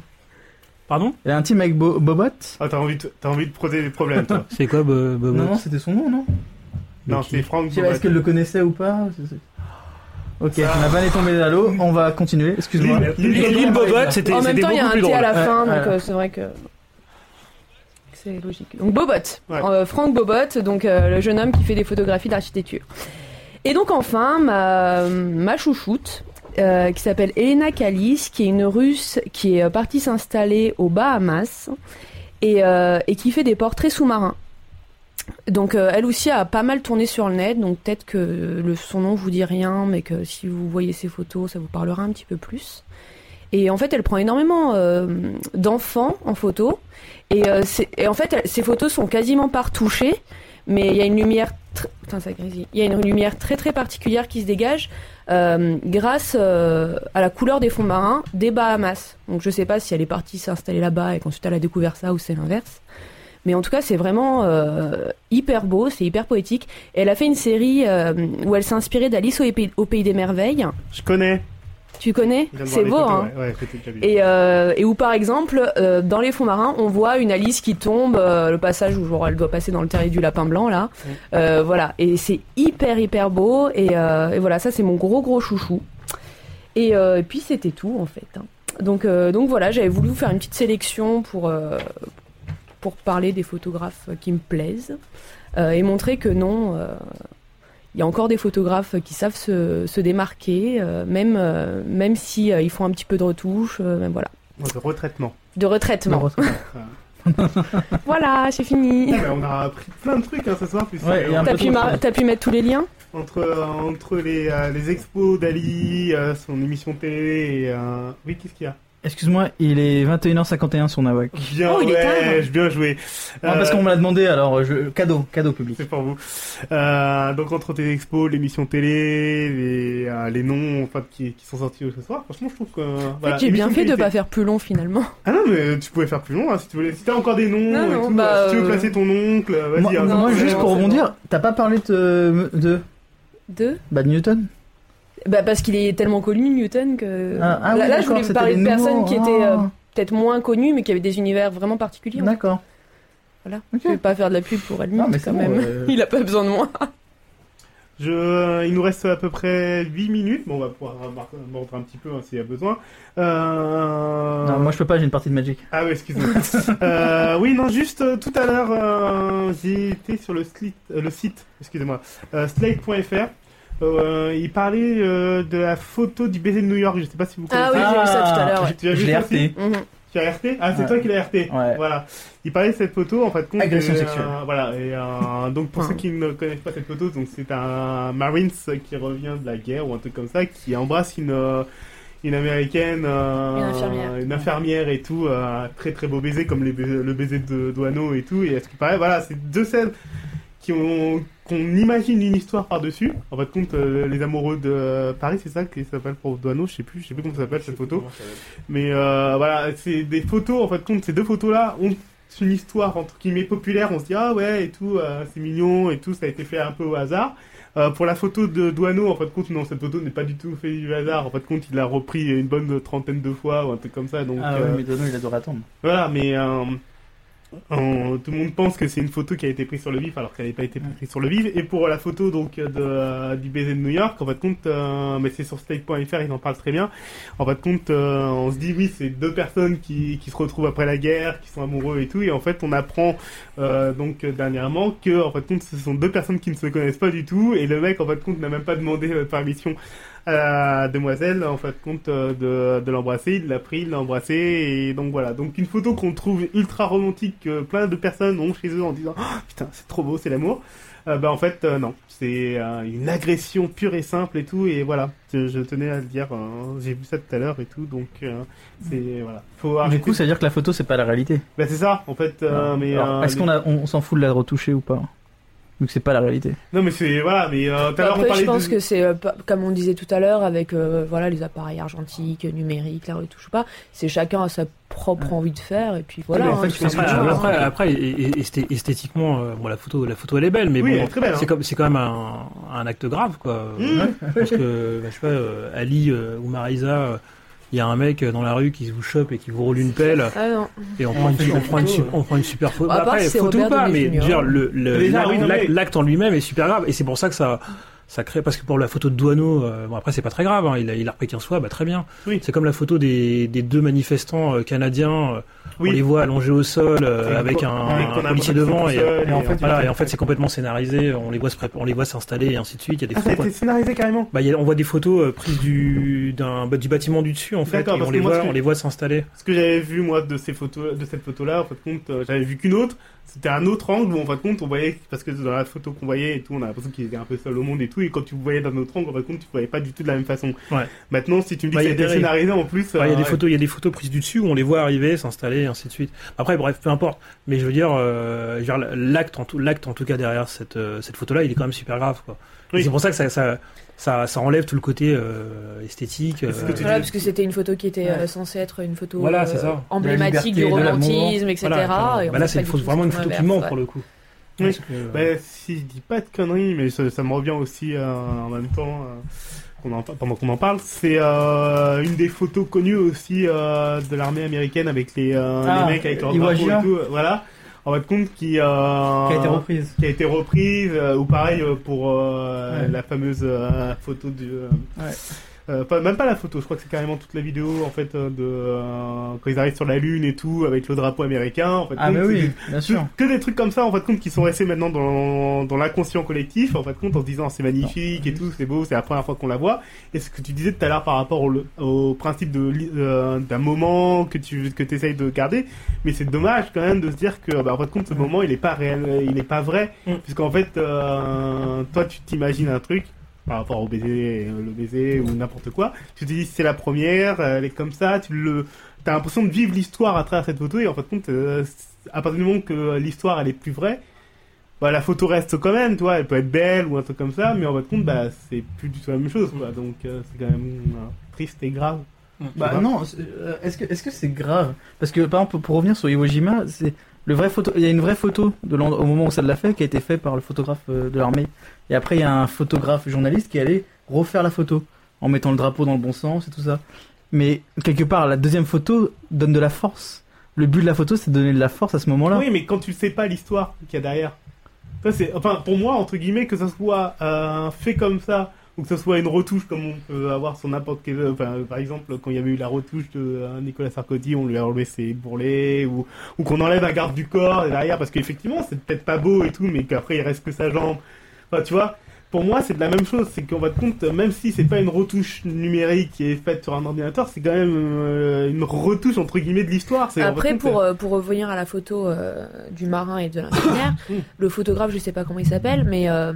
Pardon? Elle est intime avec Bo- Bobot? Ah, t'as envie, de- t'as envie de poser des problèmes, toi. [laughs] C'est quoi Bo- Bobot? Non, non, c'était son nom, non? Non, c'est Franck Je sais pas, est-ce qu'elle le connaissait ou pas? C'est- c'est- Ok, ma vanne est tombée à l'eau, on va continuer, excuse-moi. L'île Bobot, c'était En même c'était temps, il y a beaucoup un plus T à drôle. la fin, Ouais, donc euh, c'est vrai que c'est logique. Donc Bobot, Ouais. Euh, Franck Bobot, donc euh, le jeune homme qui fait des photographies d'architecture. Et donc enfin, ma, chouchoute, euh, qui s'appelle Elena Kalis, qui est une Russe qui est euh, partie s'installer aux Bahamas et, euh, et qui fait des portraits sous-marins. Donc elle aussi a pas mal tourné sur le net, donc peut-être que son nom vous dit rien, mais que si vous voyez ses photos, ça vous parlera un petit peu plus. Et en fait, elle prend énormément d'enfants en photo. Et, en fait, elle- ces photos sont quasiment pas retouchées, mais il y a une lumière, Il y a une lumière très très particulière qui se dégage euh, grâce euh, à la couleur des fonds marins des Bahamas. Donc je sais pas si elle est partie s'installer là-bas et qu'ensuite elle a découvert ça ou c'est l'inverse. Mais en tout cas, c'est vraiment euh, hyper beau, c'est hyper poétique. Elle a fait une série où elle s'est inspirée d'Alice au pays des merveilles. Je connais. Tu connais C'est beau, hein Ouais, ouais, et, euh, et où par exemple, euh, dans les fonds marins, on voit une Alice qui tombe, euh, le passage où genre, elle doit passer dans le terrier du lapin blanc là. Voilà, et c'est hyper hyper beau. Et, et voilà, ça c'est mon gros gros chouchou. Et, et puis c'était tout en fait. hein. Donc, donc voilà, j'avais voulu vous faire une petite sélection pour, pour parler des photographes qui me plaisent et montrer que non. Il y a encore des photographes qui savent se, se démarquer, euh, même, euh, même si euh, ils font un petit peu de retouche, euh, même voilà. De retraitement. De retraitement. [laughs] Voilà, c'est fini. Ouais, on a appris plein de trucs hein, ce soir. Plus Ouais, T'as peu pu, mar- t'as pu mettre tous les liens entre euh, entre les, euh, les expos d'Ali, euh, son émission télé et euh... oui qu'est-ce qu'il y a? Excuse-moi, il est 21h51 sur Nawak. Bien Oh, il est tard. bien joué. Ah, parce Euh, qu'on me l'a demandé, alors je... cadeau, cadeau public. C'est pour vous. Euh, donc entre tes expos, l'émission télé, les, euh, les noms en fait, qui, qui sont sortis ce soir, franchement je trouve que... euh, voilà, j'ai bien fait de pas faire plus long finalement. Ah non mais tu pouvais faire plus long hein, si tu voulais. Si t'as encore des noms, Non, et non, tout, bah, euh, si tu veux euh, placer ton oncle, vas-y. Moi, hein. non, moi, c'est juste pour rebondir, t'as pas parlé de, de Deux Bad Newton? Bah parce qu'il est tellement connu Newton que. Ah, ah là, oui, là, je voulais parler de personnes nouveaux. qui étaient euh, Ah, peut-être moins connues mais qui avaient des univers vraiment particuliers. D'accord. Voilà. Ok. Je vais pas faire de la pub pour Non, mais quand bon, même. [laughs] euh, Il a pas besoin de moi. Je, il nous reste à peu près 8 minutes. Bon, on va pouvoir mordre un petit peu hein, s'il y a besoin. Euh... Non, moi je peux pas, j'ai une partie de Magic. Ah oui, excuse-moi. [laughs] euh, oui, non, juste euh, tout à l'heure, euh, j'ai été sur le, slit- euh, le site, excusez-moi, euh, slate.fr. Euh, il parlait euh, de la photo du baiser de New York. Je sais pas si vous Ah connaissez. oui, j'ai vu ça tout à l'heure, ouais. Tu as Je l'ai RT. Mhm. Tu as RT Ah, c'est Ouais. toi qui l'as RT. Ouais. Voilà. Il parlait de cette photo, en fait, compte. Agression de- sexuelle. euh, voilà. Et euh, donc, pour Ah. ceux qui ne connaissent pas cette photo, donc c'est un Marines qui revient de la guerre ou un truc comme ça, qui embrasse une euh, une américaine, euh, Une infirmière. une infirmière et tout, euh, très très beau baiser comme les bais- le baiser de Douaneau et tout. Et à ce qui paraît, voilà, c'est deux scènes qui ont qu'on imagine une histoire par dessus. En fait, compte euh, les amoureux de Paris, c'est ça qui s'appelle pour Douaneau, je sais plus, je sais plus comment ça s'appelle cette photo. Mais euh, voilà, c'est des photos, en fait, compte ces deux photos-là ont une histoire entre guillemets populaire. On se dit ah ouais et tout, euh, c'est mignon et tout, ça a été fait un peu au hasard. Euh, pour la photo de Douaneau, en fait, compte, non, cette photo n'est pas du tout fait du hasard. En fait, compte, il l'a repris une bonne trentaine de fois ou un truc comme ça. Donc, Ah ouais, euh, mais Dono, il adore attendre. voilà, mais euh, euh, tout le monde pense que c'est une photo qui a été prise sur le vif alors qu'elle n'a pas été prise sur le vif. Et pour la photo donc de, euh, du baiser de New York, en fait compte, euh, mais c'est sur stake.fr, ils en parlent très bien. En fait compte, euh, on se dit oui, c'est deux personnes qui, qui se retrouvent après la guerre, qui sont amoureux et tout, et en fait on apprend euh, donc euh, dernièrement que en fait compte, ce sont deux personnes qui ne se connaissent pas du tout, et le mec en fait compte n'a même pas demandé euh, permission à la demoiselle en fait compte euh, de, de l'embrasser, il l'a pris, il l'a embrassé et donc voilà. Donc une photo qu'on trouve ultra romantique que plein de personnes ont chez eux en disant Ah, putain c'est trop beau, c'est l'amour. Euh, bah en fait euh, non, c'est euh, une agression pure et simple et tout et voilà. Je, je tenais à le dire, euh, j'ai vu ça tout à l'heure et tout donc euh, c'est voilà. Faut Du coup, ça veut dire que la photo, c'est pas la réalité. bah c'est ça en fait euh, mais euh, Est-ce qu'on a, on, on s'en fout de la retoucher ou pas? Que c'est pas la réalité. Non mais c'est voilà mais euh, tout à l'heure on parlait je pense de... que c'est, euh, pas- comme on disait tout à l'heure, avec euh, voilà, les appareils argentiques, numériques, la retouche ou pas, c'est chacun a sa propre envie de faire, et puis voilà. hein, Après, après, esthétiquement, euh, bon, la photo, la photo, elle est belle, mais Oui, bon, hein. c'est comme, c'est quand même un, un acte grave, quoi. Mmh. Parce que, bah, je sais pas, euh, Ali euh, ou Marisa, euh, il y a un mec euh, dans la rue qui vous chope et qui vous roule une pelle, Ah non. et on, Et prend, une, on, prend une, on prend une super photo. Bah, après, photo ou pas, mais je veux Jr. dire, le, le- l'acte- en lui-même est super grave, et c'est pour ça que ça, ça crée, parce que pour la photo de Douaneau, euh, bon après c'est pas très grave, hein, il, a, il a repris 15 fois, bah très bien. Oui. C'est comme la photo des, des deux manifestants euh, canadiens, on les voit allongés au sol euh, Avec un, un policier devant et, en fait, voilà, et en fait c'est complètement scénarisé, on les voit se, pré- on les voit s'installer et ainsi de suite, il y a des Ah ça a photos. été scénarisé carrément. Bah, il y a- on voit des photos euh, prises du, d'un, bah, du bâtiment du dessus en fait, et on les voit, on les voit s'installer. Ce que j'avais vu moi de ces photos, de cette photo-là, en fait compte, euh, j'avais vu qu'une autre. C'était un autre angle où en fait compte on voyait parce que dans la photo qu'on voyait et tout, on a l'impression qu'il était un peu seul au monde et tout. Et quand tu voyais d'un autre angle, en fait compte, tu voyais pas du tout de la même façon. Ouais. Maintenant, si tu me dis Bah, que des- scénarisé en plus, il y a des ouais. photos, il y a des photos prises du dessus où on les voit arriver, s'installer, et ainsi de suite. Après, bref, peu importe. Mais je veux dire, euh, je veux dire, l'acte en tout, l'acte en tout cas derrière cette euh, cette photo-là, il est quand même super grave, quoi. Et Oui. C'est pour ça que ça, ça ça ça enlève tout le côté euh, esthétique. Euh, Voilà, parce que c'était une photo qui était Ouais. censée être une photo Voilà, euh, c'est ça. emblématique du romantisme, etc. voilà, et en bah là, c'est vraiment une photo qui ment ouais. pour le coup. Oui. Que, euh, Bah, si je dis pas de conneries, mais ça, ça me revient aussi euh, en même temps euh, qu'on en, pendant qu'on en parle, c'est euh, une des photos connues aussi euh, de l'armée américaine avec les, euh, Ah, les mecs avec leur Iwo drapeau et tout. Voilà. En fait, compte qui, euh, Qui a été reprise. qui a été reprise, euh, ou pareil euh, pour euh, Ouais. la fameuse euh, photo du. euh, Ouais. Euh, pas, même pas la photo, je crois que c'est carrément toute la vidéo en fait euh, de euh, quand ils arrivent sur la lune et tout avec le drapeau américain. En fait, Ah, mais c'est oui, des- bien sûr. que des trucs comme ça en fait compte qui sont restés maintenant dans, dans l'inconscient collectif en fait compte en se disant c'est magnifique et tout c'est beau c'est la première fois qu'on la voit et ce que tu disais tout à l'heure par rapport au, au principe de euh, d'un moment que tu que essayes de garder mais c'est dommage quand même de se dire que bah, en fait compte ce moment il est pas réel il est pas vrai Mm. puisqu'en fait euh, toi tu t'imagines un truc par rapport au baiser, euh, le baiser ou n'importe quoi. Tu te dis c'est la première, elle est comme ça, tu le, t'as l'impression de vivre l'histoire à travers cette photo et en fait compte, euh, à partir du moment que l'histoire elle est plus vraie, bah la photo reste quand même, tu vois, elle peut être belle ou un truc comme ça, mais en fait compte, bah c'est plus du tout la même chose, quoi. Donc euh, c'est quand même euh, triste et grave. Bah non, euh, est-ce que est-ce que c'est grave? Parce que par exemple pour revenir sur Iwo Jima, c'est le vrai photo. Il y a une vraie photo de l'endroit- au moment où ça l'a fait qui a été fait par le photographe euh, de l'armée. Et après il y a un photographe journaliste qui allé refaire la photo en mettant le drapeau dans le bon sens et tout ça. Mais quelque part la deuxième photo donne de la force. Le but de la photo c'est de donner de la force à ce moment-là. Oui, mais quand tu sais pas l'histoire qu'il y a derrière. Ça, c'est, enfin, pour moi, entre guillemets, que ça soit euh, fait comme ça, ou que ce soit une retouche comme on peut avoir sur n'importe quel. Enfin, par exemple, quand il y avait eu la retouche de euh, Nicolas Sarkozy, on lui a enlevé ses bourrelets, ou, ou qu'on enlève un garde du corps derrière, parce qu'effectivement, c'est peut-être pas beau et tout, mais qu'après il reste que sa jambe. Enfin, tu vois. Pour moi, c'est de la même chose. C'est qu'on va te compte, même si c'est pas une retouche numérique qui est faite sur un ordinateur, c'est quand même euh, une retouche entre guillemets de l'histoire. Après, fin de compte, pour, euh, pour revenir à la photo euh, du marin et de l'infirmière, [coughs] le photographe, je sais pas comment il s'appelle, mais euh,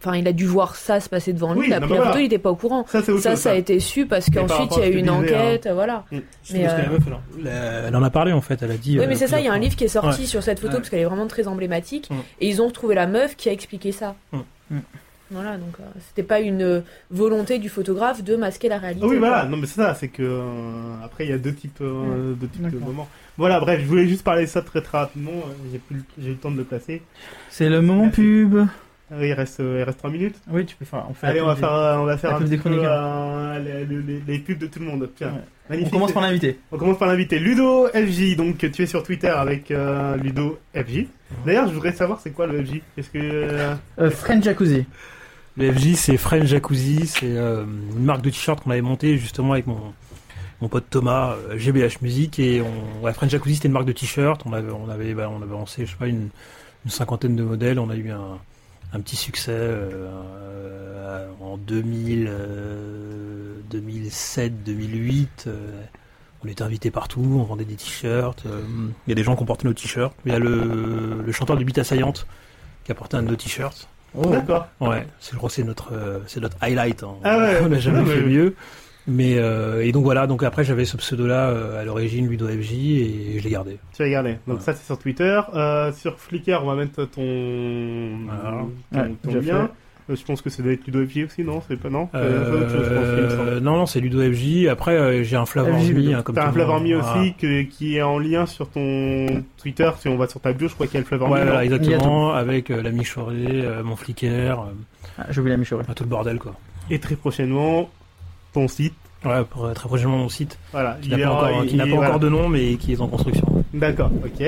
enfin, il a dû voir ça se passer devant lui. Oui, la non, première voilà. photo, il était pas au courant. ça, Ça, a été su parce qu'ensuite, il y a eu une disais, enquête, voilà. Je Mais, pense que la euh, meuf, elle, en- elle en a parlé en fait, elle a dit. Oui, euh, mais c'est ça, il y a un livre qui est sorti Ouais. sur cette photo Ouais. parce qu'elle est vraiment très emblématique. Mm. Et ils ont retrouvé la meuf qui a expliqué ça. Mm. Mm. Voilà, donc euh, c'était pas une euh, volonté du photographe de masquer la réalité. Ah oui, voilà. quoi. Non, mais c'est ça. C'est que euh, après, il y a deux types, euh, deux types de moments. Voilà. Bref, je voulais juste parler de ça très très rapidement. J'ai plus, le- j'ai eu le temps de le placer. C'est le moment Merci. pub. Oui, il reste, euh, il reste 3 minutes. Oui, tu peux faire. On fait Allez, la on va pub faire, euh, on va faire un petit peu euh, les, les- les pubs de tout le monde. Tiens, Ouais. des- magnifique. On commence par l'invité. On commence par l'invité Ludo FJ. Donc tu es sur Twitter avec euh, Ludo FJ. D'ailleurs, je voudrais savoir c'est quoi le FJ. Est-ce que euh, French Jacuzzi. Le FJ, c'est French Jacuzzi, c'est euh, une marque de t-shirt qu'on avait montée justement avec mon, mon pote Thomas, GBH Music, et on, ouais, French Jacuzzi, c'était une marque de t-shirt. On avait, on avait, bah, on avait lancé, je sais pas, une, une cinquantaine de modèles. On a eu un, un petit succès euh, euh, en 2000, euh, 2007, 2008. euh, on était invité partout, on vendait des t-shirts. euh, Il y a des gens qui ont porté nos t-shirts. Il y a le, le chanteur du Beat Assaillante qui a porté un de nos t-shirts. D'accord. Ouais, c'est, je crois que c'est notre, euh, c'est notre highlight. hein. Ah ouais. [laughs] On n'a jamais Ouais, fait ouais. mieux. Mais euh, et donc voilà, donc après j'avais ce pseudo-là euh, à l'origine, Ludo FJ, et je l'ai gardé. Tu vas regarder. Donc Ouais. ça c'est sur Twitter. Euh, sur Flickr, on va mettre ton, Voilà. ton, Ouais, ton lien. Euh, je pense que ça doit être Ludo FJ aussi, non? C'est pas non? Euh, c'est chose. Euh, non non, c'est Ludo FJ. Après euh, j'ai un Flavor FJ, Me, Ludo. hein, comme T'as un le Flavor monde. Me Voilà. aussi que- qui est en lien sur ton Twitter. Si on va sur ta bio, je crois qu'il y a le Flavor Ouais, voilà, exactement, avec euh, la Michoré, euh, mon Flickr, euh, Ah, J'ai oublié la Michoré. enfin, tout le bordel quoi. Et très prochainement, ton site. Ouais, pour, euh, très prochainement mon site, Voilà. qui n'a il pas, encore, qui il- n'a pas voilà. encore de nom, mais qui est en construction. D'accord, ok.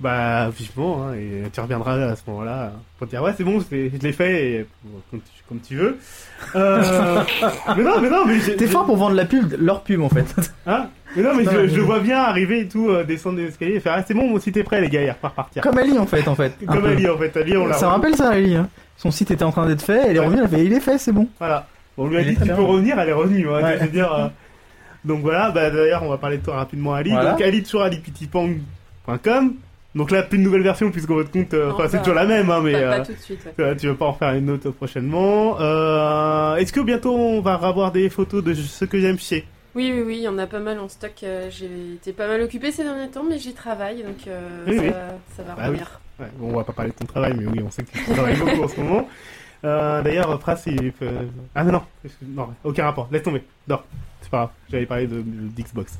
Bah, vivement, hein, et tu reviendras à ce moment-là pour te dire, ouais, c'est bon, je l'ai fait, et, comme, tu, comme tu veux. Euh, [laughs] mais non, mais non, mais j'ai- T'es fort pour vendre la pub, leur pub en fait. Hein? Mais non, mais Non, je, vois bien arriver et tout, euh, descendre des escaliers et faire, ah, c'est bon, mon site est prêt, les gars, il repart partir. Comme Ali en fait, en fait. Comme. Ali, en fait, Ali, on l'a Ça me rappelle ça, Ali. hein. Son site était en train d'être fait, elle est Ouais. revenue, elle a fait il est fait, c'est bon. Voilà. On lui a Elle dit, tu bien. peux revenir, elle est revenue, hein, Ouais. je veux dire. euh, Donc voilà, bah d'ailleurs, on va parler de toi rapidement, Ali. Voilà. Donc, Ali, toujours alipitipang.com. Donc là, plus de nouvelle version, puisque votre compte, euh, c'est toujours la même, hein, mais. Pas, euh, pas tout de suite. ouais. Tu vas- pas en faire une autre prochainement. Euh, Est-ce que bientôt on va avoir des photos de ce que j'aime chez? Oui, oui, oui, il y en a pas mal en stock. J'ai été pas mal occupée ces derniers temps, mais j'y travaille, donc euh, Oui, ça, oui. Va, ça va Bah oui. revenir. ouais, bon, On va pas parler de ton travail, mais oui, on sait que tu travailles [laughs] beaucoup en ce moment. Euh, D'ailleurs, Pras, il peut... Ah non, non, non, aucun rapport. Laisse tomber. Dors. C'est pas grave. J'avais parlé de d'Xbox.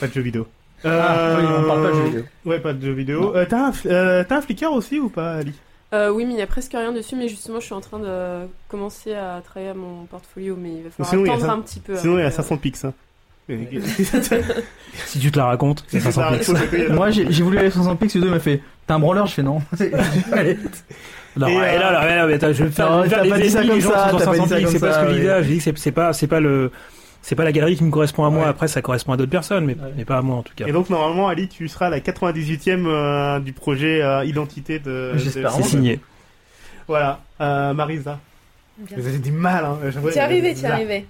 Pas de jeux vidéo. Ah, oui, on parle pas de jeux vidéo. Ouais, pas de jeux vidéo. Euh, T'as un, euh, t'as un Flickr aussi ou pas, Ali? Euh, oui, mais il y a presque rien dessus, mais justement, je suis en train de commencer à travailler à mon portfolio, mais il va falloir Sinon, attendre ça- un petit peu. Sinon, il y a avant que- 500 pics. Hein. Si tu te la racontes, c'est C'est 500 ça, pics. Moi j'ai voulu aller sur 100 pixels, Ludo m'a fait T'as un branleur Je fais non. [laughs] Allez. Non, Et, euh, là, là, là, mais attends, je vais faire, Non, je vais faire pas dit ça ennemis, comme les gens ça, qui sont t'as sur pas dit 500 ça pics, comme c'est pas ce que je oui. disais. J'ai dit que c'est- pas, c'est pas le, c'est pas la galerie qui me correspond à moi. Ouais. Après, ça correspond à d'autres personnes, mais, Ouais. mais pas à moi en tout cas. Et donc, normalement, Ali, tu seras la 98e euh, du projet euh, Identité de. J'espère. de- C'est signé. Voilà. Euh, Marisa. Bien. Vous avez du mal, hein. T'y arrivé, t'y arrivé.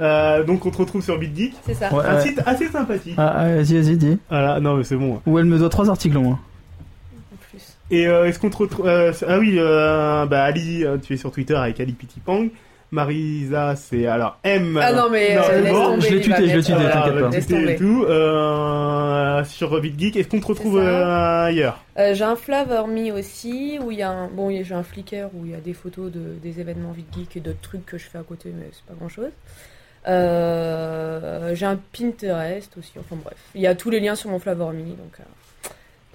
Euh, donc, on te retrouve sur BitGeek. C'est ça. Ouais, Un ouais. site assez sympathique. Ah, ah, vas-y, vas-y, dis. Voilà, non, mais c'est bon. Ou elle me doit trois articles au moins. Et euh, est-ce qu'on te retrouve. euh, ah oui, euh, bah, Ali, tu es sur Twitter avec Ali Pitipang. Marisa, c'est alors M. Ah non, mais Non, euh, laisse bon. tomber, Je l'ai tweeté, je l'ai euh, t'inquiète pas. Tout. Euh, sur BitGeek. Est-ce qu'on te retrouve euh, ailleurs? Euh, j'ai un Flavor Me aussi, où il y a un. Bon, j'ai un Flickr où il y a des photos de, des événements VidGeek et d'autres trucs que je fais à côté, mais c'est pas grand chose. j'ai un Pinterest aussi, enfin bref. Il y a tous les liens sur mon Flavor Me, donc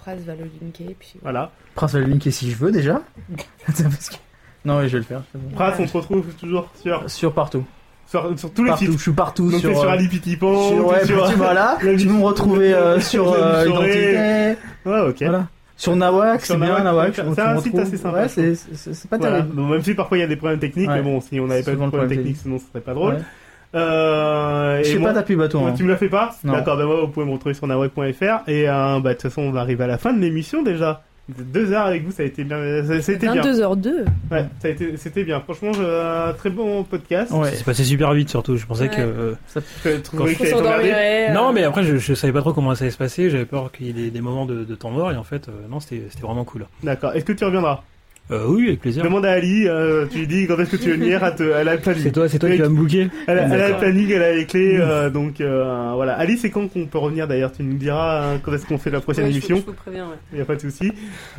Pras va le linker. Puis, Voilà. Prince va le linker si je veux déjà. [laughs] Parce que- Non, oui, je vais le faire. bon. Pras, on te retrouve toujours sur, Sur partout. sur, sur tous les Partout, sites. je suis partout. Donc, sur, t'es sur euh, Ali Pitipang. sur, ouais, sur- tu vas là. [laughs] La Tu peux me retrouver euh, sur euh. Identité. Ouais, ok. Voilà. Sur Nawak, Sur c'est bien Nawak, c'est tu un site assez sympa, Ouais, c'est- c'est c'est pas Voilà. terrible. Donc, même si parfois il y a des problèmes techniques, Ouais. mais bon, si on n'avait pas de problème problème technique, sinon ce serait pas drôle. Ouais. Euh, Je sais moi- pas ta pub à toi. moi, hein. tu me la fais pas. D'accord, ben moi vous pouvez me retrouver sur naweb.fr et euh, bah de toute façon on va arriver à la fin de l'émission déjà. Deux heures avec vous, ça a été bien. ça- C'était bien. 22h02. Ouais, ça a été, c'était bien. Franchement, je- un très bon podcast. Ouais. C'est passé super vite surtout. Je pensais Ouais. que. euh, Je trouvais Faut que. Non, mais après, je, je savais pas trop comment ça allait se passer. J'avais peur qu'il y ait des, des moments de, de temps mort et en fait, euh, non, c'était c'était vraiment cool. D'accord. Est-ce que tu reviendras? Euh, oui, avec plaisir. Demande à Ali. euh, tu lui dis quand est-ce que tu veux venir. Elle, te- elle a le planning. C'est toi, c'est toi qui vas me booker. Elle, a- elle a le D'accord. planning, elle a les clés. euh, donc euh, voilà. Ali, c'est quand qu'on peut revenir d'ailleurs? Tu nous diras quand est-ce qu'on fait la prochaine Ouais, émission. Je, vous préviens, ouais. Il y a pas de souci.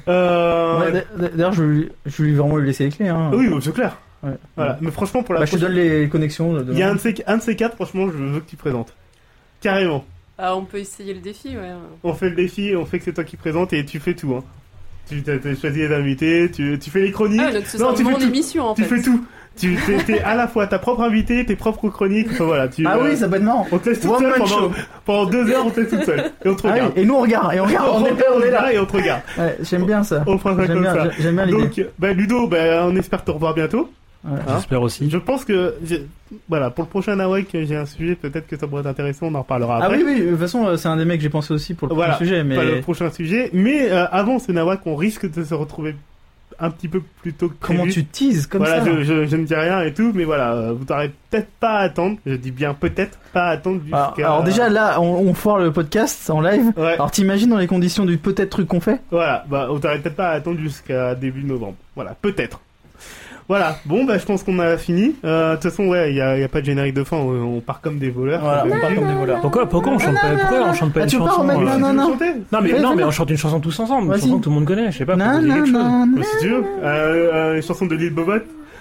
Euh, Ouais, D'ailleurs, je vais lui- je vais vraiment lui laisser les clés. Hein. oui, c'est clair. Ouais. Voilà. Mais franchement, pour la Bah, je te donne les connexions. Il y a un de, ces, un de ces quatre, franchement, je veux que tu présentes. Carrément. Ah, on peut essayer le défi, ouais. On fait le défi, on fait que c'est toi qui présente et tu fais tout. Hein. Tu t'as- t'as choisi les invités, tu, tu fais les chroniques. Ah, donc ce Non, sera tu fais tout. émission en Tu fait. fais tout. Tu t'es, t'es à la fois ta propre invité, tes propres chroniques. Enfin, voilà, tu, Ah euh, oui, ça peut être marrant. on te laisse toute One seule pendant, pendant deux heures, on te laisse toute seule. Et on te Ah regarde. oui, et nous on regarde, et on regarde, on est là, on est là. et on te regarde. Ouais, j'aime bien ça. On fera ça J'aime comme bien, ça. j'ai- j'aime bien l'idée. Donc, bah, Ludo, bah, on espère te revoir bientôt. Ouais. Hein J'espère aussi. Je pense que, voilà, pour le prochain Nawak, j'ai un sujet, peut-être que ça pourrait être intéressant, on en reparlera Ah après. oui, oui, de toute façon, euh, c'est un des mecs que j'ai pensé aussi pour le Voilà, prochain sujet, mais le prochain sujet. Mais euh, avant ce Nawak, on risque de se retrouver un petit peu plus tôt que comment tu teases comme voilà, ça je, je, je ne dis rien et tout, mais voilà, euh, vous n'aurez peut-être pas à attendre. Je dis bien peut-être pas à attendre jusqu'à. alors, alors déjà là, on, on foire le podcast en live. Ouais, Alors t'imagines dans les conditions du peut-être truc qu'on fait? Voilà, bah, vous n'aurez peut-être pas à attendre jusqu'à début novembre. Voilà, peut-être. Voilà, bon, bah, je pense qu'on a fini. Euh, De toute façon, ouais, il n'y a, y a pas de générique de fin, on, on part comme des voleurs. Voilà, Euh, on part comme des voleurs. Pourquoi, pourquoi on chante pas, pourquoi on chante pas Ah, une tu veux pas chanson euh, non, non, non. Non mais non mais on chante une chanson tous ensemble, une Vas-y. chanson que tout le monde connaît. Je sais pas. Non, non, chose. non, Euh, si tu veux, euh, euh, une chanson de Lil Bobot.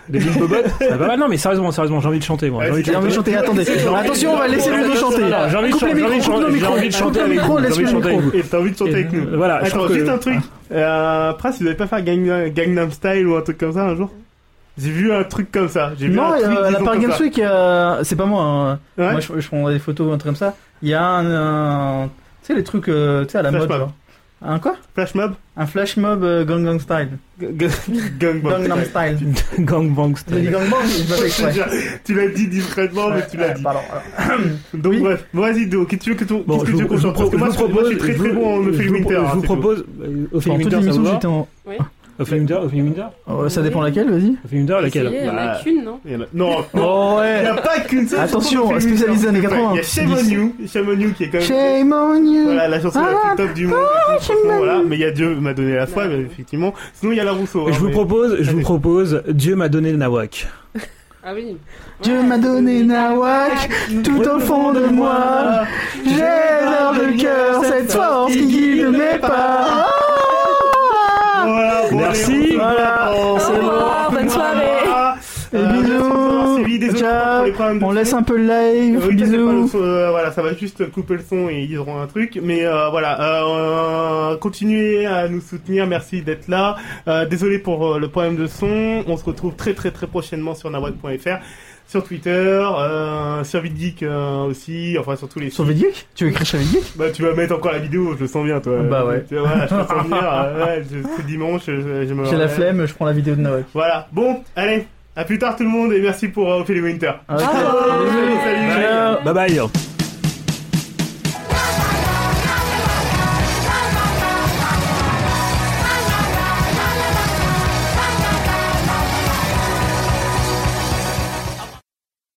Des Lil Bobot. Ah [laughs] bah non mais sérieusement, sérieusement, j'ai envie de chanter moi. J'ai envie de J'ai envie de chanter, attendez. Attention, on va laisser micro chanter. Non, J'ai envie de Coupe chanter, les j'ai envie de chanter, avec micro, vous. J'ai envie de laisse-le chanter le avec vous. Et t'as envie de chanter avec nous. euh, Voilà, je Attends, juste euh, un truc. Euh, Prince, vous avez pas fait Gang- Gangnam Style ou un truc comme ça un jour J'ai vu un truc comme ça. J'ai vu Non, un euh, à la Paris Games. Week, euh, c'est pas moi. hein. Ouais. Moi, je, je prends des photos, un truc comme ça. Il y a un, un- tu sais, les trucs, euh, tu sais, à la Flash mode. mob. genre. Un quoi? Flash mob Un flash mob euh, Gangnam Style. Gangbang. Gangnam Style. Gangbang style. [laughs] [laughs] Tu l'as dit discrètement, mais tu l'as dit. Pardon. alors. [clears throat] Donc Oui. bref, bon, vas-y Do, qu'est-ce que tu veux que ton- Bon, qu'est-ce je que tu veux vous, qu'on Parce que moi, je suis très très bon en vous- Ophélie je vous- Winter. je vous propose Ophélie Pendant toute Winter, j'étais en. [clears throat] [clears throat] Ophélie Winter, Oh, ça dépend laquelle, vas-y. Ophélie Winter, laquelle Essayez, Il y en a Bah, qu'une, non Il y en a- Non, non. Oh Il n'y ouais. a pas qu'une seule Attention, spécialisée années 80. Il y a Shame on You, Shame on You qui est quand même Shame on you. Voilà, la chanson la Ah, plus top du monde. tout, franchement, voilà. Mais il y a Dieu m'a donné la foi, mais effectivement. Sinon, il y a la Rousseau. Je hein, vous mais- propose, je vous propose Dieu m'a donné le nawak. Ah oui. Dieu m'a donné Nawak tout au fond de moi. J'ai dans le cœur cette force qui guide mes pas. Voilà, bon, Merci. allez, Voilà, c'est bon. Bonne soirée. Et Euh, bisous. Ciao. On laisse un peu le live. Euh, Bisous. son, euh, voilà, ça va juste couper le son et ils auront un truc. Mais euh, voilà, euh, continuez à nous soutenir. Merci d'être là. Désolé pour le problème de son. On se retrouve très très très prochainement sur nawak.fr, sur Twitter, euh, sur VidGeek euh, aussi, enfin sur tous les Sur. Vidic Tu veux écrire sur Vidic Bah tu vas mettre encore la vidéo, je le sens bien toi. Bah ouais. Tu vois, Voilà, je le sens venir. [laughs] euh, ouais, je- c'est dimanche, je, je me J'ai la flemme, je prends la vidéo de Nawak. Voilà. Bon, allez, à plus tard tout le monde et merci pour euh, Ophélie Winter. Ah, Bisous. salut. Ciao. Bye bye.